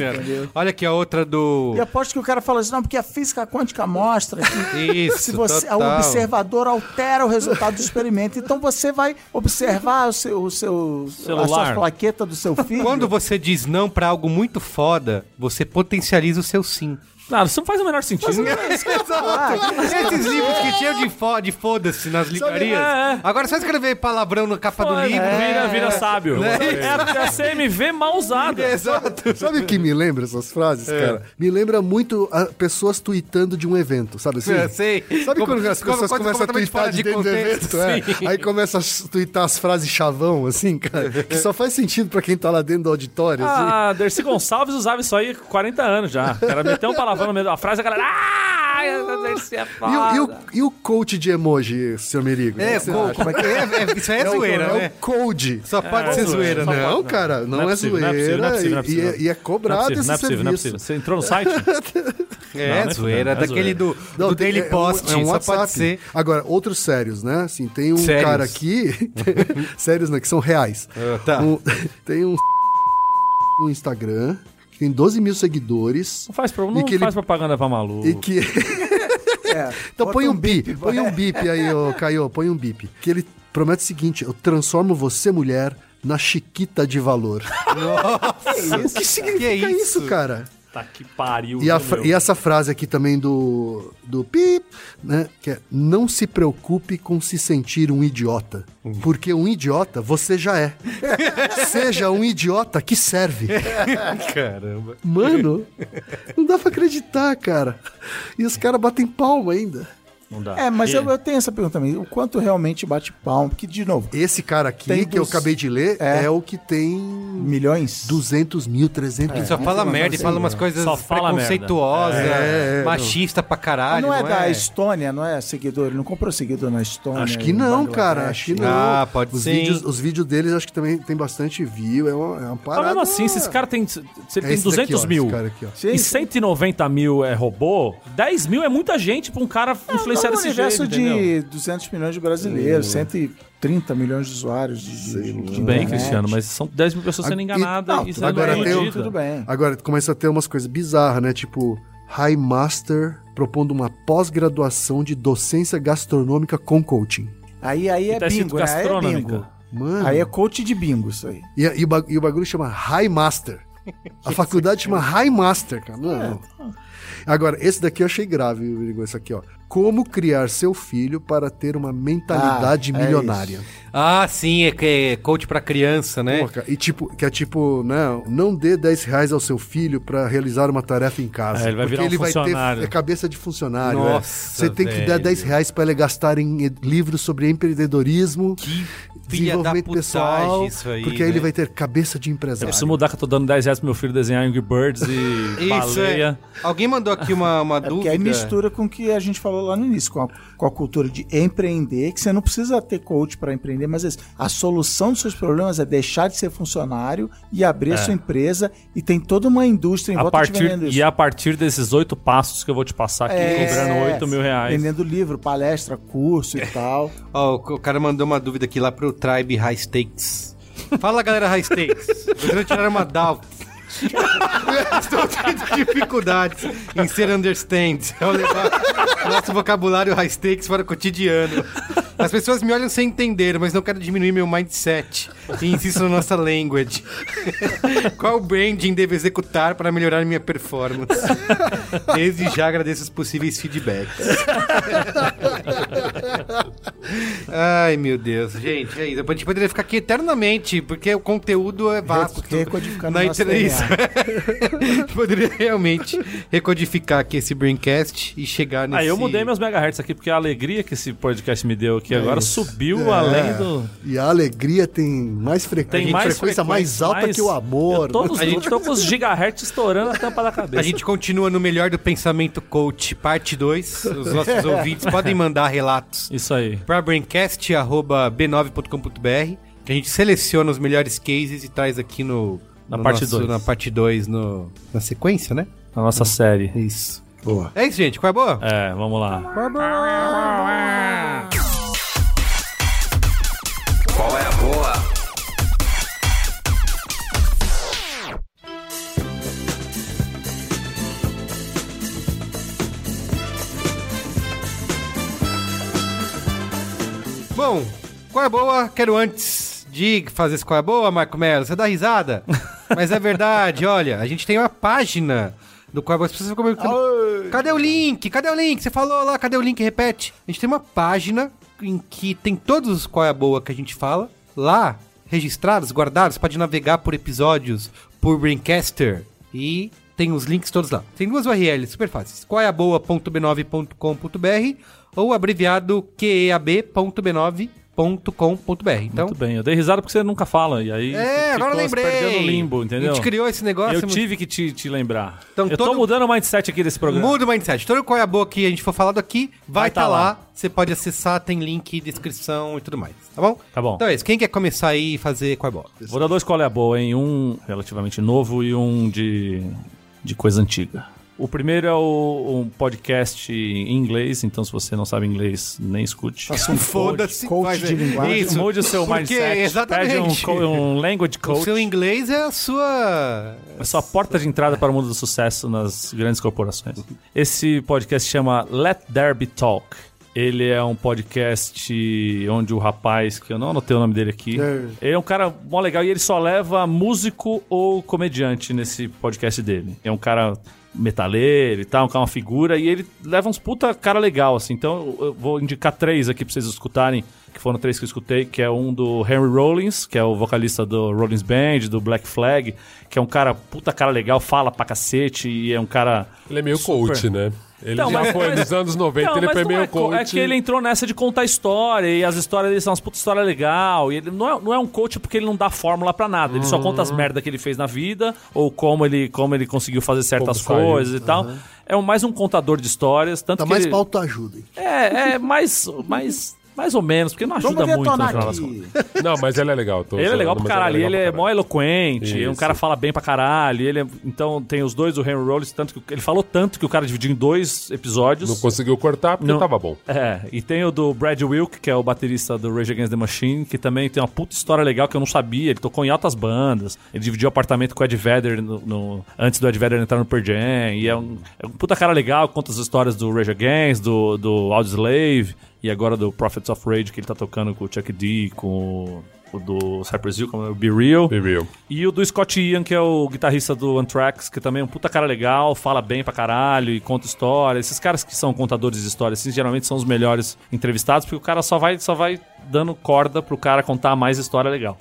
Olha aqui a outra do. E aposto que o cara fala assim, não, porque a física quântica mostra que Isso, se você, o total. observador altera o resultado do experimento. Então você vai observar o seu, o seu a Celular. sua plaqueta do seu filho. Quando você diz não pra algo muito foda, você potencializa o seu sim. Não, isso não faz o menor sentido. Esses livros que tinham de, fo de foda-se nas livrarias. É, é. Agora é só escrever palavrão na capa do livro. Vira, vira sábio. Né? É a CMV mal usada. Exato. Sabe o que me lembra essas frases, É. cara? Me lembra muito a pessoas tweetando de um evento, sabe assim? É, sei. Sabe Como- quando as como pessoas começam a completamente fora de de dentro do contexto, evento? é? sim. Aí começa a twittar as frases chavão, assim, cara, que só faz sentido pra quem tá lá dentro do auditório, assim. Ah, Dercy Gonçalves usava isso aí há 40 anos já. O cara meteu um no meio da frase, a galera. Ah, a é E o, foda. e, o, e o coach de emoji, seu Merigo? É, co- como é que é? É- Isso aí é, É o- zoeira, é né? o code. Só pode ser zoeira, né? Não, cara, não, Não é é, é zoeira. é é e- é, é é cobrado esse não é possível, não é serviço. possível. Você entrou no site? É, Não, não é zoeira. é daquele zoeira. do, do Daily é um- Post. é um só WhatsApp. pode ser. Agora, outros sérios, né? Assim, tem um Sérios. cara aqui. sérios, né? Que são reais. Ah, tá. Um- tem um no Instagram que tem 12 mil seguidores. Não faz, pro- não que ele- faz propaganda pra maluco. E que. É, Então põe um bip, bip, põe um bip aí, ô Caio, põe um bip. Que ele promete o seguinte: eu transformo você, mulher, na chiquita de valor. o que significa Que é isso? isso? cara? Tá que pariu. E, a e essa frase aqui também do, do pip, né? Que é, não se preocupe com se sentir um idiota. Porque um idiota você já é. Seja um idiota que serve. Caramba. Mano, não dá pra acreditar, cara. E os caras batem palma ainda. Não dá. É, mas E- eu, eu tenho essa pergunta também. O quanto realmente bate palmo? Porque, de novo, Esse cara aqui, Tem que eu dos- acabei de ler, é, É. o que tem milhões? 200 mil, 300 Ele só fala mas merda e assim, fala umas coisas Só fala preconceituosas, É, é, machista pra caralho. não é da é? Estônia, não é seguidor? Ele não comprou seguidor na Estônia? Acho que não, cara. Acho que não. Ah, pode os sim. Vídeos, os vídeos deles acho que também tem bastante view. É uma, é uma Mas parada. mesmo assim, se esse cara tem, se ele É tem esse 200 daqui, ó, esse mil cara aqui, e sim. 190 mil é robô, 10 mil é muita gente pra um cara influenciar desse universo jeito, entendeu? de 200 milhões de brasileiros, 130 milhões de usuários de, de, de Tudo bem, internet. Cristiano, mas são 10 mil pessoas sendo e- enganadas não, e, tudo sendo agora tem. Tudo bem. Agora começa a ter umas coisas bizarras, né? Tipo, High Master propondo uma pós-graduação de docência gastronômica com coaching. Aí, aí é tá bingo, né? Aí é gastronômica. bingo. Mano. Aí é coach de bingo isso aí. E, e e o bagulho chama High Master. A faculdade chama High Master, cara. Não. Agora, esse daqui eu achei grave, Igor, esse aqui, ó. Como criar seu filho para ter uma mentalidade Ah, é milionária. Ah, sim, é que é coach pra criança, né? Pô, cara, e tipo, que é tipo, não, não dê 10 reais ao seu filho para realizar uma tarefa em casa. É, ele vai porque virar um ele vai ter funcionário. é cabeça de funcionário. Nossa, é. Você tem que dar velho. 10 reais para ele gastar em livros sobre empreendedorismo, Que desenvolvimento pessoal, isso aí, porque aí ele né? vai ter cabeça de Eu empresário. preciso mudar que eu tô dando 10 reais pro meu filho desenhar Angry Birds e Isso, baleia. é. Alguém mandou aqui uma, uma É dúvida. porque aí mistura com o que a gente falou lá no início, com a, com a cultura de empreender, que você não precisa ter coach para empreender, mas assim, a solução dos seus problemas é deixar de ser funcionário e abrir a sua empresa e tem toda uma indústria em É. A volta partir, e a partir desses oito passos que eu vou te passar aqui, É, cobrando 8 mil reais. Vendendo livro, palestra, curso e tal. Ó, o o cara mandou uma dúvida aqui lá pro Tribe High Stakes. Fala, galera High Stakes. Gostaria de tirar uma doubt. Estou tendo dificuldades em ser understand ao levar nosso vocabulário high stakes para o cotidiano. As pessoas me olham sem entender, mas não quero diminuir meu mindset e insisto na nossa language. Qual branding devo executar para melhorar minha performance? Desde já agradeço os possíveis feedbacks. Ai, meu Deus. Gente, é isso. A gente poderia ficar aqui eternamente, porque o conteúdo é vasto. Recodificando Na nosso inter- DNA. isso. Poderia realmente recodificar aqui esse Braincast e chegar nesse... Aí eu mudei meus megahertz aqui, porque a alegria que esse podcast me deu aqui agora isso. subiu É. além do. E a alegria tem mais frequência, Tem mais frequência mais frequência, alta mais- que o amor. Eu tô, eu tô com os gigahertz estourando a tampa da cabeça. A gente continua no Melhor do Pensamento Coach, parte 2. Os nossos ouvintes podem mandar relatos Isso aí. para braincast.b9.com.br que a gente seleciona os melhores cases e traz aqui no... Na no parte nosso- dois. Na parte 2, no... na sequência, né? A nossa série. Isso. Boa. É isso, gente. Qual é boa? É, vamos lá. Qual é a boa? Bom, qual é boa? Quero antes de fazer esse qual é boa, Marco Melo, você dá risada. Mas é verdade, olha, a gente tem uma página do qual. As pessoas ficam perguntando, cadê o link? Cadê o link? Você falou lá, cadê o link? Repete. A gente tem uma página em que tem todos os qual é boa que a gente fala, lá, registrados, guardados, pode navegar por episódios, por Braincaster e tem os links todos lá. Tem duas URLs super fáceis. Qual é a boa.b9.com.br ou abreviado qeab.b9.com.br. Então, Muito bem. Eu dei risada porque você nunca fala. E aí é, agora lembrei. perdendo no limbo, entendeu? A gente criou esse negócio. Eu tive que te, te lembrar. Então, eu tô todo- mudando o mindset aqui desse programa. Muda o mindset. Todo qual é a boa que a gente for falado aqui, vai estar tá lá. lá. Você pode acessar, tem link, descrição e tudo mais. Tá bom? Tá bom. Então é isso. Quem quer começar aí e fazer qual é a boa? Vou dar dois qual é a boa, hein? Um relativamente novo e um de, de coisa antiga. O primeiro é o, um podcast em inglês, então se você não sabe inglês, nem escute. Foda-se. coach de linguagem. Isso. Mude o seu Porque, mindset, exatamente. pede um, um language O coach. seu inglês é a sua... É a porta de entrada para o mundo do sucesso nas grandes corporações. Esse podcast chama Let There Be Talk. Ele é um podcast onde o rapaz, que eu não anotei o nome dele aqui, É. ele é um cara mó legal e ele só leva músico ou comediante nesse podcast dele. É um cara metaleiro e tal, um cara uma figura, e ele leva uns puta cara legal, assim. Então eu eu vou indicar três aqui pra vocês escutarem, que foram três que eu escutei, que é um do Henry Rollins, que é o vocalista do Rollins Band, do Black Flag, que é um cara, puta cara legal, fala pra cacete, e é um cara... Ele é meio Super. coach, né? Ele Então, já mas- foi mas- nos anos 90, Não, ele foi não meio é, co- coach. é que ele entrou nessa de contar história e as histórias dele são umas puta história legal. E ele não é, não é um coach porque ele não dá fórmula pra nada. Ele só conta as merda que ele fez na vida ou como ele, como ele conseguiu fazer certas Como saiu. coisas e tal. É um- mais um contador de histórias. Tanto Tá que mais ele- pra autoajuda. hein? É, é mais, mais, mais ou menos, porque não ajuda Vamos muito no final das contas. Não, mas ele é legal. tô Ele é legal pra caralho, ele legal é pra mó caralho. eloquente, Isso. um cara fala bem pra caralho, ele é- então tem os dois, o Henry Rollins, tanto que ele falou tanto que o cara dividiu em dois episódios. Não conseguiu cortar porque Não. tava bom. É, e tem o do Brad Wilk, que é o baterista do Rage Against the Machine, que também tem uma puta história legal que eu não sabia. Ele tocou em altas bandas. Ele dividiu apartamento com o Ed Vedder no, no- antes do Ed Vedder entrar no Pearl Jam. E é um, é um puta cara legal, conta as histórias do Rage Against, do, do Audioslave e agora do Prophets of Rage, que ele tá tocando com o Chuck D, com o, do Cypress Hill, como é o Be Real. Be real. E o do Scott Ian, que é o guitarrista do Anthrax, que também é um puta cara legal, fala bem pra caralho e conta história. Esses caras que são contadores de histórias, assim, geralmente são os melhores entrevistados, porque o cara só vai, só vai dando corda pro cara contar mais história legal.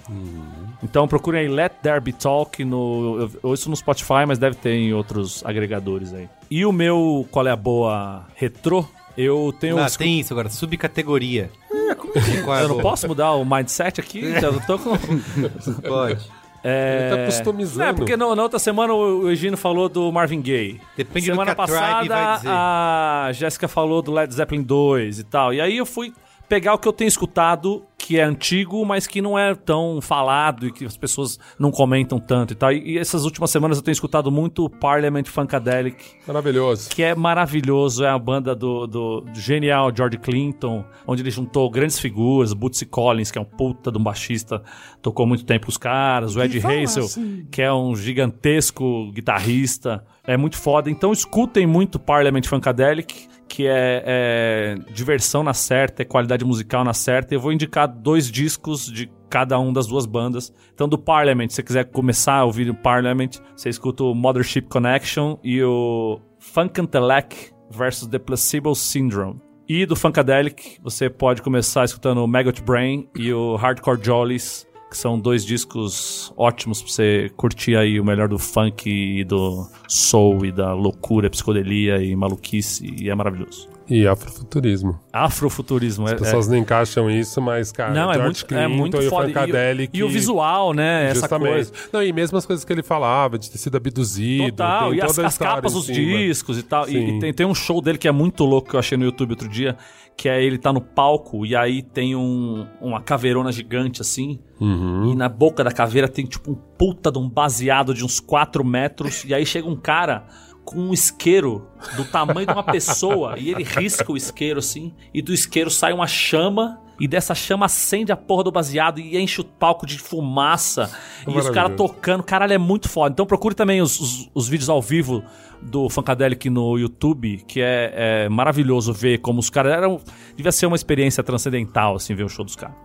Então procurem aí Let There Be Talk no. Eu ouço no Spotify, mas deve ter em outros agregadores aí. E o meu Qual é a Boa Retrô? Eu tenho. Ah, tem isso agora. Subcategoria. É a Eu não posso mudar o mindset aqui? Eu tô com. Pode. É... Ele tá customizando. É, porque no- na outra semana o Egino falou do Marvin Gaye. Depende do semana que a passada dizer. a Jéssica falou do Led Zeppelin 2 e tal. E aí eu fui pegar o que eu tenho escutado, que é antigo, mas que não é tão falado e que as pessoas não comentam tanto e tal. E, e essas últimas semanas eu tenho escutado muito Parliament Funkadelic, Maravilhoso. que é maravilhoso, é a banda do, do- do genial George Clinton, onde ele juntou grandes figuras, Bootsy Collins, que é um puta de um baixista, tocou muito tempo com os caras, o Ed Hazel, assim. que é um gigantesco guitarrista, é muito foda. Então escutem muito Parliament Funkadelic, que é, é diversão na certa, é qualidade musical na certa. Eu vou indicar dois discos de cada um das duas bandas. Então, do Parliament, se você quiser começar a ouvir o Parliament, você escuta o Mothership Connection e o Funkantelec versus The Placebo Syndrome. E do Funkadelic, você pode começar escutando o Maggot Brain e o Hardcore Jollies, que são dois discos ótimos pra você curtir aí o melhor do funk e do soul e da loucura, psicodelia e maluquice, e é maravilhoso. E afrofuturismo. Afrofuturismo, é, As pessoas não encaixam isso, mas, cara, não, é muito, é Clinton muito e o. E, o- e o visual, né? Essa Justamente. coisa. Não, e mesmo as coisas que ele falava, de ter sido abduzido. Total, tem e as, as capas dos discos e tal. E, Sim. e tem, tem um show dele que é muito louco que eu achei no YouTube outro dia, que é ele tá no palco e aí tem um, uma caveirona gigante assim. Uhum. E na boca da caveira tem tipo um puta de um baseado de uns 4 metros. E aí chega um cara com um isqueiro do tamanho de uma pessoa e ele risca o isqueiro assim. E do isqueiro sai uma chama. E dessa chama acende a porra do baseado e enche o palco de fumaça. E os caras tocando. Caralho, é muito foda. Então procure também os, os, os vídeos ao vivo do Funkadelic no YouTube, que é, é maravilhoso ver como os caras eram. Devia ser uma experiência transcendental, assim, ver o show dos caras.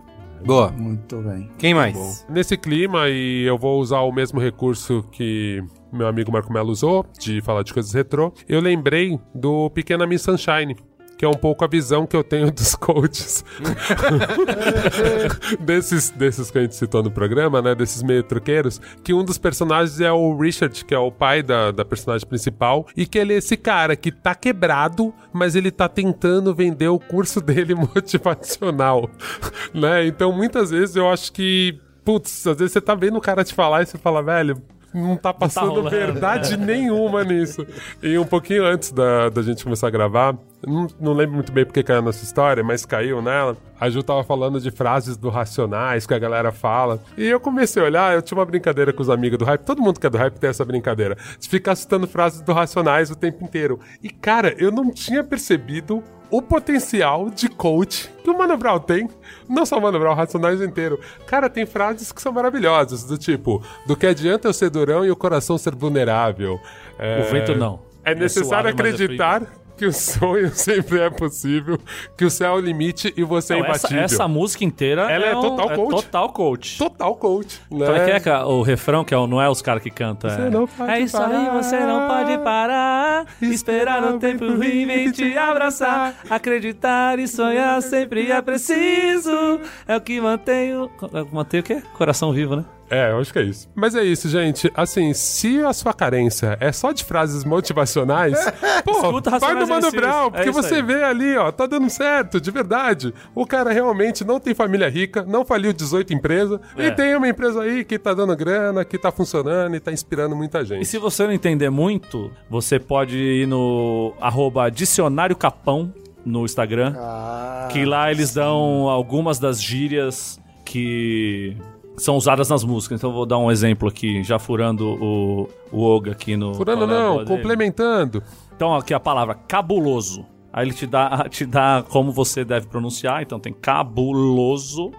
Boa. Muito bem. Quem mais? Nesse clima, e eu vou usar o mesmo recurso que meu amigo Marco Melo usou, de falar de coisas retrô, eu lembrei do Pequena Miss Sunshine. Que é um pouco a visão que eu tenho dos coaches. desses, desses que a gente citou no programa, né? Desses meio truqueiros. Que um dos personagens é o Richard, que é o pai da, da personagem principal. E que ele é esse cara que tá quebrado, mas ele tá tentando vender o curso dele motivacional. né? Então, muitas vezes eu acho que. Putz, às vezes você tá vendo o cara te falar e você fala, velho. Não tá passando rolando. verdade nenhuma nisso. E um pouquinho antes da, da gente começar a gravar, não, não lembro muito bem porque caiu nessa história, mas caiu nela. A Ju tava falando de frases do Racionais que a galera fala. E eu comecei a olhar, eu tinha uma brincadeira com os amigos do Hype. Todo mundo que é do Hype tem essa brincadeira. De ficar citando frases do Racionais o tempo inteiro. E, cara, eu não tinha percebido o potencial de coach que o Mano Brown tem. Não só o Mano Brown, o Racionais inteiro. Cara, tem frases que são maravilhosas, do tipo, do que adianta eu ser durão e o coração ser vulnerável. É, O vento não. É É necessário suave, mas é acreditar que o sonho sempre é possível, que o céu é o limite e você é Não, essa, imbatível. essa música inteira Ela é um- total coach. total coach. Total coach, né? Como é que é o refrão, que é, o- não é os caras que cantam? Você é, não pode é isso aí, parar. você não pode parar. Esperar o tempo ruim vem te abraçar. Acreditar e sonhar sempre é preciso. É o que mantém o. Mantém o quê? Coração vivo, né? É, eu acho que é isso. Mas é isso, gente. Assim, se a sua carência é só de frases motivacionais, pô, vai no Mano. Brown, É porque isso você aí. vê ali, ó, tá dando certo, de verdade. O cara realmente não tem família rica, não faliu 18 empresas, É. e tem uma empresa aí que tá dando grana, que tá funcionando e tá inspirando muita E gente. se você não entender muito, você pode ir no arroba dicionário capão no Instagram. Ah, Que lá eles dão algumas das gírias que são usadas nas músicas. Então eu vou dar um exemplo aqui, já furando o, o Oga aqui no. Furando é não, complementando. Então aqui a palavra cabuloso. Aí ele te dá, te dá como você deve pronunciar. Então tem cabuloso.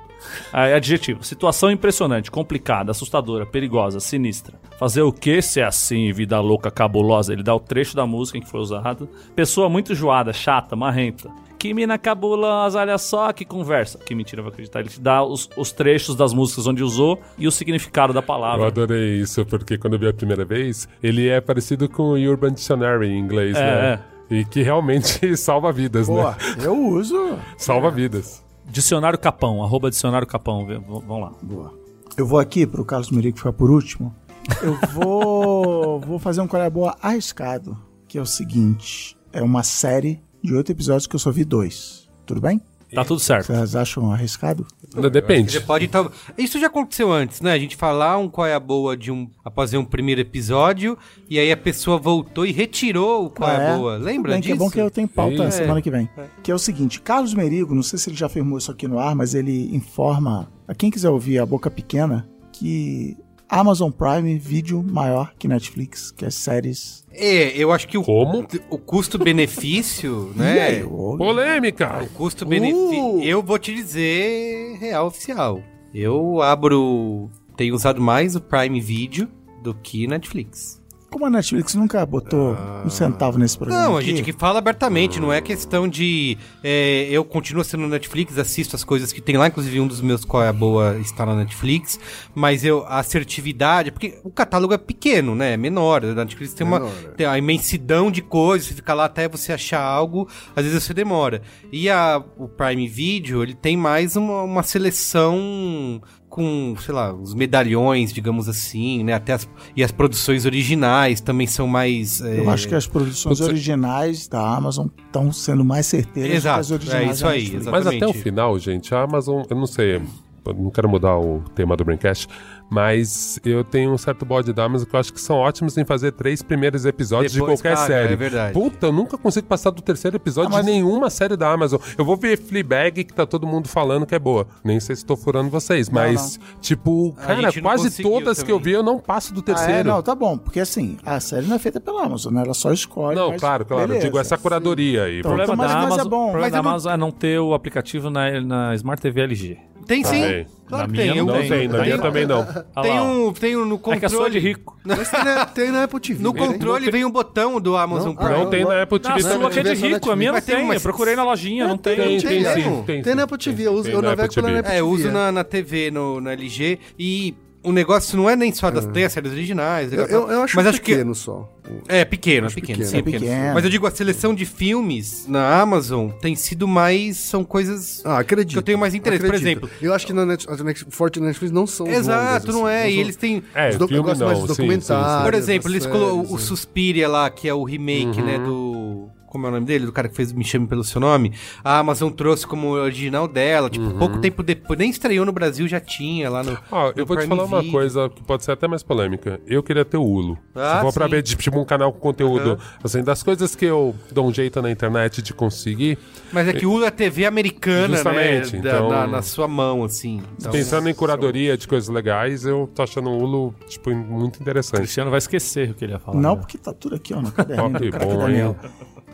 Aí adjetivo. Situação impressionante, complicada, assustadora, perigosa, sinistra. Fazer o que se é assim, vida louca, cabulosa? Ele dá o trecho da música em que foi usado. Pessoa muito enjoada, chata, marrenta. Que mina cabulosa, olha só que conversa. Que mentira, eu vou acreditar. Ele te dá os, os trechos das músicas onde usou e o significado da Eu palavra. adorei isso, porque quando eu vi a primeira vez, ele é parecido com o Urban Dictionary em inglês, É, né? E que realmente salva vidas, Pô, né? eu uso. Salva vidas. Dicionário Capão, arroba Dicionário Capão. Vamos lá. Boa. Eu vou aqui pro Carlos Merigo ficar por último. Eu vou, vou fazer um colher boa arriscado, que é o seguinte: é uma série de oito episódios que eu só vi dois. Tudo bem? Tá tudo certo. Vocês acham arriscado? Depende. Você pode então. Isso já aconteceu antes, né? A gente falar um qual é a boa de um após um primeiro episódio e aí a pessoa voltou e retirou o qual é, a boa. Lembra bem, disso? Que é bom que eu tenho pauta É. semana que vem. Que é o seguinte, Carlos Merigo, não sei se ele já afirmou isso aqui no ar, mas ele informa a quem quiser ouvir a boca pequena que Amazon Prime vídeo maior que Netflix, que as séries. É, eu acho que o, Como? o custo-benefício, aí, né? ô, Polêmica! O custo-benefício. Eu vou te dizer real oficial. Eu abro. Tenho usado mais o Prime Video do que Netflix. Como a Netflix nunca botou um centavo nesse programa. Não, a aqui, gente que fala abertamente, não é questão de. é, eu continuo sendo Netflix, assisto as coisas que tem lá, inclusive um dos meus qual é a boa está na Netflix, mas eu, a assertividade, porque o catálogo é pequeno, né? É menor. A Netflix tem uma Menor, é. tem a imensidão de coisas, você fica lá até você achar algo, às vezes você demora. E a, o Prime Video, ele tem mais uma, uma seleção com, sei lá, os medalhões, digamos assim, né? Até as, e as produções originais também são mais. é, Eu acho que as produções Você- originais da Amazon estão sendo mais certeiras Exato, que as originais é isso da aí. Mas até o final, gente, a Amazon, eu não sei, eu não quero mudar o tema do Braincast, mas eu tenho um certo bode da Amazon que eu acho que são ótimos em fazer três primeiros episódios Depois de qualquer caga, série. é verdade. Puta, eu nunca consigo passar do terceiro episódio Ah, mas- de nenhuma série da Amazon. Eu vou ver Fleabag, que tá todo mundo falando que é boa. Nem sei se tô furando vocês, mas, tipo, A cara, não quase todas que eu também. vi eu não passo do Ah, é? terceiro. Não, tá bom. Porque assim, a série não é feita pela Amazon, né? Ela só escolhe. Não, mas claro, claro. Eu beleza. digo essa curadoria aí. Então, O problema mas- da mas é Amazon, bom. o problema Mas da eu não- Amazon é não ter o aplicativo na, na Smart TV LG. Tem sim. Também. Claro Na que minha tem. não Eu- Não tem, na Tem- minha também não. Tem um, tem um no controle. É que é só de rico. Mas tem na, tem na Apple TV. No controle vem um botão do Amazon Não, Prime. Não tem na Apple TV sua também. que é de TV rico, a minha não tem Eu procurei na lojinha, não tem. Tem, sim. Tem, na Apple TV, eu na navego Apple pela TV. Apple É, eu uso TV, na, na TV, no, na LG, e o negócio não é nem só das tem as séries originais, Eu, eu, eu acho mas acho pequeno só. É pequeno, é pequeno, pequeno. sim, é pequeno. pequeno. Mas eu digo a seleção de filmes na Amazon tem sido mais são coisas Ah, acredito. que eu tenho mais interesse, por acredito. exemplo. Eu acho que na Net, a Net, Forte Netflix não são Exato, longas, não assim, é, e eles têm É, Os do- eu filme gosto não, mais de sim, sim, documentário. sim. Por exemplo, eles séries, o é. Suspiria lá, que é o remake, né, do... Como é o nome dele? Do cara que fez Me Chame Pelo Seu Nome. A Amazon trouxe como original dela. Tipo, pouco tempo depois... Nem estreou no Brasil, já tinha lá no Ó, eu vou te Prime falar uma Video. coisa que pode ser até mais polêmica. Eu queria ter o Hulu. Ah, Se for pra ver, tipo, um canal com conteúdo, assim, das coisas que eu dou um jeito na internet de conseguir, Mas é que o Hulu é TV americana, Justamente, né? Da- então- na, na sua mão, assim. Então, pensando em curadoria de coisas legais, eu tô achando o Hulu, tipo, muito O interessante. Cristiano vai esquecer o que ele ia falar. Não, né? porque tá tudo aqui, ó, no caderninho. Cara bom, Daniel. hein?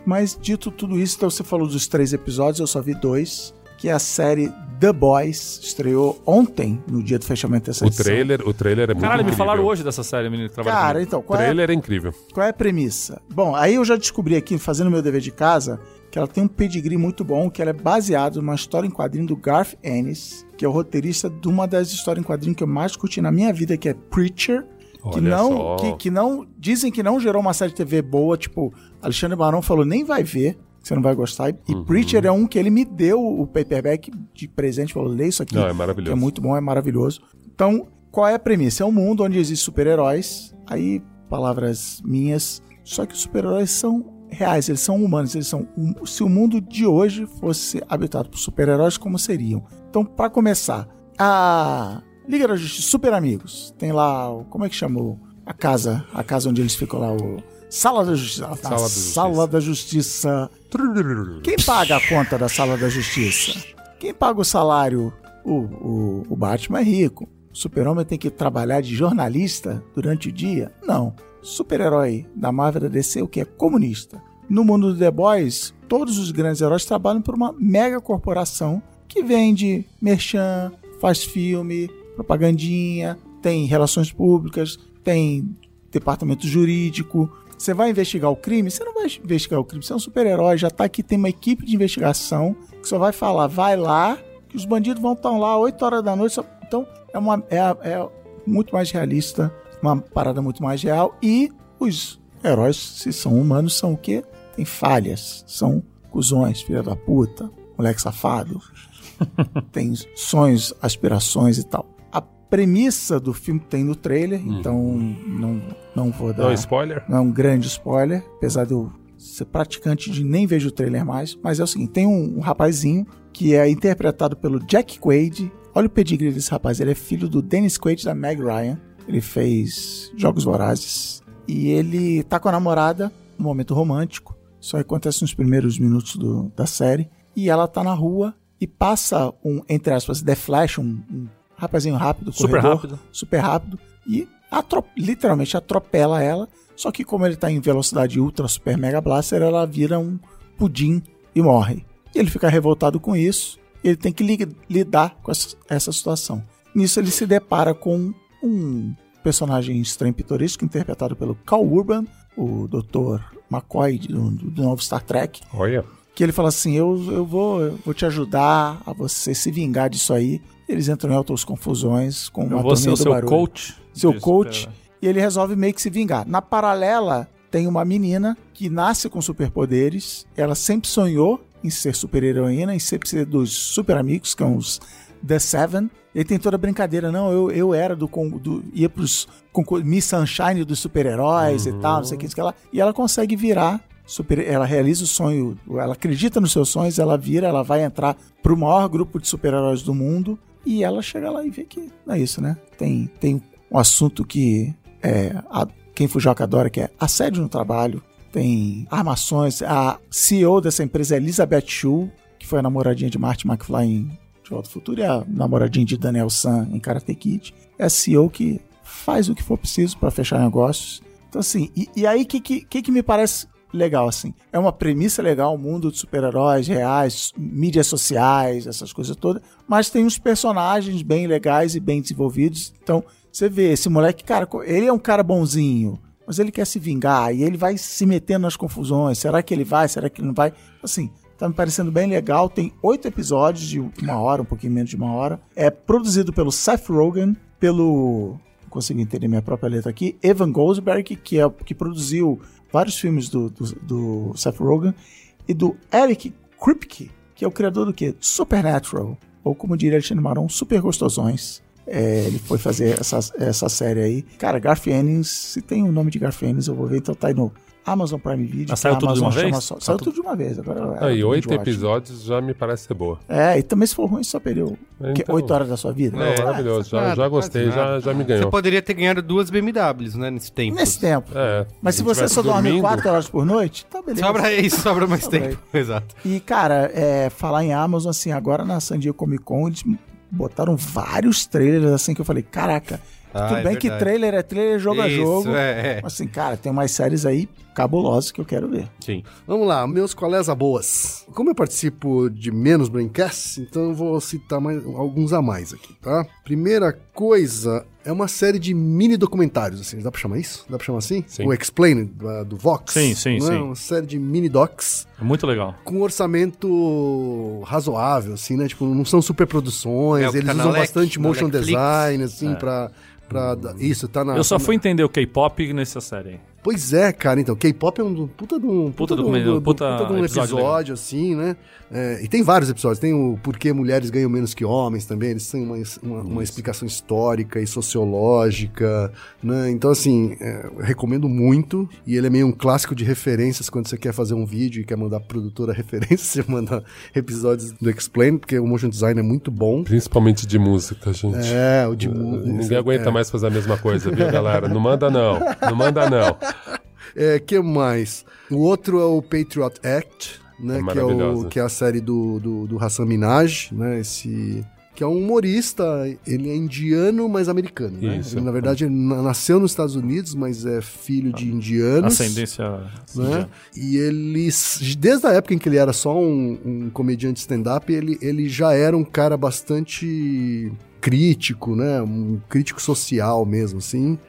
Mas dito tudo isso, então você falou dos três episódios, eu só vi dois. Que é a série The Boys, estreou ontem, no dia do fechamento dessa O trailer, o trailer é muito Caralho, me incrível. falaram hoje dessa série, menino que trabalha Cara, comigo. então, O qual é, trailer é incrível. qual é a premissa? Bom, aí eu já descobri aqui, fazendo meu dever de casa, que ela tem um pedigree muito bom, que ela é baseada numa história em quadrinho do Garth Ennis, que é o roteirista de uma das histórias em quadrinho que eu mais curti na minha vida, que é Preacher. Que Olha não, só. que, que não. Dizem que não gerou uma série de TV boa, tipo, Alexandre Barão falou, nem vai ver, você não vai gostar. E Uhum. Preacher é um que ele me deu o paperback de presente, falou, lê isso aqui. Não, é maravilhoso. Que é muito bom, é maravilhoso. Então, qual é a premissa? É um mundo onde existem super-heróis, aí, palavras minhas, só que os super-heróis são reais, eles são humanos, eles são. hum- Se o mundo de hoje fosse habitado por super-heróis, como seriam? Então, para começar, a Liga da Justiça, Super Amigos, tem lá, o- como é que chamou? A casa, a casa onde eles ficam lá, o. Sala da Justiça. Sala da Justiça. Sala da Justiça. Quem paga a conta da Sala da Justiça? Quem paga o salário? O, o, o Batman é rico. O super-homem tem que trabalhar de jornalista durante o dia? Não. Super-herói da Marvel da DC, o que é comunista. No mundo do The Boys, todos os grandes heróis trabalham por uma mega corporação que vende merchan, faz filme, propagandinha, tem relações públicas, tem departamento jurídico. Você vai investigar o crime? Você não vai investigar o crime, você é um super-herói, já tá aqui, tem uma equipe de investigação que só vai falar, vai lá, que os bandidos vão estar lá 8 horas da noite. só- Então, é, uma, é, é muito mais realista, uma parada muito mais real. E os heróis, se são humanos, são o quê? Tem falhas, são cuzões, filha da puta, moleque safado. tem sonhos, aspirações e tal. Premissa do filme tem no trailer, então não, não vou dar. Não, spoiler? Não é um grande spoiler, apesar de eu ser praticante de nem vejo o trailer mais. Mas é o seguinte: tem um, um rapazinho que é interpretado pelo Jack Quaid. olha o pedigree desse rapaz. Ele é filho do Dennis Quaid da Meg Ryan. Ele fez Jogos Vorazes. E ele tá com a namorada, um momento romântico. Isso acontece nos primeiros minutos do, da série. E ela tá na rua e passa um, entre aspas, The Flash, um, um rapazinho rápido, Super corredor, rápido. super rápido, e literalmente atropela ela. Só que como ele tá em velocidade ultra, super mega blaster, ela vira um pudim e morre. E ele fica revoltado com isso, e ele tem que li- lidar com essa, essa situação. Nisso ele se depara com um personagem estranho pitoresco interpretado pelo Cal Urban, o Dr. McCoy do, do novo Star Trek, Olha. que ele fala assim: eu, eu, vou, eu vou te ajudar a você se vingar disso aí. Eles entram em altas confusões com uma Eu vou ser o seu barulho. coach. Seu coach. E ele resolve meio que se vingar. Na paralela, tem uma menina que nasce com superpoderes. Ela sempre sonhou em ser super-heroína, em sempre ser dos super amigos, que são os The Seven. Ele tem toda a brincadeira, não, eu, eu era do, do ia pros Miss Sunshine dos super-heróis e tal, não sei o que, isso que ela. E ela consegue virar super, ela realiza o sonho, ela acredita nos seus sonhos, ela vira, ela vai entrar pro maior grupo de super-heróis do mundo e ela chega lá e vê que não é isso, né? Tem, tem um assunto que é, a- quem Fujoca adora, que é assédio no trabalho, tem armações. A CEO dessa empresa é Elizabeth Shue, que foi a namoradinha de Marty McFly em De Volta ao Futuro, e a namoradinha de Daniel San em Karate Kid. É a CEO que faz o que for preciso para fechar negócios. Então, assim, e, e aí o que, que, que que me parece legal, assim? É uma premissa legal, o mundo de super-heróis reais, mídias sociais, essas coisas todas, mas tem uns personagens bem legais e bem desenvolvidos. Então, você vê, esse moleque, cara, ele é um cara bonzinho, mas ele quer se vingar e ele vai se metendo nas confusões. Será que ele vai? Será que ele não vai? Assim, tá me parecendo bem legal. Tem oito episódios de uma hora, um pouquinho menos de uma hora. É produzido pelo Seth Rogen, pelo. Não consigo entender minha própria letra aqui. Evan Goldberg, que, é, que produziu vários filmes do, do, do Seth Rogen, e do Eric Kripke, que é o criador do quê? Supernatural. Ou como diria Alexandre Marão, Super Gostosões. É, ele foi fazer essa, essa série aí. Cara, Garth Ennis, se tem o nome de Garth Ennis, eu vou ver, então tá aí no Amazon Prime Video. Mas que saiu a tudo de uma Amazon vez? Só, Tá saiu tudo- tudo de uma vez. Agora é Aí, oito episódios já me parece ser boa. É, e também se for ruim, só perdeu que Então- oito horas da sua vida. Não, É, maravilhoso. Já, nada, já gostei, já, já me Você ganhou. poderia ter ganhado duas BMWs, né, nesse tempo. Nesse tempo. É, Mas se você só dorme dormindo- quatro horas por noite, tá beleza. Sobra isso, sobra mais Sobra tempo. Exato. E, cara, é, falar em Amazon, assim, agora na San Diego Comic Con, eles botaram vários trailers, assim, que eu falei, caraca, Ah, tudo é bem que verdade. trailer é trailer, jogo a Isso, jogo. é, é. Mas, assim, cara, tem umas séries aí cabulosas que eu quero ver. Sim. Vamos lá, meus colegas boas. Como eu participo de menos Braincasts, então eu vou citar mais, alguns a mais aqui, tá? Primeira coisa é uma série de mini documentários, assim, dá pra chamar isso? Dá pra chamar assim? Sim. O Explain, do, do Vox. Sim, sim, não é? sim. Uma série de mini docs É muito legal. com orçamento razoável, assim, né? Tipo, não são superproduções, É o que eles usam Lec- bastante na motion design, assim, pra... Pra, dar- isso, tá na. Eu só tá fui entender o K-pop nessa série aí. Pois é, cara, então, K-pop é um do- puta de um Puta de um- documento, do- do- puta de um episódio episódio, assim, né? É, e tem vários episódios. Tem o Porquê Mulheres Ganham Menos Que Homens também. Eles têm uma, uma, uma explicação histórica e sociológica, né? Então, assim, é, recomendo muito. E ele é meio um clássico de referências quando você quer fazer um vídeo e quer mandar produtora referência, você manda episódios do Explain, porque o motion design é muito bom. Principalmente de música, gente. É, o de mu- Ninguém aguenta mais fazer a mesma coisa, viu, galera? Não manda não. Não manda não. É, que mais? O outro é o Patriot Act, né? É que, é o, que é a série do, do, do Hassan Minaj, né? Esse... Que é um humorista, ele é indiano, mas americano, né? Isso. Ele, na verdade, ele na- nasceu nos Estados Unidos, mas é filho de indianos. Ascendência. Né? E ele, desde a época em que ele era só um, um comediante stand-up, ele, ele já era um cara bastante crítico, né? Um crítico social mesmo, assim.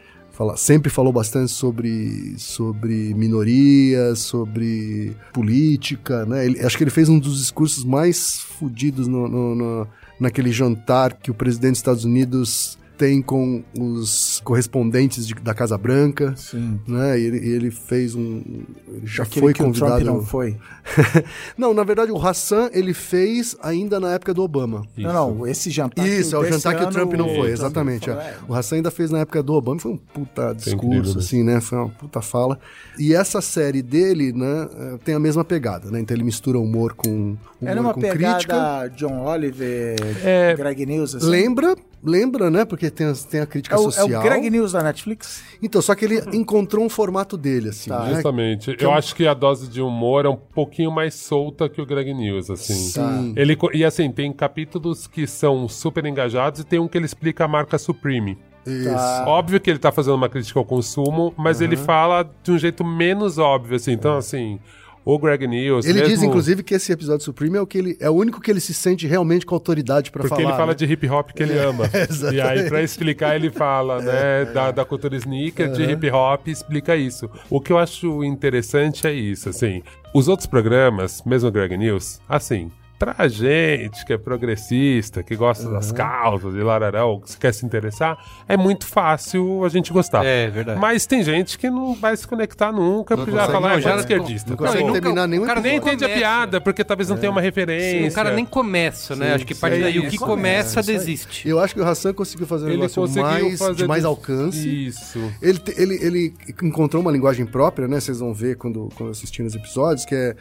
Fala, sempre falou bastante sobre, sobre minorias, sobre política, né? Ele- acho que ele fez um dos discursos mais fodidos no, no- no- naquele jantar que o presidente dos Estados Unidos tem com os correspondentes de- da Casa Branca. Sim. Né? E ele, ele fez um. Ele já Aquele foi que o Trump convidado. não foi. não, na verdade, o Hassan ele fez ainda na época do Obama. Não, não, esse jantar. Isso, é o jantar que o Trump não o foi, exatamente. é. é. O Hassan ainda fez na época do Obama, foi um puta discurso, incrível, assim, né? Foi uma puta fala. E essa série dele, né, eh, tem a mesma pegada, né? Então ele mistura humor com humor Era uma com pegada crítica. John Oliver, É, Greg News, assim. Lembra, lembra, né? Porque tem, as- tem a É crítica o, é social. o Greg News da Netflix? Então, só que ele encontrou um formato dele, assim, Tá. né? Justamente. Que eu é acho que a dose de humor é um pouquinho mais solta que o Greg News, assim. Sim. Ele, co- e assim, tem capítulos que são super engajados e tem um que ele explica a marca Supreme. Isso. Tá. Óbvio que ele tá fazendo uma crítica ao consumo, mas ele fala de um jeito menos óbvio, assim. Então, assim, o Greg News. Ele diz, mesmo- inclusive, que esse episódio Supreme é o, que ele, é o único que ele se sente realmente com autoridade pra Porque falar. ele fala né? de hip hop que ele ama. E aí, pra explicar, ele fala, né, da, da cultura sneaker, de hip hop, explica isso. O que eu acho interessante é isso, assim. Os outros programas, mesmo o Greg News, assim. Pra gente que é progressista, que gosta das causas e lararão, que quer se interessar, é muito fácil a gente gostar. É, verdade. Mas tem gente que não vai se conectar nunca, porque já consegue, não, ah, já já é não- esquerdista. não Tá consegue bom. terminar nenhum o cara Nem entende a piada, porque talvez não tenha uma referência. O cara nem começa, né? Acho que parte é daí o isso. que começa, desiste. Eu acho que o Hassan conseguiu fazer um Ele negócio conseguiu mais, fazer de mais alcance. Isso. Ele, ele, ele encontrou uma linguagem própria, né? Vocês vão ver quando, quando assistirem os episódios, que é,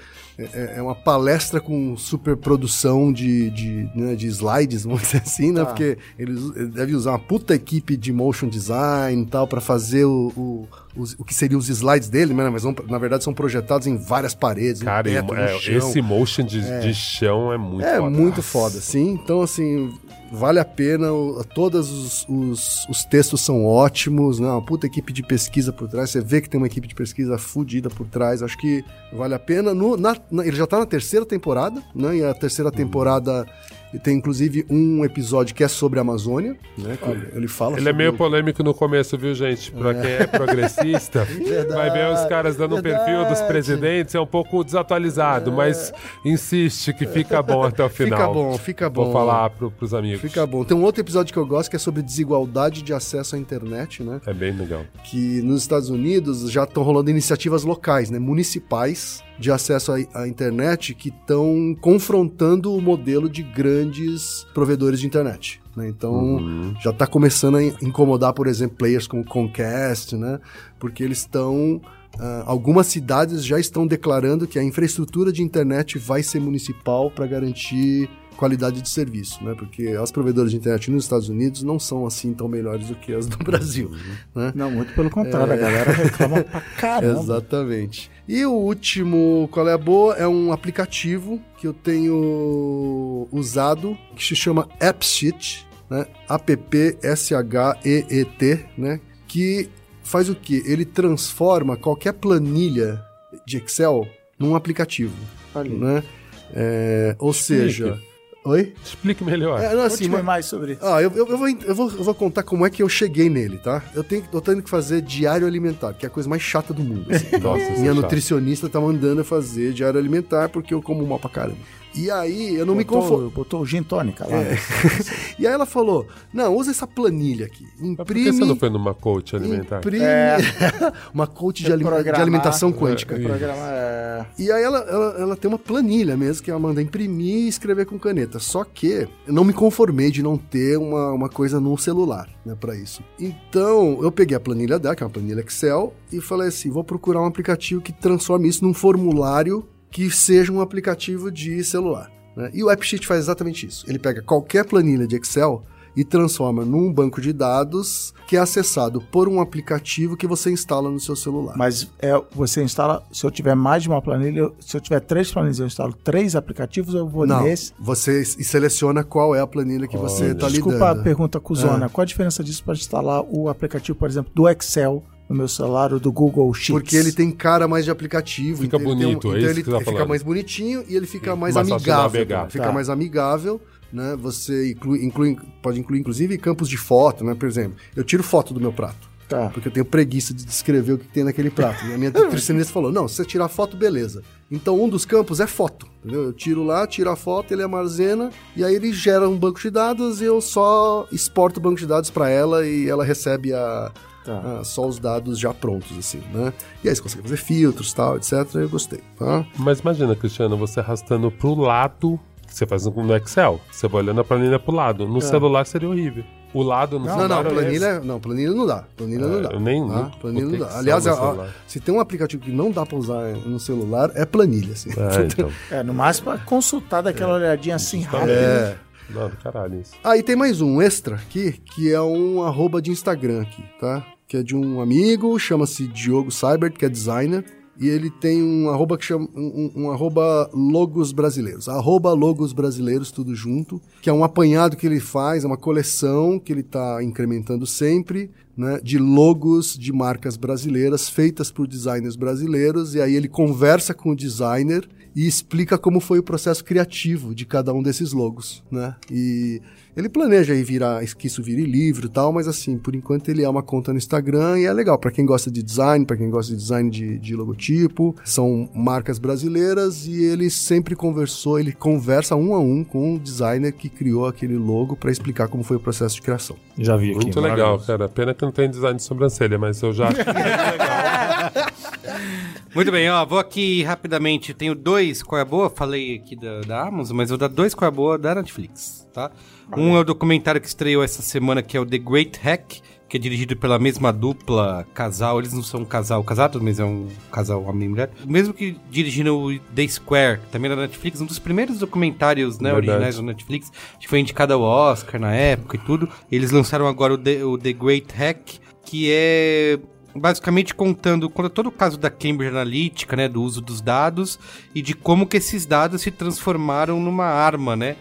é, é uma palestra com super produção de, de, né, de slides, vamos dizer assim, né? Porque ele, us- ele deve usar uma puta equipe de motion design e tal para fazer o, o, os- o que seriam os slides dele, né? Mas vão- na verdade são projetados em várias paredes, Cara, no teto, no é, chão. esse motion de, de chão é muito É foda. muito foda, sim. Então, assim, vale a pena. Todos os, os, os textos são ótimos, né? Uma puta equipe de pesquisa por trás. Você vê que tem uma equipe de pesquisa fodida por trás. Acho que vale a pena. No- na- na- ele já tá na terceira temporada, né? E a terceira temporada tem, inclusive, um episódio que é sobre a Amazônia, né? ele- ele fala Ele é meio o- polêmico no começo, viu, gente? Pra quem é progressista, vai ver os caras dando um perfil dos verdade. presidentes, é um pouco desatualizado, mas insiste que fica bom até o final. Fica bom, fica bom. Vou falar pro, pros amigos. Fica bom. Tem um outro episódio que eu gosto que é sobre desigualdade de acesso à internet, né? É bem legal. que nos Estados Unidos já estão rolando iniciativas locais, né, municipais de acesso à, à internet que estão confrontando o modelo de grandes provedores de internet. né? Então já está começando a incomodar, por exemplo, players como Comcast, né? Porque eles estão ah, algumas cidades já estão declarando que a infraestrutura de internet vai ser municipal para garantir qualidade de serviço, né? Porque as provedoras de internet nos Estados Unidos não são assim tão melhores do que as do Brasil, né? Não, muito pelo contrário, a galera reclama pra caramba. Exatamente. E o último, qual é a boa? É um aplicativo que eu tenho usado, que se chama AppSheet, né? A-P-P-S-H-E-E-T, né? Que faz o quê? Ele transforma qualquer planilha de Excel num aplicativo, aí. né? É, ou seja... Oi? Explique melhor. É, não, assim, Conte-me mas- mais sobre isso. ah, eu, eu, eu vou, eu, vou, eu vou contar como é que eu cheguei nele, tá? Eu tenho, tô tendo que fazer diário alimentar, que é a coisa mais chata do mundo. assim. Nossa, é Minha chato. nutricionista tá mandando eu fazer diário alimentar porque eu como mal pra caramba. E aí eu não me botou, conformo. botou o gin tônica lá. né? E aí ela falou: não, usa essa planilha aqui. Mas por que Imprime. você não foi numa coach alimentar? imprime uma coach de, de alimentação quântica. Programa é... E aí ela, ela, ela tem uma planilha mesmo que ela manda imprimir e escrever com caneta. Só que eu não me conformei de não ter uma, uma coisa no celular, né, para isso. Então eu peguei a planilha dela, que é uma planilha Excel, e falei assim: vou procurar um aplicativo que transforme isso num formulário que seja um aplicativo de celular. né? E o AppSheet faz exatamente isso. Ele pega qualquer planilha de Excel e transforma num banco de dados que é acessado por um aplicativo que você instala no seu celular. Mas é, você instala, se eu tiver mais de uma planilha, se eu tiver três planilhas, eu instalo três aplicativos, eu vou Não, nesse. você seleciona qual é a planilha que você está Desculpa lidando. a pergunta, Cusona. Qual a diferença disso para instalar o aplicativo, por exemplo, do Excel no meu celular ou do Google Sheets? Porque ele tem cara mais de aplicativo. Fica então ele tem bonito, é então isso ele que você tá fica falando. mais bonitinho e ele fica mais, Mais amigável. Fica Tá. mais amigável, né? Você inclui, inclui- pode incluir, inclusive, campos de foto, né? Por exemplo, eu tiro foto do meu prato. Tá. Porque eu tenho preguiça de descrever o que tem naquele prato. E a minha nutricionista falou: não, se você tirar foto, beleza. Então um dos campos é foto. Entendeu? Eu tiro lá, tiro a foto, ele armazena e aí ele gera um banco de dados e eu só exporto o banco de dados para ela e ela recebe a, Tá. a- só os dados já prontos, assim, né? E aí você consegue fazer filtros tal, etc. Eu gostei, tá? Mas imagina, Cristiano, você arrastando pro lado, que você faz no Excel. Você vai olhando a planilha pro lado. No celular seria horrível. O lado no Não, não, celular. é planilha, não, planilha não dá. Planilha não É, dá. eu nem- tá? não planilha não dá. Aliás, a- se tem um aplicativo que não dá pra usar no celular, é planilha, assim. É, então. É, no máximo pra consultar daquela olhadinha assim rápida. É. Do caralho isso. Aí tem mais um extra aqui, que é um arroba de Instagram aqui, tá? Que é de um amigo, chama-se Diogo Cybert, que é designer. E ele tem um arroba que chama. Um, um- um arroba logos brasileiros. Arroba logos brasileiros, tudo junto. Que é um apanhado que ele faz, é uma coleção que ele tá incrementando sempre, né? De logos de marcas brasileiras feitas por designers brasileiros. E aí ele conversa com o designer e explica como foi o processo criativo de cada um desses logos, né? E ele planeja aí virar, que isso vire livro e tal, mas assim, por enquanto ele é uma conta no Instagram e é legal para quem gosta de design, para quem gosta de design de, de logotipo, são marcas brasileiras e ele sempre conversou, ele conversa um a um com o designer que criou aquele logo para explicar como foi o processo de criação. Já vi aqui. Muito legal, cara. Pena que não tem design de sobrancelha, mas eu já acho que é legal. Muito bem, ó, vou aqui rapidamente. Tenho dois qual é a boa, falei aqui da, da Amazon, mas vou dar dois qual é a boa da Netflix, tá? Um é o documentário que estreou essa semana, que é o The Great Hack, que é dirigido pela mesma dupla, casal. Eles não são um casal casado, mas é um casal homem e mulher. Mesmo que dirigindo o The Square, que também é da Netflix, um dos primeiros documentários né, Verdade. originais da Netflix, que foi indicado ao Oscar na época e tudo. Eles lançaram agora o The, o The Great Hack, que é basicamente contando, conta todo o caso da Cambridge Analytica, né, do uso dos dados e de como que esses dados se transformaram numa arma, né,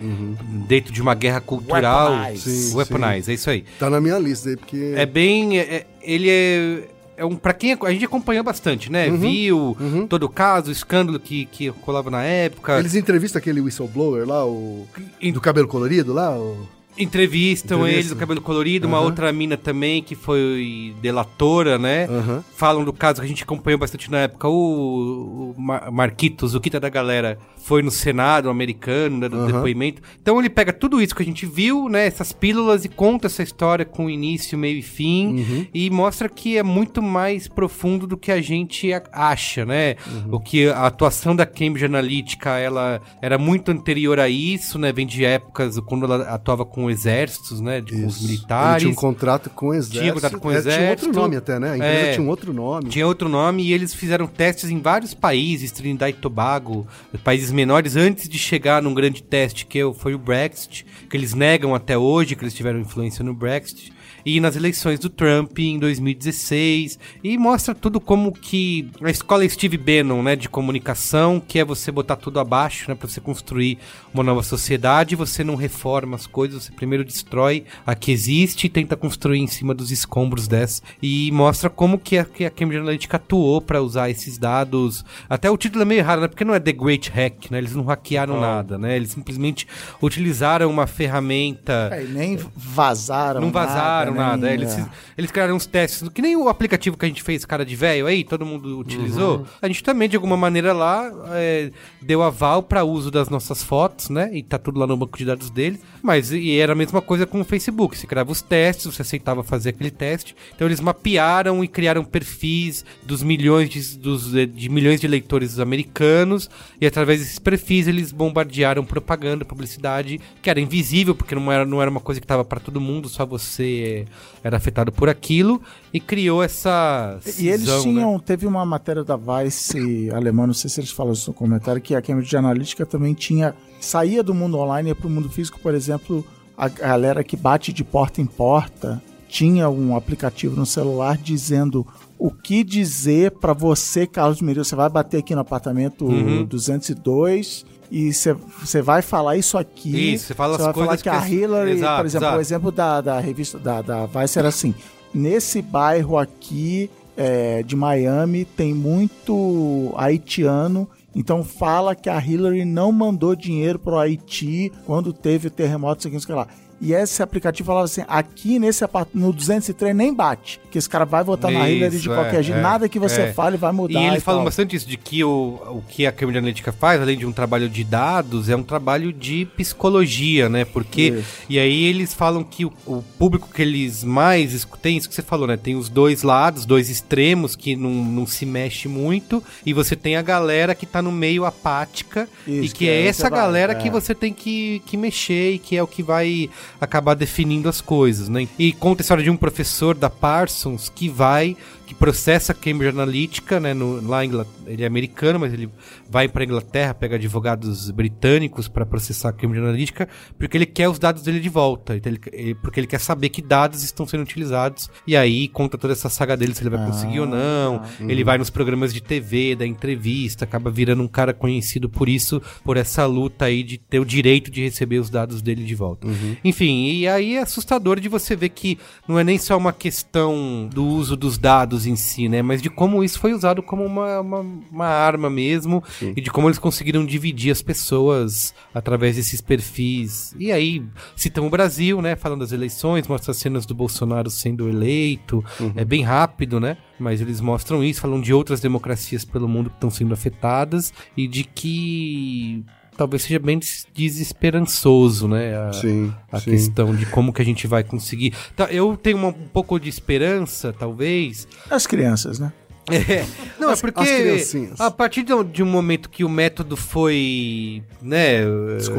dentro de uma guerra cultural. Weaponize. Sim, Weaponize, é isso aí. Tá na minha lista aí, porque. É bem. é- é- ele é. É um, pra quem a gente acompanhou bastante, né? Viu todo o caso, o escândalo que, que rolava na época. Eles entrevistam aquele whistleblower lá, o. Do cabelo colorido lá, o. Entrevistam Entrevista. eles, do cabelo colorido, uma Aham. outra mina também que foi delatora, né? Aham. Falam do caso que a gente acompanhou bastante na época. O, o Mar- Marquitos, o Kita da galera, foi no Senado americano, né, do Aham. depoimento. Então ele pega tudo isso que a gente viu, né? Essas pílulas e conta essa história com início, meio e fim. Uhum. E mostra que é muito mais profundo do que a gente acha, né? Uhum. O que a atuação da Cambridge Analytica, ela era muito anterior a isso, né? Vem de épocas quando ela atuava com exércitos, né? de- com os militares. Ele tinha um contrato com o exército. Tinha contrato com o É, Tinha exército. outro nome até, né? A empresa É. tinha um outro nome. Tinha outro nome e eles fizeram testes em vários países, Trinidad e Tobago, países menores, antes de chegar num grande teste que é foi o Brexit, que eles negam até hoje que eles tiveram influência no Brexit. E nas eleições do Trump em 2016. E mostra tudo como que a escola Steve Bannon, né, de comunicação, que é você botar tudo abaixo, né, para você construir uma nova sociedade. Você não reforma as coisas, você primeiro destrói a que existe e tenta construir em cima dos escombros dessa. E mostra como que a, que a Cambridge Analytica atuou para usar esses dados. Até o título é meio errado, né, porque não é The Great Hack, né, eles não hackearam nada, né, eles simplesmente utilizaram uma ferramenta. É, e nem vazaram Não vazaram nada. Nem- é, Eles, eles criaram uns testes, que nem o aplicativo que a gente fez, cara de velho aí, todo mundo utilizou. A gente também, de alguma maneira, lá é, deu aval para uso das nossas fotos, né? E tá tudo lá no banco de dados dele. Mas e era a mesma coisa com o Facebook. Você criava os testes, você aceitava fazer aquele teste. Então eles mapearam e criaram perfis dos milhões de, dos, eh, de milhões de leitores americanos. E através desses perfis eles bombardearam propaganda, publicidade, que era invisível, porque não era, não era uma coisa que tava para todo mundo, só você eh, era afetado por aquilo. E criou essa. E eles cisão, né? tinham, teve uma matéria da Vice alemã, não sei se eles falam isso no comentário, que a Cambridge Analytica também tinha, saía do mundo online e ia pro mundo físico, por exemplo, a galera que bate de porta em porta tinha um aplicativo no celular dizendo o que dizer pra você, Carlos Mireu, você vai bater aqui no apartamento Uhum. 202 e você- vai falar isso aqui. Isso, você fala as vai falar coisas que a Hillary, Exato, por exemplo, exato. o exemplo da, da revista da, da Vice era assim: nesse bairro aqui é, de Miami tem muito haitiano. Então fala que a Hillary não mandou dinheiro pro Haiti quando teve o terremoto, aqui lá. E esse aplicativo falava assim: aqui nesse no 203 nem bate. Que esse cara vai votar na Hillary de Isso, qualquer é, jeito. é, Nada que você é. fale vai mudar. E eles falam tal. bastante isso, de que o, o que a Cambridge Analytica faz, além de um trabalho de dados, é um trabalho de psicologia, né? Porque. Isso. E aí eles falam que o, o público que eles mais escutam, tem isso que você falou, né? Tem os dois lados, dois extremos que não, não se mexe muito, e você tem a galera que tá no meio apática, e Isso, que, que é essa vai, galera é. que você tem que, que mexer e que é o que vai acabar definindo as coisas, né? E conta a história de um professor da Parsons que vai, que processa a Cambridge Analytica, né? No, lá ele é americano, mas ele vai para Inglaterra, pega advogados britânicos para processar a Cambridge Analytica, porque ele quer os dados dele de volta, então ele- porque ele quer saber que dados estão sendo utilizados, e aí conta toda essa saga dele, se ele vai conseguir ou não, ele vai nos programas de TV, da entrevista, acaba virando um cara conhecido por isso, por essa luta aí de ter o direito de receber os dados dele de volta. Enfim, e aí é assustador de você ver que não é nem só uma questão do uso dos dados em si, né? Mas de como isso foi usado como uma, uma, uma arma mesmo e de como eles conseguiram dividir as pessoas através desses perfis. E aí citam o Brasil, né? Falando das eleições, mostra as cenas do Bolsonaro sendo eleito. É bem rápido, né? Mas eles mostram isso, falam de outras democracias pelo mundo que estão sendo afetadas e de que talvez seja bem des- desesperançoso, né? A, Sim, a sim. questão de como que a gente vai conseguir. Tá, eu tenho uma- um pouco de esperança, talvez. As crianças, né? É, não, é As- porque as criancinhas. a partir de um, de um momento que o método foi, né,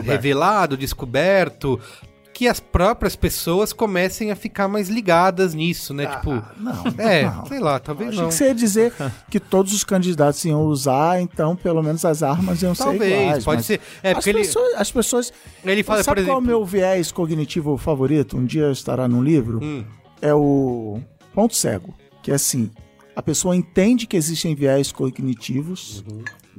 revelado, descoberto, que as próprias pessoas comecem a ficar mais ligadas nisso, né? tipo, Não. é, não. sei lá, talvez Achei não. que você ia dizer que todos os candidatos iam usar, então pelo menos as armas iam ser Talvez, iguais. pode ser. É, as, porque ele, pessoas, as pessoas... ele fala, Sabe por qual é o exemplo, meu viés cognitivo favorito? Um dia estará num livro. Hum. É o ponto cego. Que é assim, a pessoa entende que existem viés cognitivos,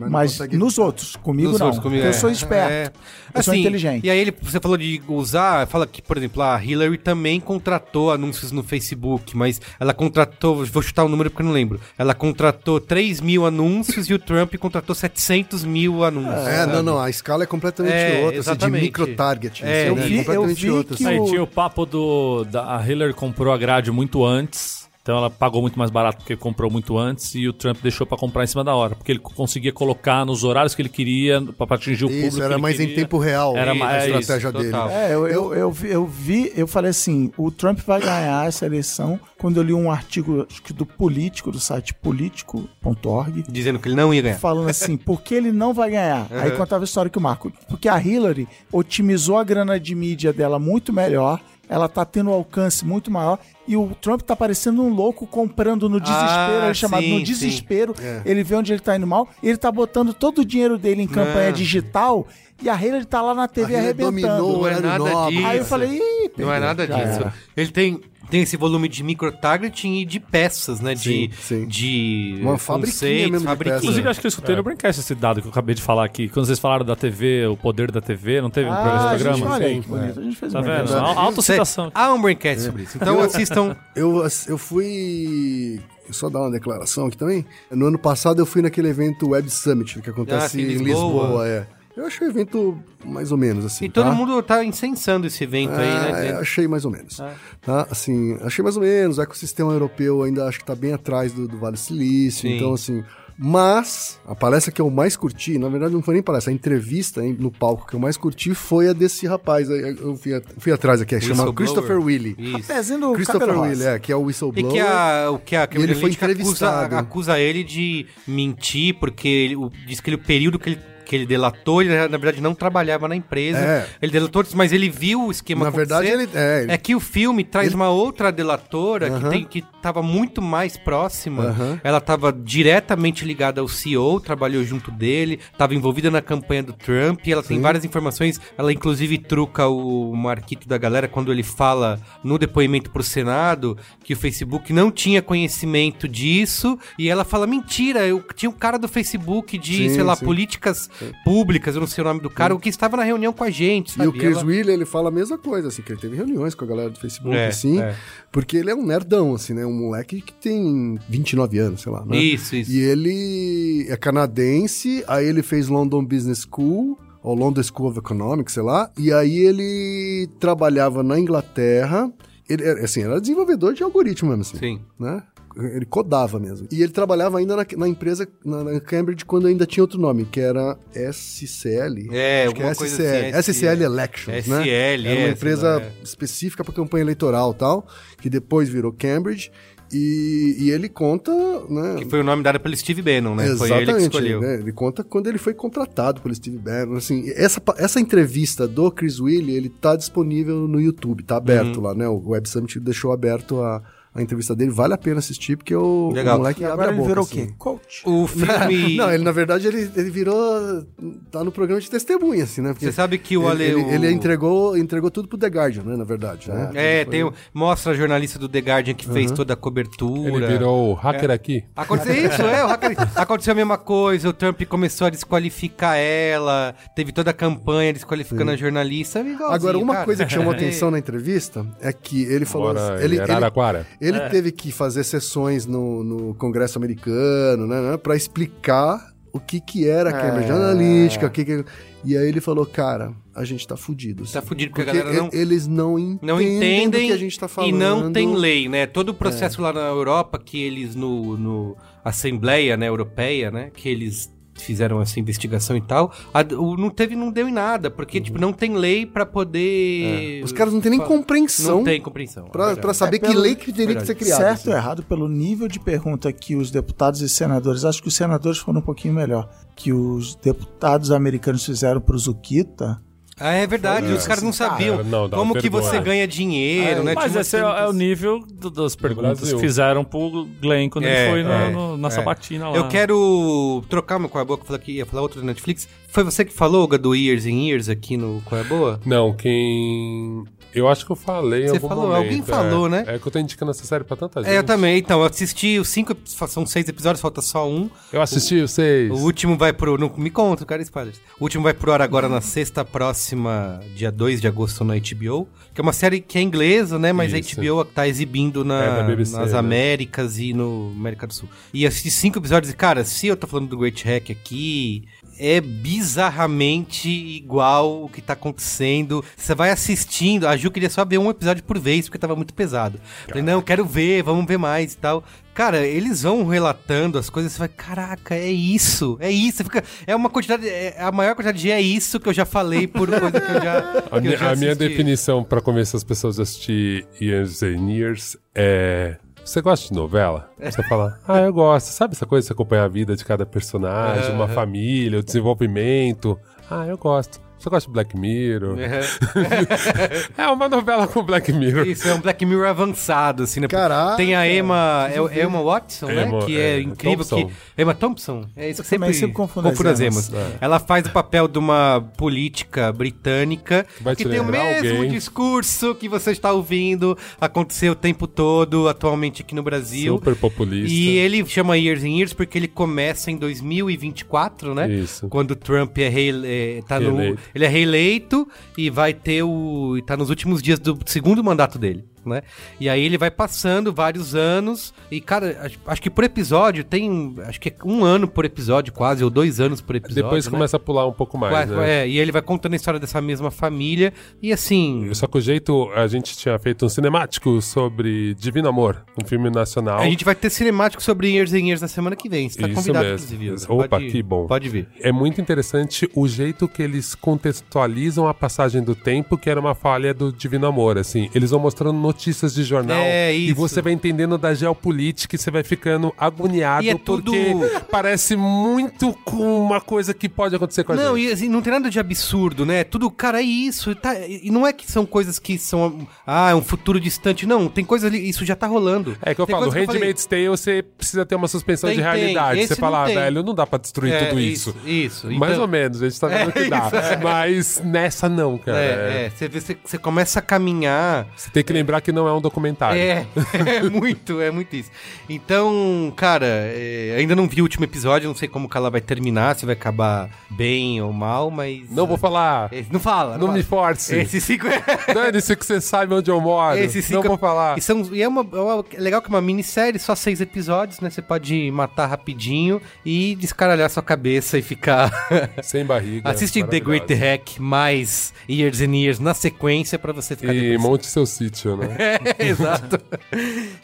Mas mas consegue nos outros, comigo Nos não. outros, comigo, porque é. eu sou esperto. É. Eu sou Assim, inteligente. E aí ele, você falou de usar, fala que, por exemplo, a Hillary também contratou anúncios no Facebook, mas ela contratou, vou chutar o número porque eu não lembro. Ela contratou 3 mil anúncios e o Trump contratou 700 mil anúncios. É, sabe? não, não, a escala é completamente É, outra, assim, de exatamente. micro-target. É, assim, eu né? vi- eu completamente vi outra. que assim. Aí o- tinha o papo do. Da, a Hillary comprou a grade muito antes. Então ela pagou muito mais barato porque comprou muito antes e o Trump deixou pra comprar em cima da hora. Porque ele conseguia colocar nos horários que ele queria pra pra atingir o público. Isso, que era ele mais em queria. tempo real Era a mais- é estratégia isso, dele. É, eu, eu, eu, vi, eu vi, eu falei assim, o Trump vai ganhar essa eleição quando eu li um artigo acho que do Político, do site político.org, Dizendo que ele não ia ganhar. falando assim, por que ele não vai ganhar? Aí contava a história que o Marco, porque a Hillary otimizou a grana de mídia dela muito melhor, ela tá tendo um alcance muito maior e o Trump tá parecendo um louco comprando no desespero, Ah, ele é chamado sim, no desespero, ele vê onde ele tá indo mal, ele tá botando todo o dinheiro dele em campanha Não. digital e a Hillary tá lá na TV A arrebentando. dominou Não é nada nobre. disso. Aí eu falei, Ih, Não é nada disso. Ele tem, tem esse volume de micro-targeting e de peças, né? De, Sim, sim. de Uma fabriquinha conceitos, fabriquinha. Inclusive, acho que eu escutei no Braincast esse dado que eu acabei de falar aqui. Quando vocês falaram da TV, o poder da TV, não teve um Ah, esse a gente, programa? olha aí, Sim, que bonito. A gente fez Tá um vendo? programa. Al- Autocitação. Há um braincast sobre isso. Então assistam. Eu, eu fui. Só dar uma declaração aqui também. No ano passado eu fui naquele evento Web Summit, que acontece Ah, sim, em Lisboa. Lisboa. é. Eu achei o evento mais ou menos assim. E todo tá? mundo tá incensando esse evento aí, Ah, né? é, achei mais ou menos. Tá? Assim, achei mais ou menos. O ecossistema europeu ainda acho que tá bem atrás do, do Vale Silício. Sim. Então, assim. Mas, a palestra que eu mais curti, na verdade não foi nem palestra, a entrevista hein, no palco que eu mais curti foi a desse rapaz. Eu eu fui, a- fui atrás aqui, é chama Whistleblower. Christopher Willie. Isso. Pezinho do Christopher rosa. é, que é o E whistleblower. que a, o que a Cambridge ele foi Analytica acusa, entrevistado. acusa ele de mentir, porque ele, o- diz que ele, o período que ele, que ele delatou, ele na verdade não trabalhava na empresa. É. Ele delatou, mas ele viu o esquema Na verdade, ele- é, ele- É que o filme traz ele- uma outra delatora que, tem, que tava muito mais próxima. Ela tava diretamente ligada ao CEO, trabalhou junto dele, tava envolvida na campanha do Trump, e ela tem várias informações. Ela inclusive truca o Marquito da galera quando ele fala no depoimento pro Senado que o Facebook não tinha conhecimento disso, e ela fala: mentira, eu tinha um cara do Facebook de, Sim, sei lá, sim. políticas públicas, eu não sei o nome do cara, o que estava na reunião com a gente. E sabe? o Chris Ela- ele fala a mesma coisa, assim, que ele teve reuniões com a galera do Facebook, É, assim, é. porque ele é um nerdão, assim, né? Um moleque que tem 29 anos, sei lá, né? Isso, isso. E ele é canadense, aí ele fez London Business School, ao London School of Economics, sei lá, e aí ele trabalhava na Inglaterra, ele, era, assim, era desenvolvedor de algoritmo mesmo, assim, Sim. né? Ele codava mesmo. E ele trabalhava ainda na, na empresa, na, na Cambridge, quando ainda tinha outro nome, que era SCL. É, Acho que é SCL. assim, SCL Elections, né? SL, Era uma é, empresa sei lá, é. específica para campanha eleitoral e tal, que depois virou Cambridge. E, e ele conta, né? Que foi o nome dado pelo Steve Bannon, né? Foi Exatamente, ele que escolheu. né? Ele conta quando ele foi contratado pelo Steve Bannon. Assim, essa, essa entrevista do Chris Willy, ele tá disponível no YouTube, tá aberto Uhum. lá, né? O Web Summit deixou aberto a, a entrevista dele. Vale a pena assistir, porque o, Legal. o moleque E abre agora a ele boca. virou assim. o quê? Coach. O filme... Não, ele na verdade ele, ele virou. tá no programa de testemunha, assim, né? Porque Você sabe que o ele, Ale- ele, o- ele entregou, entregou tudo pro The Guardian, né? Na verdade. Né? É, Ele foi- tem, mostra a jornalista do The Guardian que fez toda a cobertura. Ele virou o hacker aqui. Aconteceu isso, é. o hacker- Aconteceu a mesma coisa. O Trump começou a desqualificar ela. Teve toda a campanha desqualificando a jornalista. é Agora, uma cara. coisa que chamou atenção na entrevista é que ele falou. Bora, ele, em Araraquara. Ele, ele teve que fazer sessões no, no Congresso americano, né, né, para explicar o que que era a Cambridge Analytica, o que que... E aí ele falou, cara, a gente tá fudido. Tá assim, fudido porque a porque galera não- eles não entendem, Não entendem que a gente tá falando. e não tem lei, né? Todo o processo lá na Europa que eles no, no Assembleia né, Europeia, né? Que eles fizeram essa investigação e tal, a- o- não teve, não deu em nada, porque tipo não tem lei pra poder. Os caras não têm nem compreensão Não tem compreensão. é pra, verdade. pra saber É, que pelo- lei que teria que ser criada. certo assim. ou errado, pelo nível de pergunta que os deputados e senadores, acho que os senadores foram um pouquinho melhor, que os deputados americanos fizeram pro Zuquita, Ah, é verdade, os caras não sabiam Cara, não, como que você ganha dinheiro, né? Mas esse é, é o nível do- das perguntas que fizeram pro Glenn quando É, ele foi no- é, no- na é. sabatina lá. Eu quero trocar meu Qual é Boa, que eu falei que ia falar outro da Netflix. Foi você que falou, Ga, do Years and Years aqui no Qual é Boa? Não, quem. Eu acho que eu falei Você falou, momento. alguém é. falou, né? É que eu tô indicando essa série pra tanta gente. É, eu também. Então, eu assisti os cinco, são seis episódios, falta só um. Eu assisti os seis. O último vai pro. Não me conta, cara, spoilers. O último vai pro ar agora na sexta próxima, dia 2 de agosto, na HBO. Que é uma série que é inglesa, né? Mas Isso. a HBO tá exibindo na- É BBC, nas né? Américas e no América do Sul. E assisti cinco episódios e, cara, se eu tô falando do Great Hack aqui. É bizarramente igual o que tá acontecendo. Você vai assistindo. A Ju queria só ver um episódio por vez, porque tava muito pesado. Falei, não, quero ver, vamos ver mais e tal. Cara, eles vão relatando as coisas, você vai, caraca, é isso, é isso. Você fica, é uma quantidade, é a maior quantidade de é isso que eu já falei por coisa que eu já. A, que eu minha, já a minha definição pra convencer as pessoas a assistir Years and Years é. Você gosta de novela? Você fala, ah, eu gosto. Sabe essa coisa de acompanhar a vida de cada personagem, uma família, o desenvolvimento? Ah, eu gosto. Você gosta de Black Mirror? é uma novela com Black Mirror. Isso, é um Black Mirror avançado, assim, né? Caraca, Tem a Emma, é, Emma Watson, né? Emma, Que é, é, incrível. Thompson. Que, Emma Thompson? É isso que sempre, sempre confundo as as. Emas. Ela faz o papel de uma política britânica Vai que te tem o mesmo alguém. discurso que você está ouvindo acontecer o tempo todo, atualmente aqui no Brasil. Super populista. E ele chama Years and Years porque ele começa em 2024, né? Isso. Quando o Trump é, rei, é, tá no. Ele é reeleito e vai ter o. tá nos últimos dias do segundo mandato dele. Né? E aí ele vai passando vários anos e, cara, acho, acho que por episódio tem, acho que é um ano por episódio quase, ou dois anos por episódio, Depois né? começa a pular um pouco mais, Quase, né? é, e ele vai contando a história dessa mesma família e assim... Só que o jeito, a gente tinha feito um cinemático sobre Divino Amor, um filme nacional. A gente vai ter cinemático sobre Years and Years na semana que vem. Você tá Isso convidado, mesmo. inclusive. Opa, Pode- que bom. Pode vir. É muito interessante o jeito que eles contextualizam a passagem do tempo, que era uma falha do Divino Amor, assim. Eles vão mostrando notícias de jornal É, e isso. você vai entendendo da geopolítica e você vai ficando agoniado E é tudo- porque parece muito com uma coisa que pode acontecer com a Não, gente. e assim, não tem nada de absurdo, né? Tudo, cara, é isso. e Tá, e não é que são coisas que são. Ah, é um futuro distante. Não, tem coisa ali. Isso já tá rolando. É que eu Tem falo, Handmaid's Tale você precisa ter uma suspensão Tem, de realidade. Você fala, não ah, velho, não dá pra destruir É, tudo isso. Isso, isso. Mais Então- ou menos, a gente tá vendo É, que dá. isso, é. Mas nessa não, cara. É, é, você, vê, você, você começa a caminhar. Você tem que lembrar falar que não é um documentário. É, é muito, é muito isso. Então, cara, é, ainda não vi o último episódio, não sei como que ela vai terminar, se vai acabar bem ou mal, mas. Não vou falar. É, Não fala. Não fala. me force. Esses cinco. Dane-se que você sabe onde eu moro. Esses cinco. Não vou falar. E, são, e é, uma, é uma- é legal que é uma minissérie, só seis episódios, né? Você pode matar rapidinho e descaralhar sua cabeça e ficar. Sem barriga. Assiste The Great. Hack mais Years and Years na sequência pra você ficar E depois. monte seu sítio, né? É, exato.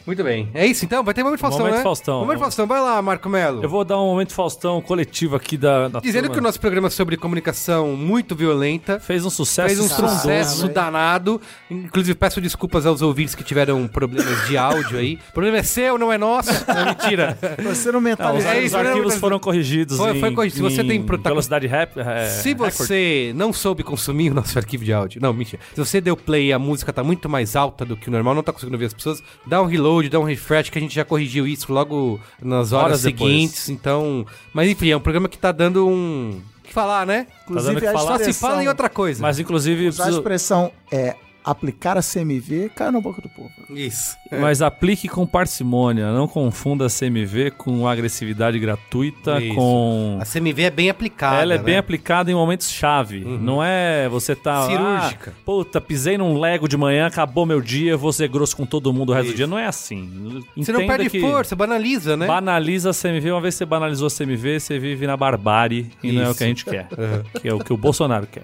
Muito bem. É isso então? Vai ter momento Faustão, Momento né? Faustão. Momento Faustão. Vai lá, Marco Melo. Eu vou dar um momento Faustão coletivo aqui da, da Dizendo turma. que o nosso programa é sobre comunicação muito violenta. fez um sucesso Fez um estrondoso. sucesso danado. Inclusive, peço desculpas aos ouvintes que tiveram problemas de áudio aí. O problema é seu, não é nosso. Não, mentira. Você não mentaliza. É os isso, arquivos foram corrigidos Foi- em, foi corrigido. Se você em tem prota- velocidade rap, é, Se você não soube consumir o nosso arquivo de áudio, não, mentira. Se você deu play e a música tá muito mais alta do que o normal, não tá conseguindo ouvir as pessoas, dá um reload, dá um refresh, que a gente já corrigiu isso logo nas horas, Horas depois. seguintes. Então, mas enfim, é um programa que tá dando um. O que falar, né? Inclusive, dando o que a falar. Só se fala em outra coisa. Mas inclusive, usar a preciso- expressão é aplicar a CMV, cai na boca do povo. Isso. mas aplique com parcimônia, não confunda a CMV com agressividade gratuita, Isso. com A CMV é bem aplicada. Ela é né? bem aplicada em momentos chave. Não é você tá. Cirúrgica. Ah, puta, pisei num Lego de manhã, acabou meu dia, vou ser grosso com todo mundo o resto do dia. Não é assim. Você não Entenda perde que força, banaliza, né? Banaliza a CMV. Uma vez que você banalizou a CMV, você vive na barbárie e não é o Isso. que a gente quer. Que é o que o Bolsonaro quer.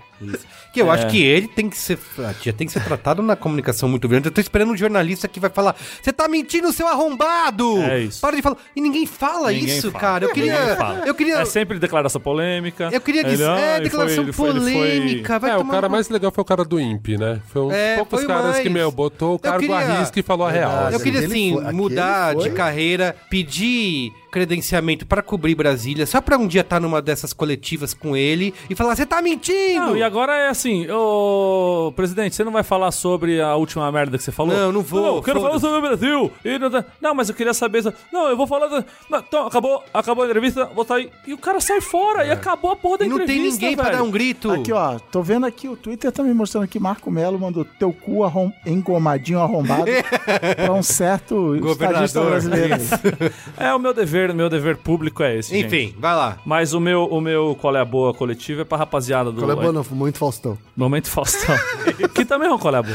Que eu É. acho que ele tem que ser. Já tem que ser tratado na comunicação muito grande. Eu tô esperando um jornalista que vai falar: Você tá mentindo, seu arrombado! É isso. Para de falar. E ninguém fala Ninguém isso, fala. cara. Eu queria. Eu queria. É sempre declaração polêmica. Eu queria dizer. Ele, é, ah, ele declaração foi- ele foi- ele foi- polêmica. Vai é, o cara mais legal foi o cara do INPE, né? Foi um dos É, poucos foi caras mais. que, meu, botou o cargo queria- à risca e falou a real. Verdade. Eu queria, assim, mudar de carreira, pedir credenciamento pra cobrir Brasília, só pra um dia estar numa dessas coletivas com ele e falar: Você tá mentindo! Não, e agora é assim, ô presidente, você não vai falar sobre a última merda que você falou? Não, não vou, Não, eu quero falar sobre o Brasil. E não, tá- não, mas eu queria saber. Não, eu vou falar. Não, então, acabou, acabou a entrevista, vou sair. E o cara sai fora e acabou a porra da E não entrevista. tem ninguém pra velho. dar um grito. Aqui, ó, tô vendo aqui, o Twitter tá me mostrando aqui, Marco Melo mandou teu cu arrom... engomadinho arrombado pra um certo estadista Governador. brasileiro. aí. É o meu dever, o meu dever público é esse. gente. Enfim, vai lá. Mas o meu, o meu qual é a boa coletivo é pra rapaziada do Qual é boa, não? Muito Faustão. Momento Faustão. que também é um colabo.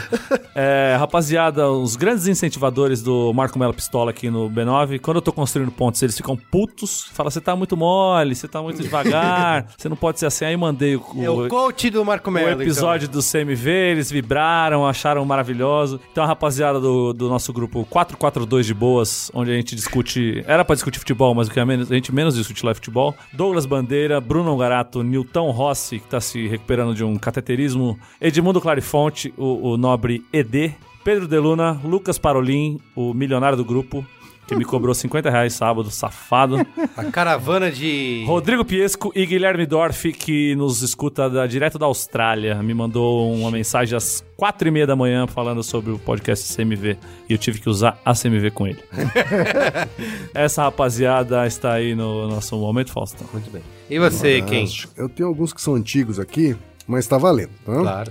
É, rapaziada, os grandes incentivadores do Marco Melo Pistola aqui no B9, quando eu tô construindo pontos, eles ficam putos, falam, você tá muito mole, você tá muito devagar, você não pode ser assim. Aí mandei o, É o coach do Marco o Melo. então. episódio do CMV, eles vibraram, acharam maravilhoso. Então a rapaziada do, do nosso grupo 442 de boas, onde a gente discute. Era pra discutir futebol, mas o que é menos, a gente menos discute lá é futebol. Douglas Bandeira, Bruno Garato, Nilton Rossi, que tá se recuperando de um cateterismo. Edmundo Clarifonte, o, o nobre ED. Pedro Deluna, Lucas Parolin, o milionário do grupo. Que me cobrou 50 reais sábado, safado. A caravana de. Rodrigo Piesco e Guilherme Dorf, que nos escuta da- direto da Austrália, me mandou uma mensagem às quatro e meia da manhã falando sobre o podcast CMV. E eu tive que usar a CMV com ele. Essa rapaziada está aí no nosso Momento Faustão. Muito bem. E você, quem? Eu tenho alguns que são antigos aqui, mas tá valendo, tá? Claro.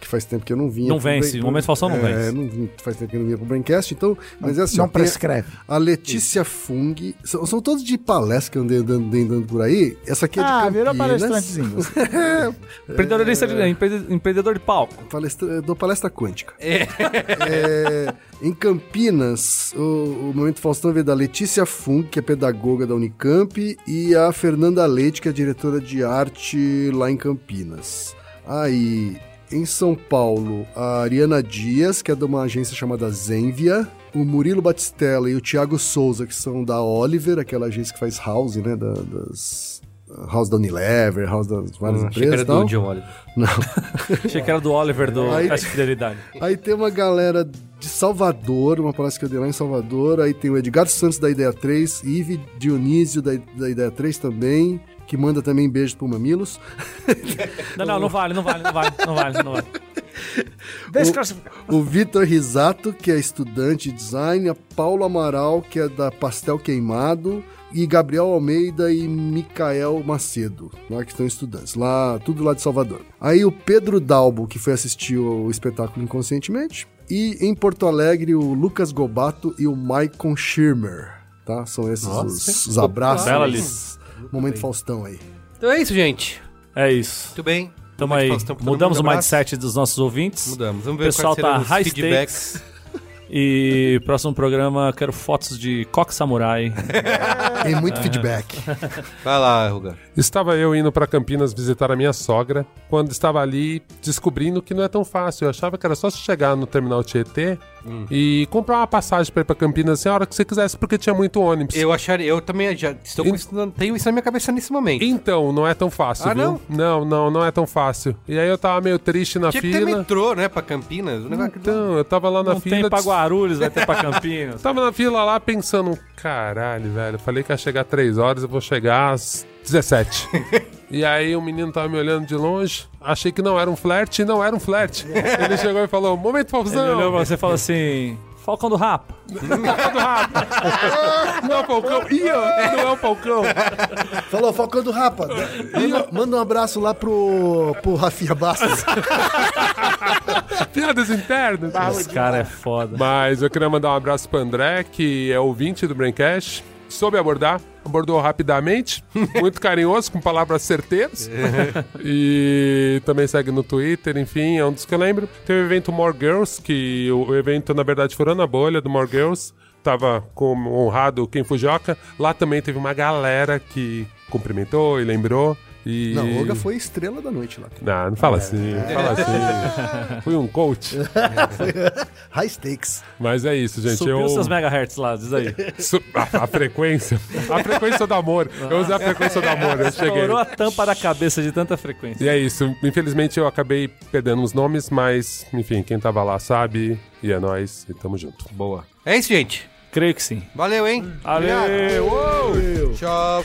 Que faz tempo que eu não vinha. Não vence, o Momento Faustão não é, vence. Não, vim- faz tempo que eu não vinha pro Braincast, então... Mas é assim, Não prescreve. A Letícia Fung, são, são todos de palestra que eu andei andando, andei andando por aí. Essa aqui é de Ah, virou Campinas. palestrantezinho. você. Empreendedorista de- empre- empreendedor de palco. Palestra, dou palestra quântica. É, em Campinas, o, o Momento Faustão veio da Letícia Fung, que é pedagoga da Unicamp, e a Fernanda Leite, que é diretora de arte lá em Campinas. Aí, em São Paulo, a Ariana Dias, que é de uma agência chamada Zenvia, o Murilo Batistella e o Thiago Souza, que são da Oliver, aquela agência que faz house, né, da- das... House da Unilever, House das várias Hum, achei que empresas era do John Oliver. Achei que era do Oliver do Aí- de Fidelidade. Aí tem uma galera de Salvador, uma palestra que eu dei lá em Salvador. Aí tem o Edgar Santos da Ideia 3, Ive Dionísio da, da Ideia 3 também, que manda também beijos pro Mamilos. Não, não, não vale, não vale, não vale, não vale, não vale. Eu- O Vitor Risato, que é estudante de design. A Paulo Amaral, que é da Pastel Queimado. E Gabriel Almeida e Micael Macedo, lá que estão estudantes. Lá, tudo lá de Salvador. Aí o Pedro Dalbo, que foi assistir o espetáculo inconscientemente. E em Porto Alegre, o Lucas Gobato e o Maicon Schirmer. Tá? São esses os, os abraços. Bela lista. Momento Faustão aí. Então é isso, gente. É isso. Muito bem. Tamo aí. Faustão Mudamos o mundo, abraço. mindset dos nossos ouvintes. Mudamos. Vamos O ver pessoal quais serão tá high feedbacks. stakes. E próximo programa, quero fotos de coque samurai. Tem muito feedback. Vai lá, Ruga. Estava eu indo para Campinas visitar a minha sogra, quando estava ali descobrindo que não é tão fácil. Eu achava que era só chegar no terminal Tietê e comprar uma passagem para ir para Campinas assim, a hora que você quisesse, porque tinha muito ônibus. Eu acharia, eu também já estou E- tenho isso na minha cabeça nesse momento. Então, não é tão fácil, Ah, viu? não? Não, não, não é tão fácil. E aí eu tava meio triste na Tinha que ter fila. metrô, né, pra Campinas. O negócio Então, eu tava lá na Não fila. tem pra Guarulhos, vai ter pra Campinas. Tava na fila lá pensando, caralho, velho. Falei que ia chegar 3 horas, eu vou chegar às 17. e aí o menino tava me olhando de longe, achei que não era um flerte, e não era um flerte. Ele chegou e falou: Momento Ele olhou Faustão! pra você e falou assim: Falcão do Rapa. Não é o Falcão! Ih, ó, não é o Falcão! Falou, Falcão do Rapa. Manda, manda um abraço lá pro, pro Rafinha Bastos. Piadas internas. Esse cara é foda. Mas eu queria mandar um abraço pro André, que é ouvinte do Braincast. Soube abordar, abordou rapidamente, muito carinhoso, com palavras certeiras. e também segue no Twitter, enfim, é um dos que eu lembro. Teve o evento More Girls, que o evento, na verdade, furou na bolha do More Girls. Tava como honrado Ken Fujioka. Lá também teve uma galera que cumprimentou e lembrou. E... Não, o Olga foi estrela da noite lá. Não, não fala assim, não fala assim. Fui um coach. High stakes. Mas é isso, gente. Subiu eu... seus megahertz lá, diz aí. Su- A, a frequência. A frequência do amor. Eu usei a frequência do amor, eu cheguei. Estourou a tampa da cabeça de tanta frequência. E é isso. Infelizmente eu acabei perdendo os nomes, mas, enfim, quem tava lá sabe. E é nóis. E tamo junto. Boa. É isso, gente. Creio que sim. Valeu, hein? Valeu! Uou! Tchau.